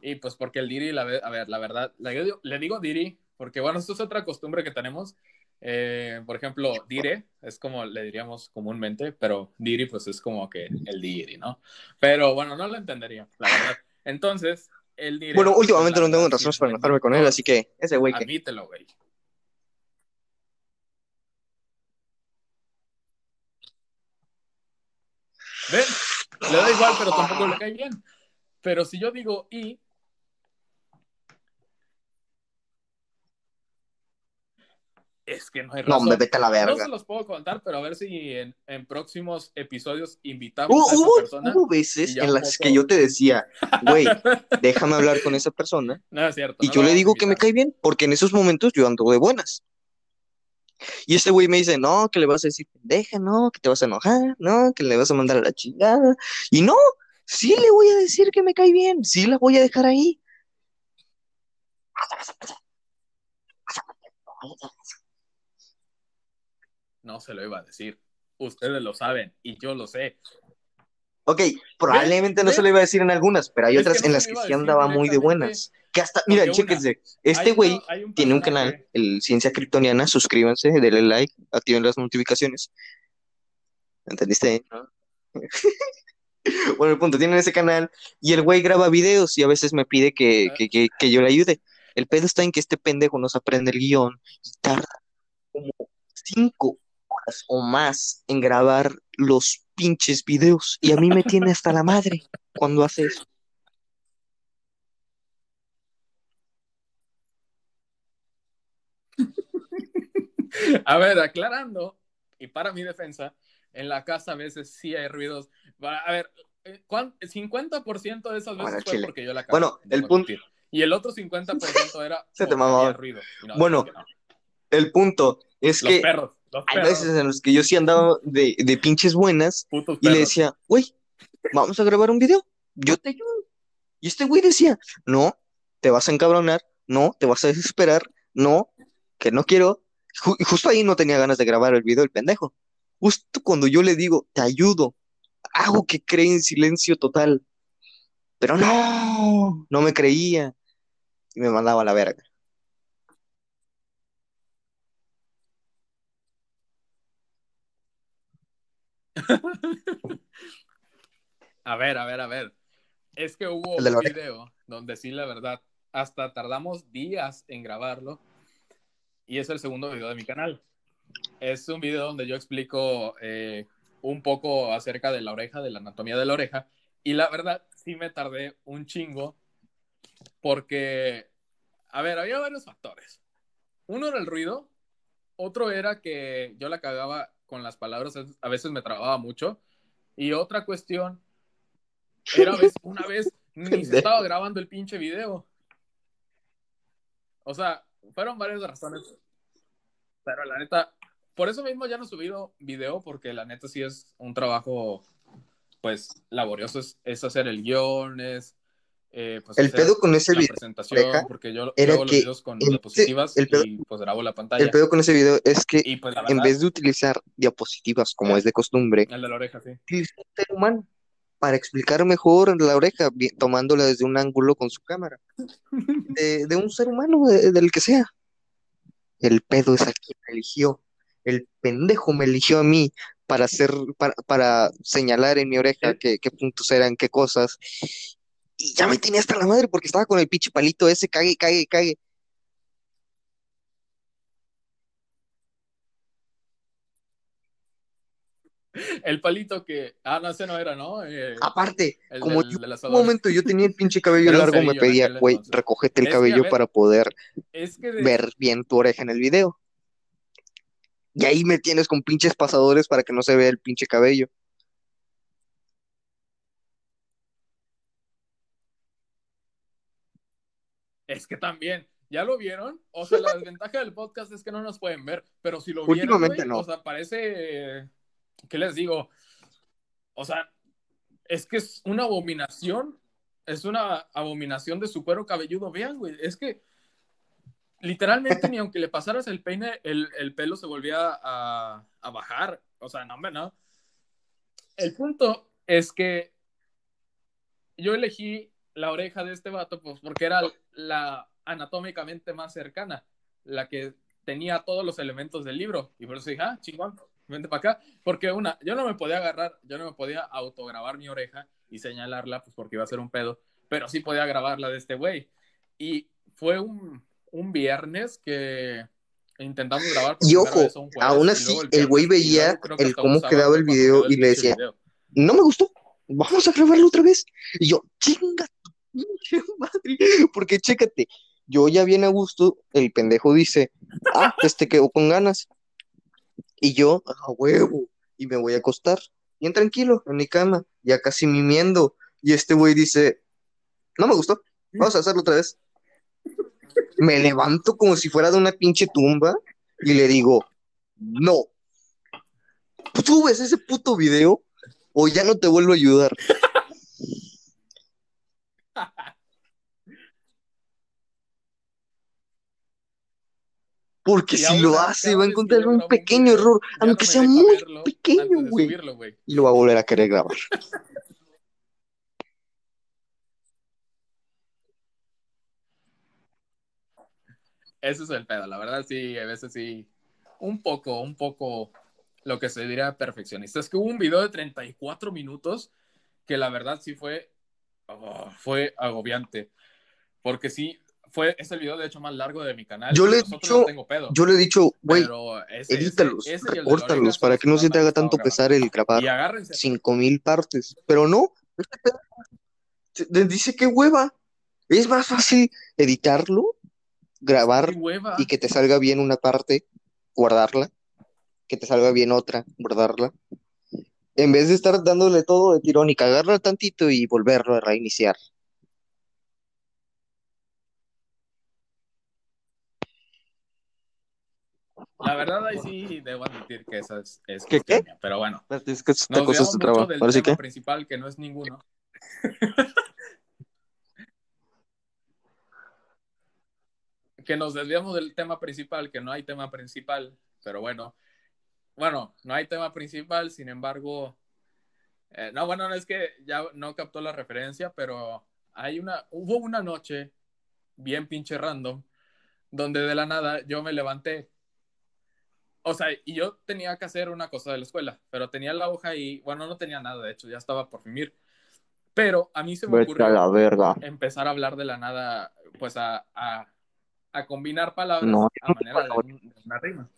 Y pues porque el Diri, la, a ver, la verdad, le digo, le digo Diri, porque bueno, esto es otra costumbre que tenemos. Eh, por ejemplo, Dire es como le diríamos comúnmente, pero Diri pues es como que el Diri, ¿no? Pero bueno, no lo entendería, la verdad. Entonces, el Dire... Bueno, últimamente la no tengo razones es para enojarme con él, así que ese güey que. Admítelo, güey. ven, le da igual, pero tampoco le cae bien. Pero si yo digo y, es que no hay No, razón. hombre, vete a la No verga. se los puedo contar, pero a ver si en, en próximos episodios invitamos a esa hubo- persona. hubo veces en las poco- que yo te decía, güey, [laughs] déjame hablar con esa persona. No es cierto. Y no yo le digo que me cae bien, porque en esos momentos yo ando de buenas. Y este güey me dice, no, que le vas a decir pendeja, no, que te vas a enojar, no, que le vas a mandar a la chingada. Y no, sí le voy a decir que me cae bien, sí la voy a dejar ahí. No se lo iba a decir. Ustedes lo saben y yo lo sé. Ok, probablemente no se lo iba a decir en algunas, pero hay Es otras no en las que sí andaba muy de buenas. Que hasta, mira, chéquense, este güey un tiene un canal, el Ciencia Kryptoniana, suscríbanse, denle like, activen las notificaciones. ¿Entendiste? no? [laughs] Bueno, el punto, tienen ese canal y el güey graba videos y a veces me pide que, que, que, que yo le ayude. El pedo está en que este pendejo no se aprende el guion y tarda como cinco horas o más en grabar los pinches videos y a mí me tiene hasta la madre cuando hace eso. [laughs] A ver, aclarando, y para mi defensa, en la casa a veces sí hay ruidos. A ver, eh, ¿cuán- 50% de esas veces Bueno, fue chile. porque yo la cagué, Bueno, el punto-. Y el otro 50% era [laughs] Se te había ruido. No, Bueno, no. El punto es Los que perros, los hay perros, veces en los que yo sí andaba de, de pinches buenas putos y le decía, güey, vamos a grabar un video, yo te ayudo. Y este güey decía, no, te vas a encabronar, no, te vas a desesperar, no, que no quiero. Ju- y justo ahí no tenía ganas de grabar el video el pendejo. Justo cuando yo le digo, te ayudo, hago que cree en silencio total. Pero no, no me creía. Y me mandaba a la verga. [laughs] A ver, a ver, a ver. Es que hubo un video donde sí, la verdad, hasta tardamos días en grabarlo. Y es el segundo video de mi canal. Es un video donde yo explico eh, un poco acerca de la oreja, de la anatomía de la oreja. Y la verdad, sí me tardé un chingo porque, a ver, había varios factores. Uno era el ruido, otro era que yo la cagaba con las palabras, a veces me trababa mucho. Y otra cuestión era vez- una vez [laughs] ni se estaba grabando el pinche video. O sea, fueron varias razones. Pero la neta, por eso mismo ya no he subido video, porque la neta sí es un trabajo, pues, laborioso. Es, es hacer el guion, es. eh, pues, El pedo con ese video, presentación, porque yo, era hago los que videos con diapositivas el pedo- y pues grabo la pantalla. el pedo con ese video es que y pues la en verdad, vez de utilizar diapositivas como es de costumbre, el de la oreja, sí. un ser humano para explicar mejor la oreja, tomándola desde un ángulo con su cámara, [laughs] de, de un ser humano, de- del que sea. El pedo es a quien me eligió. El pendejo me eligió a mí para hacer, para, para señalar en mi oreja qué, qué puntos eran, qué cosas. Y ya me tenía hasta la madre porque estaba con el pinche palito ese, cague, cague, cague. El palito que. Ah, no, ese no era, ¿no? Eh, Aparte, el como yo un momento yo tenía el [laughs] pinche cabello largo, me pedía, güey, recógete el Es cabello ver, para poder Es que de- ver bien tu oreja en el video. Y ahí me tienes con pinches pasadores para que no se vea el pinche cabello. Es que también, ¿ya lo vieron? O sea, la [laughs] desventaja del podcast es que no nos pueden ver, pero si lo vieron, Últimamente no. o sea, parece, ¿qué les digo? O sea, es que es una abominación, es una abominación de su cuero cabelludo, vean, güey, es que literalmente [laughs] ni aunque le pasaras el peine, el, el pelo se volvía a, a bajar, o sea, no, hombre, no. El punto es que yo elegí la oreja de este vato pues porque era la anatómicamente más cercana, la que tenía todos los elementos del libro. Y por eso dije, ah, chingón, vente para acá. Porque una, yo no me podía agarrar, yo no me podía autograbar mi oreja y señalarla, pues porque iba a ser un pedo, pero sí podía grabarla de este güey. Y fue un, un viernes que intentamos grabar Y ojo, vez jueves, aún así, el güey veía luego el cómo quedaba el video y le decía, video. no me gustó, vamos a grabarlo otra vez. Y yo, chinga tu madre, porque chécate, yo ya bien a gusto, el pendejo dice, ah, este quedó con ganas. Y yo, a huevo, y me voy a acostar, bien tranquilo, en mi cama, ya casi mimiendo. Y este güey dice, no me gustó, vamos a hacerlo otra vez. Me levanto como si fuera de una pinche tumba y le digo, no. ¿Tú ves ese puto video o ya no te vuelvo a ayudar? Porque Y si lo hace, va a encontrar un pequeño video, error, aunque no sea muy verlo pequeño, güey. Y lo va a volver a querer grabar. [laughs] Ese es el pedo, la verdad sí, a veces sí, un poco, un poco lo que se diría perfeccionista. Es que hubo un video de 34 minutos que la verdad sí fue, oh, fue agobiante, porque sí, fue, es el video de hecho más largo de mi canal. Yo le he dicho- no tengo pedo, Yo le he dicho, güey, pero ese, ese- edítalos, ese recórtalos para que no se te haga tanto pesar el grabar Y agárrense. cinco mil partes. Pero no, este dice que hueva. Es más fácil editarlo, grabar y que te salga bien una parte, guardarla, que te salga bien otra, guardarla. En vez de estar dándole todo de tirón y cagarla tantito y volverlo a reiniciar. La verdad ahí sí debo admitir que esa es, es ¿Qué, cuestión qué? mía, pero bueno. Es que esta Nos cosa desviamos se mucho traba. del Ahora tema que. principal, que no es ninguno. [laughs] que nos desviamos del tema principal, que no hay tema principal, pero bueno. Bueno, no hay tema principal, sin embargo. eh, no, bueno, no es que ya no captó la referencia, pero hay una. Hubo una noche bien pinche random, donde de la nada yo me levanté. O sea, y yo tenía que hacer una cosa de la escuela, pero tenía la hoja y, bueno, no tenía nada, de hecho, ya estaba por finir. Pero a mí se me Vete ocurrió la verga. empezar a hablar de la nada, pues a, a, a combinar palabras No, a manera de, de una rima.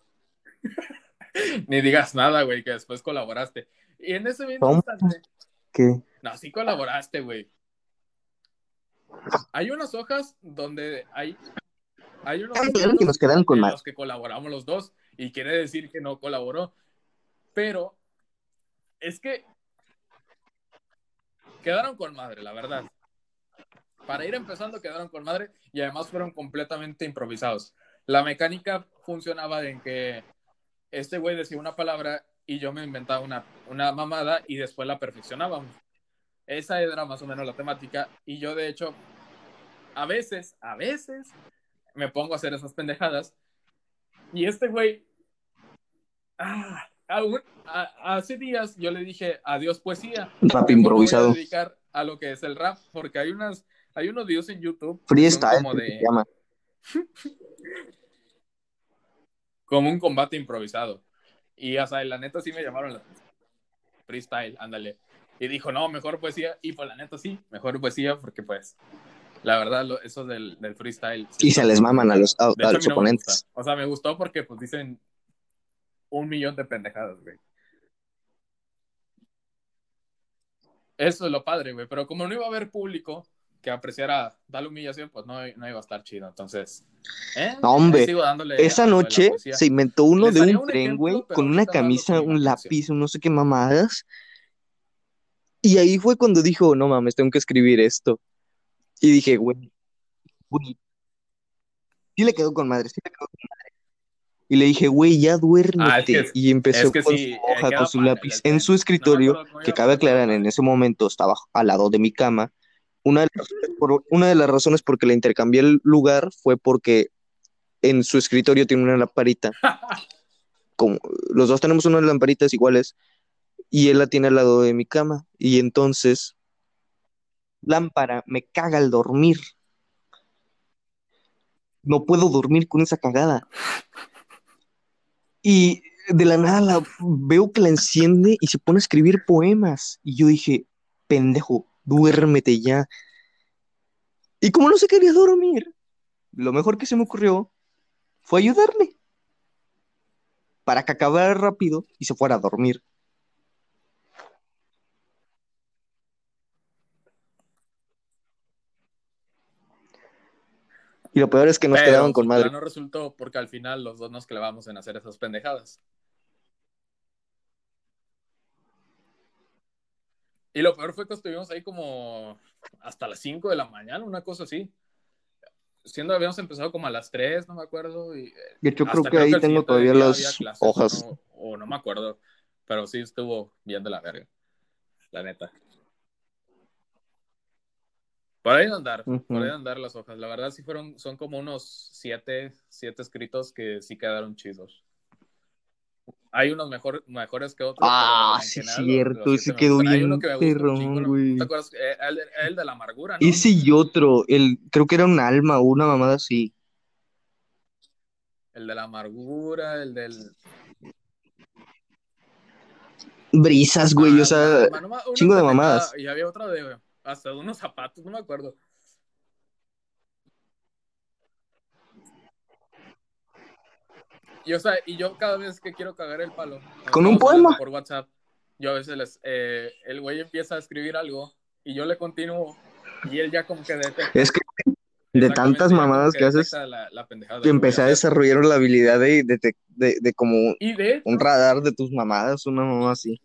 [laughs] Ni digas nada, güey, que después colaboraste. Y en ese mismo instante, ¿Qué? no, sí colaboraste, güey. Hay unas hojas donde hay, hay unos que nos quedan con en más. los que colaboramos los dos y quiere decir que no colaboró. Pero es que quedaron con madre, la verdad. Para ir empezando quedaron con madre y además fueron completamente improvisados. La mecánica funcionaba en que este güey decía una palabra y yo me inventaba una, una mamada y después la perfeccionábamos. Esa era más o menos la temática y yo de hecho a veces, a veces me pongo a hacer esas pendejadas y este güey ah, aún- a- hace días yo le dije adiós poesía Rap me voy a improvisado. dedicar a lo que es el rap porque hay unas hay unos videos en YouTube Freestyle, como se de llama. [laughs] como un combate improvisado. Y o sea, la neta sí me llamaron la freestyle ándale. Y dijo no mejor poesía y pues la neta sí mejor poesía porque pues la verdad lo- eso del, del freestyle sí Y se les maman a los, a, hecho, a a los no oponentes. O sea, me gustó porque pues dicen un millón de pendejadas, güey. Eso es lo padre, güey. Pero como no iba a haber público que apreciara tal humillación, pues no, no iba a estar chido. Entonces, ¿eh? No, hombre, Ahí sigo dándole Esa noche se inventó uno de un un tren, güey, con una camisa, un lápiz, un no sé qué mamadas. Y ahí fue cuando dijo, no mames, tengo que escribir esto. Y dije, güey, güey. Sí le quedó con madre, sí le quedó con madre. Y le dije, güey, ya duérmete. Ah, es que- y empezó es que con sí, su eh, hoja, con su lápiz el en su No escritorio, que cabe aclarar, en ese momento estaba al lado de mi cama. Una de las, por, una de las razones por que le intercambié el lugar fue porque en su escritorio tiene una lamparita. [laughs] Como, los dos tenemos unas lamparitas iguales y él la tiene al lado de mi cama. Y entonces, lámpara, me caga al dormir. No puedo dormir con esa cagada. Y de la nada la, veo que la enciende y se pone a escribir poemas. Y yo dije, pendejo, duérmete ya. Y como no se quería dormir, lo mejor que se me ocurrió fue ayudarle para que acabara rápido y se fuera a dormir. Y lo peor es que nos Pero quedaban con madre. no resultó porque al final los dos nos clavamos en hacer esas pendejadas. Y lo peor fue que estuvimos ahí como hasta las 5 de la mañana, una cosa así. Siendo habíamos empezado como a las 3, no me acuerdo. Y, eh, De hecho, creo que ahí tengo todavía las clases, hojas. O no, o no me acuerdo. Pero sí estuvo bien de la verga. La neta. Por ahí de andar, Ujú. por ahí de andar las hojas. La verdad sí fueron, son como unos siete, siete escritos que sí quedaron chidos. Hay unos mejor, mejores que otros. Ah, sí, general, cierto, los ese quedó gustan. Hay bien uno que me gusta un perrón, chingo, ¿no? güey. ¿Te acuerdas? Eh, El, el de la amargura, ¿no? Ese y otro, el, creo que era un alma o una mamada así. El de la amargura, el del... Brisas, güey, Ah, o sea, chingo de mamadas. Y había otra de hasta de unos zapatos, no me acuerdo. Y, o sea, y yo cada vez que quiero cagar el palo, Con un poema. por WhatsApp, yo a veces les, eh, el güey empieza a escribir algo y yo le continúo y él ya como que detecta. es que de tantas mamadas que haces, la, que empecé a desarrollar la habilidad de, de, de, de como Y un radar de tus mamadas, una mamá así.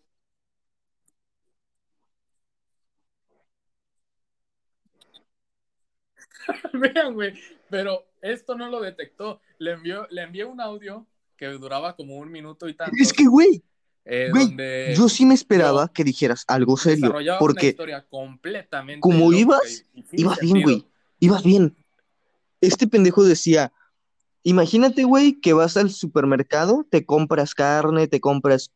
[laughs] Vean, güey, pero esto no lo detectó. Le envió, le envié un audio que duraba como un minuto y tanto. Es que, güey, eh, güey, donde yo sí me esperaba yo que dijeras algo serio, desarrollaba una porque historia completamente como ibas, y- y sin ibas bien, güey, ibas bien. Este pendejo decía, imagínate, güey, que vas al supermercado, te compras carne, te compras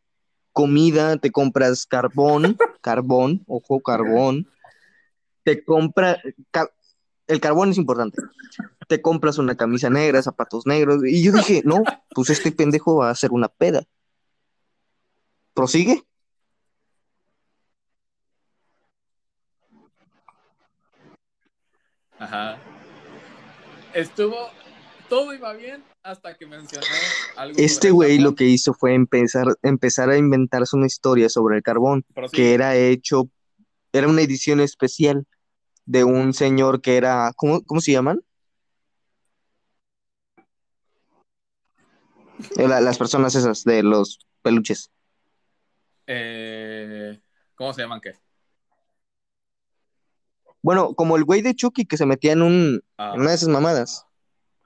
comida, te compras carbón, [laughs] carbón, ojo, carbón, te compra, ca- el carbón es importante, te compras una camisa negra, zapatos negros, y yo dije, no, pues este pendejo va a hacer una peda. ¿Prosigue? Ajá. Estuvo, todo iba bien hasta que mencioné algo Este güey lo que hizo fue empezar, empezar a inventarse una historia sobre el carbón, Prosigue. que era hecho, era una edición especial de un señor que era, ¿cómo, cómo se llaman? Eh, la- las personas esas de los peluches. Eh, ¿Cómo se llaman qué? Bueno, como el güey de Chucky que se metía en un, Ah, en una de esas mamadas.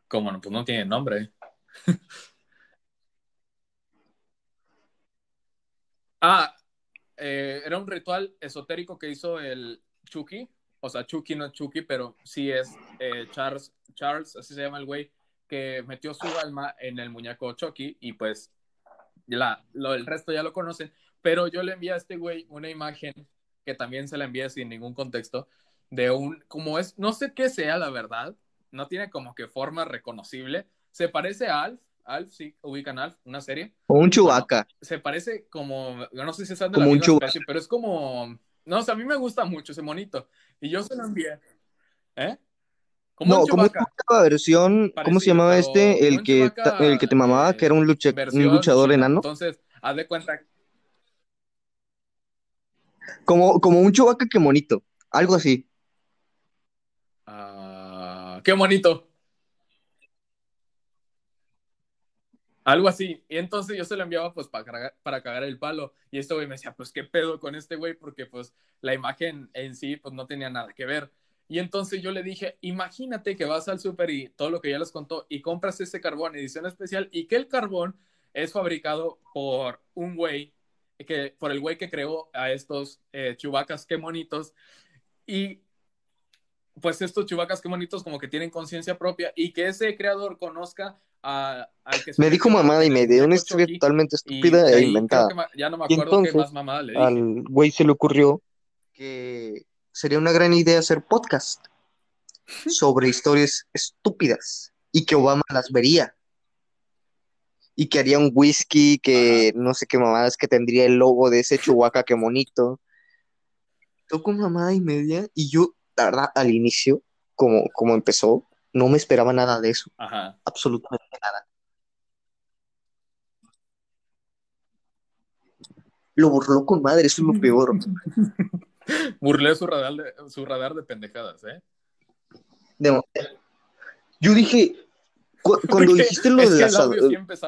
¿Cómo no? Pues no tiene nombre. [laughs] ah, eh, era un ritual esotérico que hizo el Chucky. O sea, Chucky no es Chucky, pero sí es eh, Charles, Charles, así se llama el güey, que metió su alma en el muñeco Chucky y pues la, lo, el resto ya lo conocen. Pero yo le envié a este güey una imagen que también se la envié sin ningún contexto de un, como es, no sé qué sea la verdad, no tiene como que forma reconocible. Se parece a Alf, Alf, sí, ubican Alf, una serie. O un chubaca. Se parece como, no sé si sean de Como la un misma Chewbacca. especie, pero es como, no, o sea, a mí me gusta mucho ese monito. Y yo se lo envié. ¿Eh? Como No, como Chewbacca, una versión, ¿cómo se llamaba este? El que, Chewbacca, el que te mamaba, eh, que era un, lucha- un versión luchador enano. Entonces, haz de cuenta, Como, como un chubaca que monito. Algo así. ah, qué bonito. Algo así. Y entonces yo se lo enviaba pues para cagar, para cagar el palo. Y este güey me decía, pues qué pedo con este güey, porque pues la imagen en sí pues no tenía nada que ver. Y entonces yo le dije, imagínate que vas al súper y todo lo que ya les contó y compras ese carbón edición especial y que el carbón es fabricado por un güey, que, por el güey que creó a estos eh, chubacas, qué monitos. Y pues estos chubacas, qué bonitos, como que tienen conciencia propia y que ese creador conozca a, al que Me dijo mamada y me dio una historia totalmente y estúpida de e inventada. ya no me Y acuerdo qué entonces, más mamada le dije. Al güey se le ocurrió que sería una gran idea hacer podcast sobre historias estúpidas y que Obama las vería. Y que haría un whisky que no sé qué mamadas, que tendría el logo de ese Chewbacca que monito. Tocó mamada y media y yo, la verdad, al inicio, como, como empezó, no me esperaba nada de eso, Ajá. absolutamente nada. Lo burló con madre, eso es lo peor. [laughs] Burlé su radar de, su radar de pendejadas, ¿eh? De- Yo dije, cu- [laughs] cuando Porque dijiste lo de las...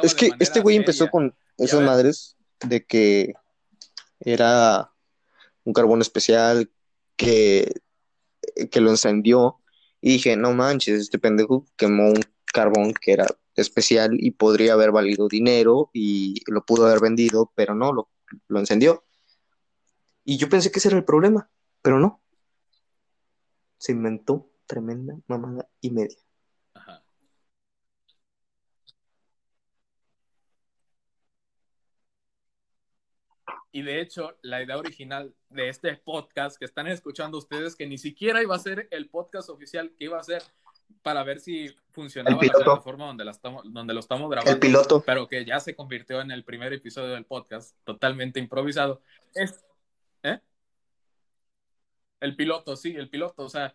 Es que este güey empezó con esas madres de que era un carbón especial que, que lo encendió y dije, no manches, este pendejo quemó un carbón que era especial y podría haber valido dinero y lo pudo haber vendido, pero no, lo, lo encendió. Y yo pensé que ese era el problema, pero no. Se inventó tremenda mamada y media. Ajá. Y de hecho, la idea original de este podcast que están escuchando ustedes, que ni siquiera iba a ser el podcast oficial, que iba a ser para ver si funcionaba la plataforma donde, la estamos, donde lo estamos grabando, El piloto. pero que ya se convirtió en el primer episodio del podcast, totalmente improvisado. Es, ¿eh? El piloto, sí, el piloto. O sea,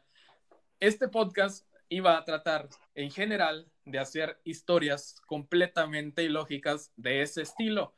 este podcast iba a tratar en general de hacer historias completamente ilógicas de ese estilo,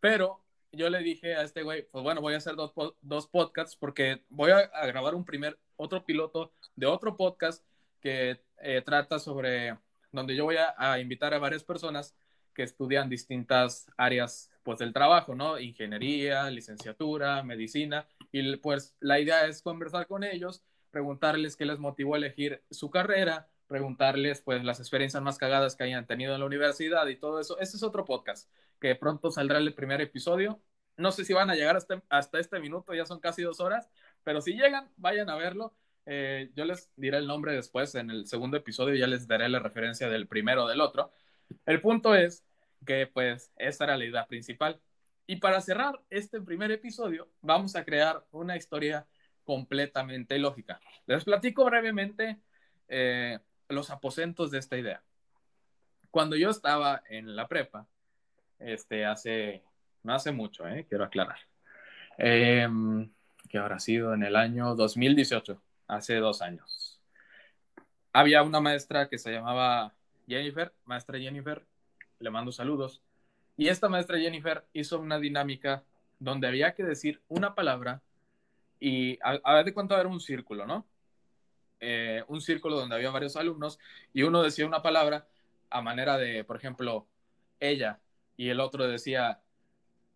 pero yo le dije a este güey, pues bueno, voy a hacer dos, dos podcasts porque voy a, a grabar un primer, otro piloto de otro podcast que eh, trata sobre, donde yo voy a, a invitar a varias personas que estudian distintas áreas pues del trabajo, ¿no? Ingeniería, licenciatura, medicina, y pues la idea es conversar con ellos, preguntarles qué les motivó a elegir su carrera, preguntarles pues las experiencias más cagadas que hayan tenido en la universidad y todo eso. Ese es otro podcast que pronto saldrá el primer episodio. No sé si van a llegar hasta, hasta este minuto, ya son casi dos horas, pero si llegan, vayan a verlo. Eh, yo les diré el nombre después en el segundo episodio, ya les daré la referencia del primero o del otro. El punto es que pues esta era la idea principal. Y para cerrar este primer episodio, vamos a crear una historia completamente lógica. Les platico brevemente eh, los aposentos de esta idea. Cuando yo estaba en la prepa, este, hace, no hace mucho, eh, quiero aclarar, eh, que habrá sido en el año 2018, hace dos años. Había una maestra que se llamaba Jennifer, maestra Jennifer, le mando saludos, y esta maestra Jennifer hizo una dinámica donde había que decir una palabra y a, a ver de cuánto era un círculo, ¿no? Eh, un círculo donde había varios alumnos y uno decía una palabra a manera de, por ejemplo, ella y el otro decía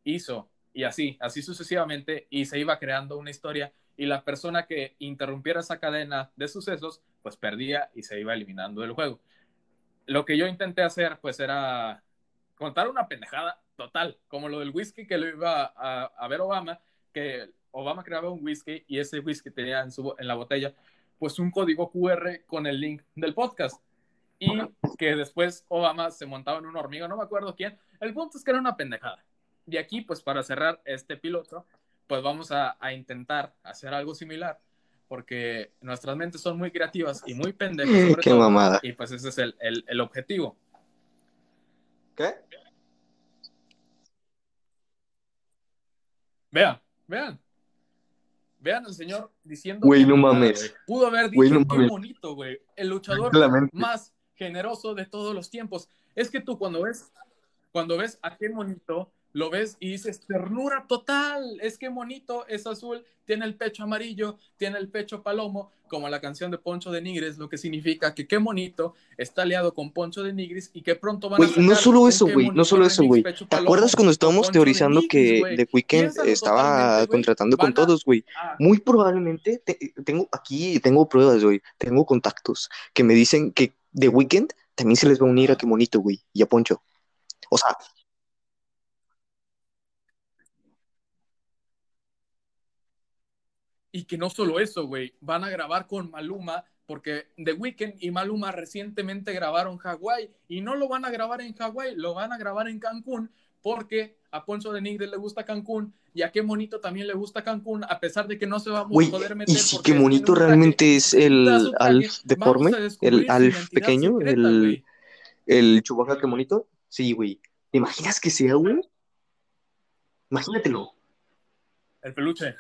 hizo y así, así sucesivamente y se iba creando una historia y la persona que interrumpiera esa cadena de sucesos pues perdía y se iba eliminando del juego. Lo que yo intenté hacer pues era contar una pendejada total, como lo del whisky que lo iba a, a ver Obama, que Obama creaba un whisky y ese whisky tenía en, su, en la botella pues un código QR con el link del podcast y que después Obama se montaba en una hormiga, no me acuerdo quién. El punto es que era una pendejada. Y aquí, pues para cerrar este piloto, pues vamos a, a intentar hacer algo similar, porque nuestras mentes son muy creativas y muy pendejas. [laughs] Sobre Qué todo, mamada. Y pues ese es el, el, el objetivo. ¿Qué? Vean, vean. Vean al señor diciendo. Güey, no mames. Pudo haber dicho Güey, no qué mames. bonito, güey. El luchador Claramente. más generoso de todos los tiempos. Es que tú cuando ves, cuando ves a qué monito, lo ves y dices, ternura total, es que monito, es azul, tiene el pecho amarillo, tiene el pecho palomo, como la canción de Poncho de Nigris, lo que significa que qué monito está aliado con Poncho de Nigris y que pronto van Güey, a no solo eso, güey, no solo eso, güey. ¿Te acuerdas cuando estábamos de teorizando Nigris, que? The Weeknd estaba contratando con a- todos, güey? Ah, Muy probablemente, te- tengo aquí, tengo pruebas, güey, tengo contactos que me dicen que The Weeknd también se les va a unir a. Qué Bonito, güey, y a Poncho. O sea, Y que no solo eso, güey, van a grabar con Maluma, porque The Weeknd y Maluma recientemente grabaron Hawái y no lo van a grabar en Hawái, lo van a grabar en Cancún, porque a Poncho de Nigre le gusta Cancún y a Qué Bonito también le gusta Cancún, a pesar de que no se va a poder meter. y si Qué traje, realmente es el Alf deforme, el Alf pequeño, secreta, el, el Chewbacca Qué Bonito. Sí, güey. ¿Te imaginas que sea, güey? Imagínatelo. El peluche.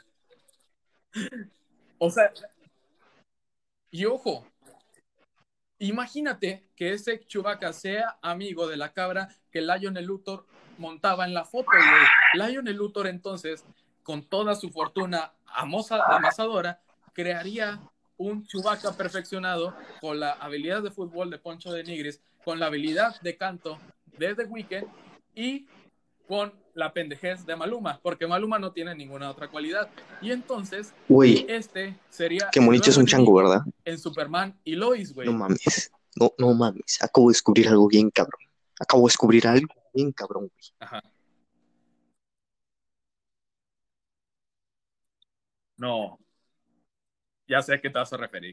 [laughs] O sea, y ojo, imagínate que ese Chewbacca sea amigo de la cabra que Lionel Luthor montaba en la foto, güey. Lionel Luthor entonces, con toda su fortuna amosa- amasadora, crearía un Chewbacca perfeccionado con la habilidad de fútbol de Poncho de Nigris, con la habilidad de canto de The Weeknd y con la pendejez de Maluma, porque Maluma no tiene ninguna otra cualidad. Y entonces, este sería. que Monicho es un chango, ¿verdad? En Superman y Lois, güey. No mames. No, no mames. Acabo de descubrir algo bien cabrón. Acabo de descubrir algo bien cabrón, güey. Ajá. No. Ya sé a qué te vas a referir.